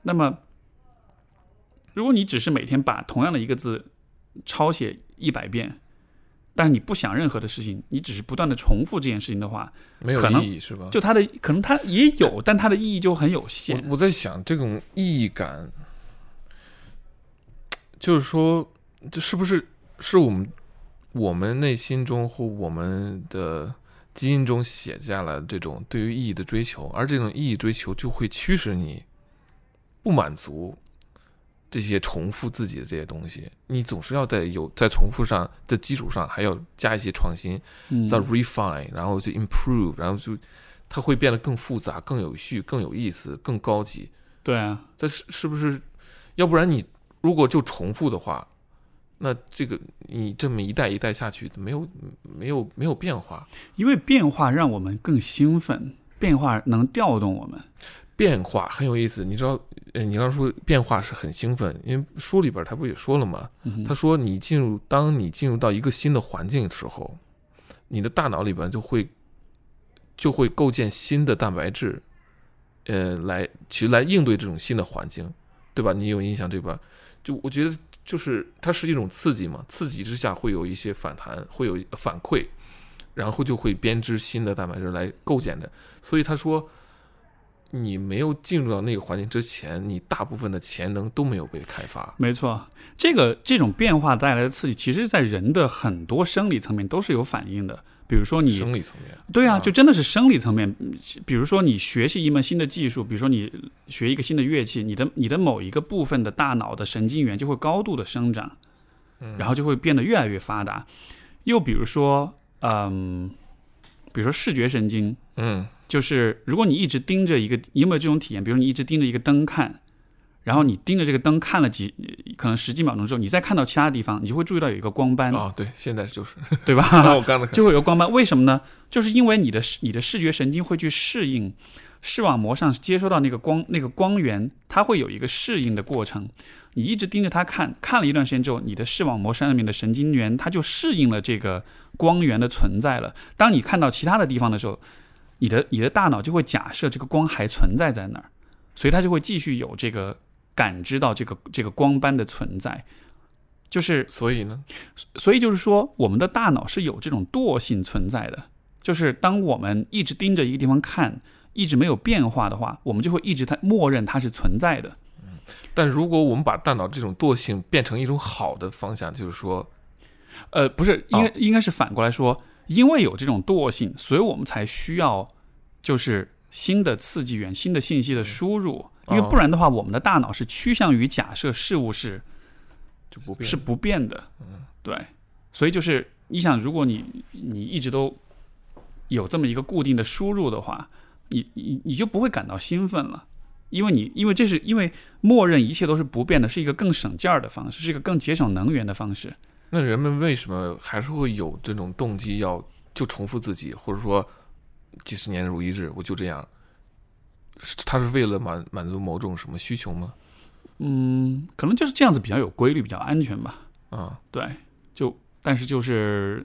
那么如果你只是每天把同样的一个字抄写一百遍，但是你不想任何的事情，你只是不断的重复这件事情的话，没有意义是吧？就它的可能它也有，但它的意义就很有我限。我在想这种意义感，就是说，这是不是是我们我们内心中或我们的基因中写下了这种对于意义的追求，而这种意义追求就会驱使你不满足这些重复自己的这些东西，你总是要在有在重复上的基础上还要加一些创新，嗯，再 refine，然后就 improve，然后就它会变得更复杂、更有序、更有意思、更高级。对啊，这是是不是？要不然你如果就重复的话，那这个你这么一代一代下去，没有没有没有变化。因为变化让我们更兴奋，变化能调动我们。变化很有意思，你知道？呃，你刚刚说变化是很兴奋，因为书里边他不也说了吗？嗯他说你进入，当你进入到一个新的环境的时候，你的大脑里边就会就会构建新的蛋白质，呃，来其实来应对这种新的环境，对吧？你有印象对吧？就我觉得就是它是一种刺激嘛，刺激之下会有一些反弹，会有反馈，然后就会编织新的蛋白质来构建的。所以他说。你没有进入到那个环境之前，你大部分的潜能都没有被开发。没错，这个这种变化带来的刺激，其实在人的很多生理层面都是有反应的。比如说你生理层面，对啊，啊就真的是生理层面。嗯比如说你学习一门新的技术，比如说你学一个新的乐器，你的你的某一个部分的大脑的神经元就会高度的生长，嗯然后就会变得越来越发达。又比如说，嗯，比如说视觉神经，嗯就是如果你一直盯着一个，你有没有这种体验？比如你一直盯着一个灯看，然后你盯着这个灯看了几，可能十几秒钟之后，你再看到其他地方，你就会注意到有一个光斑，啊，对，现在就是，对吧？我刚才看就会有光斑。为什么呢？就是因为你的视你的视觉神经会去适应视网膜上接收到那个光那个光源，它会有一个适应的过程。你一直盯着它看，看了一段时间之后，你的视网膜上面的神经元它就适应了这个光源的存在了。当你看到其他的地方的时候，你的你的大脑就会假设这个光还存在在那儿，所以它就会继续有这个感知到这个这个光斑的存在。就是所以呢，所以就是说，我们的大脑是有这种惰性存在的，就是当我们一直盯着一个地方看，一直没有变化的话，我们就会一直它默认它是存在的。嗯。但如果我们把大脑这种惰性变成一种好的方向，就是说，呃，不是，应该、应该是反过来说，因为有这种惰性，所以我们才需要就是新的刺激源、新的信息的输入，因为哦不然的话，我们的大脑是趋向于假设事物是就不变是不变的。嗯，对，所以就是你想，如果你你一直都有这么一个固定的输入的话，你你你就不会感到兴奋了。因为你，因为这是因为默认一切都是不变的，是一个更省劲儿的方式，是一个更节省能源的方式。那人们为什么还是会有这种动机要就重复自己，或者说几十年如一日，我就这样？是他是为了满满足某种什么需求吗？嗯，可能就是这样子比较有规律，比较安全吧。啊，对，就但是就是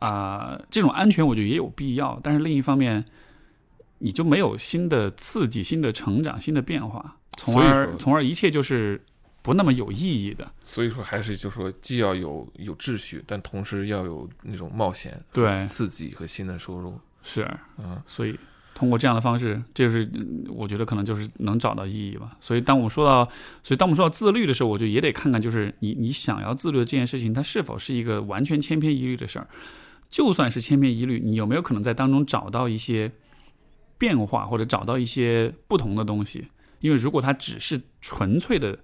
啊、这种安全我觉得也有必要，但是另一方面，你就没有新的刺激、新的成长、新的变化，从而从而一切就是不那么有意义的。所以说还是就是说，既要有有秩序，但同时要有那种冒险、对刺激和新的收入。是，啊，所以通过这样的方式，这就是嗯我觉得可能就是能找到意义吧。所以当我们说到，所以当我们说到自律的时候，我就也得看看，就是你你想要自律的这件事情，它是否是一个完全千篇一律的事儿。就算是千篇一律，你有没有可能在当中找到一些变化，或者找到一些不同的东西？因为如果它只是纯粹的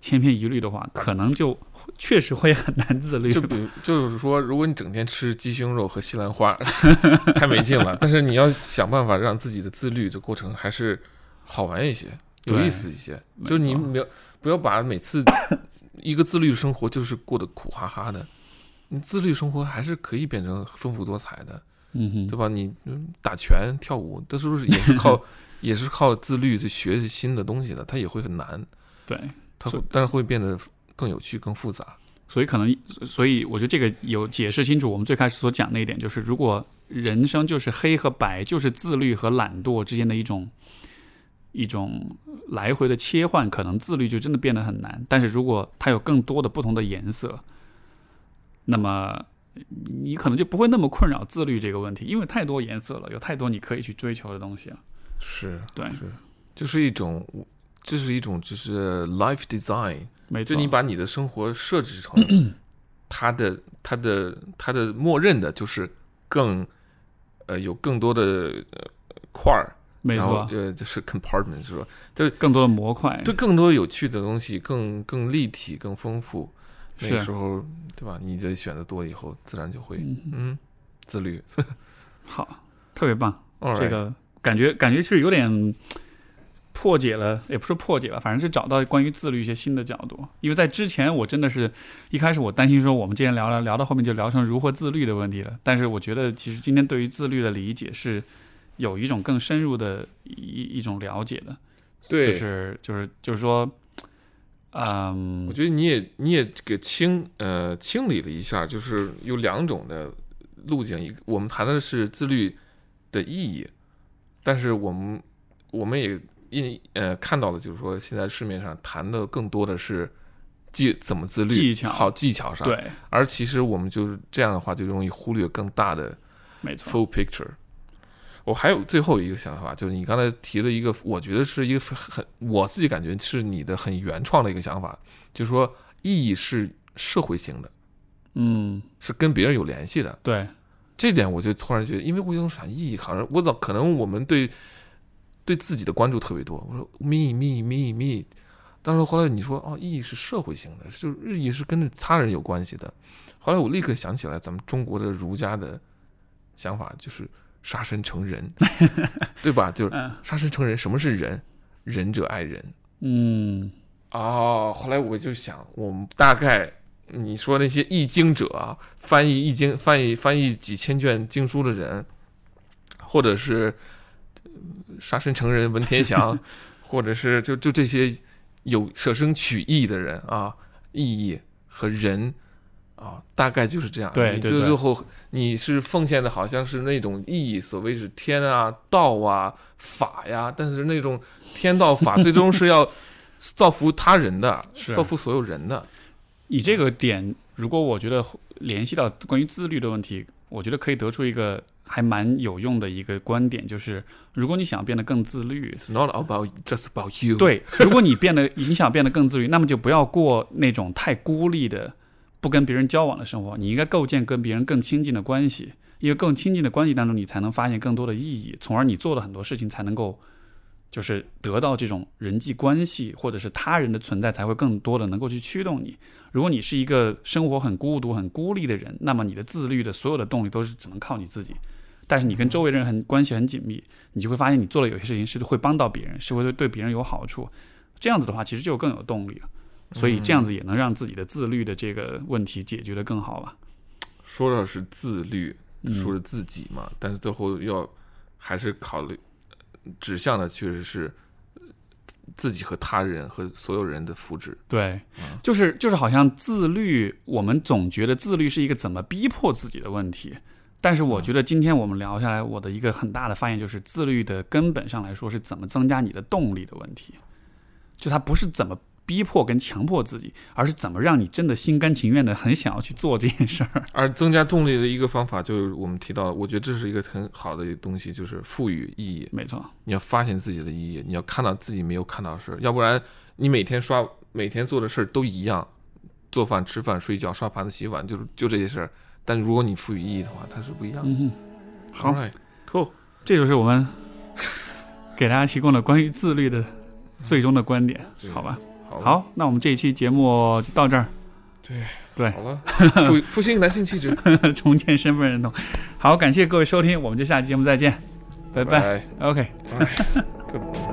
千篇一律的话，可能就确实会很难自律。就比如就是说，如果你整天吃鸡胸肉和西兰花，太没劲了。但是你要想办法让自己的自律的过程还是好玩一些、有意思一些。就是你错没有不要把每次一个自律生活就是过得苦哈哈的。你自律生活还是可以变成丰富多彩的，嗯，对吧？你嗯打拳、跳舞，这是不是也是靠 也是靠自律去学新的东西的？它也会很难，对。它会但是会变得更有趣、更复杂。所以可能，所以我觉得这个有解释清楚。我们最开始所讲的一点，就是如果人生就是黑和白，就是自律和懒惰之间的一种一种来回的切换，可能自律就真的变得很难。但是如果它有更多的不同的颜色，那么你可能就不会那么困扰自律这个问题，因为太多颜色了，有太多你可以去追求的东西了。是对，是，就是一种，这是一种就是 life design，没错，就你把你的生活设置成 他的他的他的默认的就是更呃有更多的呃块儿，没错，呃就是 compartment 是吧？更多的模块，对，更多有趣的东西，更更立体、更丰富。那个时候，对吧？你的选择多以后，自然就会嗯，嗯自律。好，特别棒。这个感觉感觉是有点破解了，也不是破解了，反正是找到关于自律一些新的角度。因为在之前我真的是一开始我担心说我们之前聊聊聊到后面就聊成如何自律的问题了，但是我觉得其实今天对于自律的理解是有一种更深入的一一种了解的，对，就是就是就是说，嗯我，觉得你也你也给清呃清理了一下，就是有两种的路径，一个我们谈的是自律的意义，但是我们我们也因呃看到了，就是说现在市面上谈的更多的是技怎么自律，技巧好技巧上，，对，而其实我们就是这样的话，就容易忽略更大的没错，full picture。我还有最后一个想法，就是你刚才提了一个，我觉得是一个很我自己感觉是你的很原创的一个想法，就是说意义是社会性的，嗯，是跟别人有联系的。对，这点我就突然觉得，因为我有种想意义，好像我早可能我们对对自己的关注特别多。我说 me me me me，但是后来你说哦，意义是社会性的，就是意义是跟他人有关系的。后来我立刻想起来咱们中国的儒家的想法，就是杀身成仁，对吧？就是嗯杀身成仁，什么是仁？仁者爱人。嗯，哦，后来我就想，我们大概你说那些易经者啊，翻译易经、翻译翻译几千卷经书的人，或者是呃杀身成仁文天祥，或者是就就这些有舍生取义的人啊，意义和仁啊，大概就是这样。你对就最后你是奉献的好像是那种意义，所谓是天啊、道啊、法呀，但是那种天道法 最终是要造福他人的，是造福所有人的。以这个点，如果我觉得联系到关于自律的问题，我觉得可以得出一个还蛮有用的一个观点，就是如果你想变得更自律，It's not about just about you。，对，如果你变得你想变得更自律，那么就不要过那种太孤立的、不跟别人交往的生活。你应该构建跟别人更亲近的关系，因为更亲近的关系当中，你才能发现更多的意义，从而你做的很多事情才能够。就是得到这种人际关系，或者是他人的存在，才会更多的能够去驱动你。如果你是一个生活很孤独、很孤立的人，那么你的自律的所有的动力都是只能靠你自己。但是你跟周围人很关系很紧密，你就会发现你做的有些事情是会帮到别人，是会对别人有好处。这样子的话，其实就更有动力了。所以这样子也能让自己的自律的这个问题解决得更好吧。说的是自律，嗯说是自己嘛，但是最后要还是考虑指向的确实是呃自己和他人和所有人的福祉。对，就是就是好像自律，我们总觉得自律是一个怎么逼迫自己的问题。但是我觉得今天我们聊下来，我的一个很大的发现就是，自律的根本上来说是怎么增加你的动力的问题。就它不是怎么逼迫跟强迫自己，而是怎么让你真的心甘情愿的很想要去做这件事儿。而增加动力的一个方法，就是我们提到的，我觉得这是一个很好的东西，就是赋予意义。没错，你要发现自己的意义，你要看到自己没有看到的事儿，要不然你每天刷每天做的事儿都一样，做饭、吃饭、睡觉、刷盘子、洗碗，就是就这些事儿。但如果你赋予意义的话，它是不一样的。嗯，好 cool，这就是我们给大家提供的关于自律的最终的观点，好吧？好，好，那我们这一期节目就到这儿。对对好了，复 复兴男性气质，重建身份认同。好，感谢各位收听，我们就下期节目再见，拜拜。拜 OK。拜。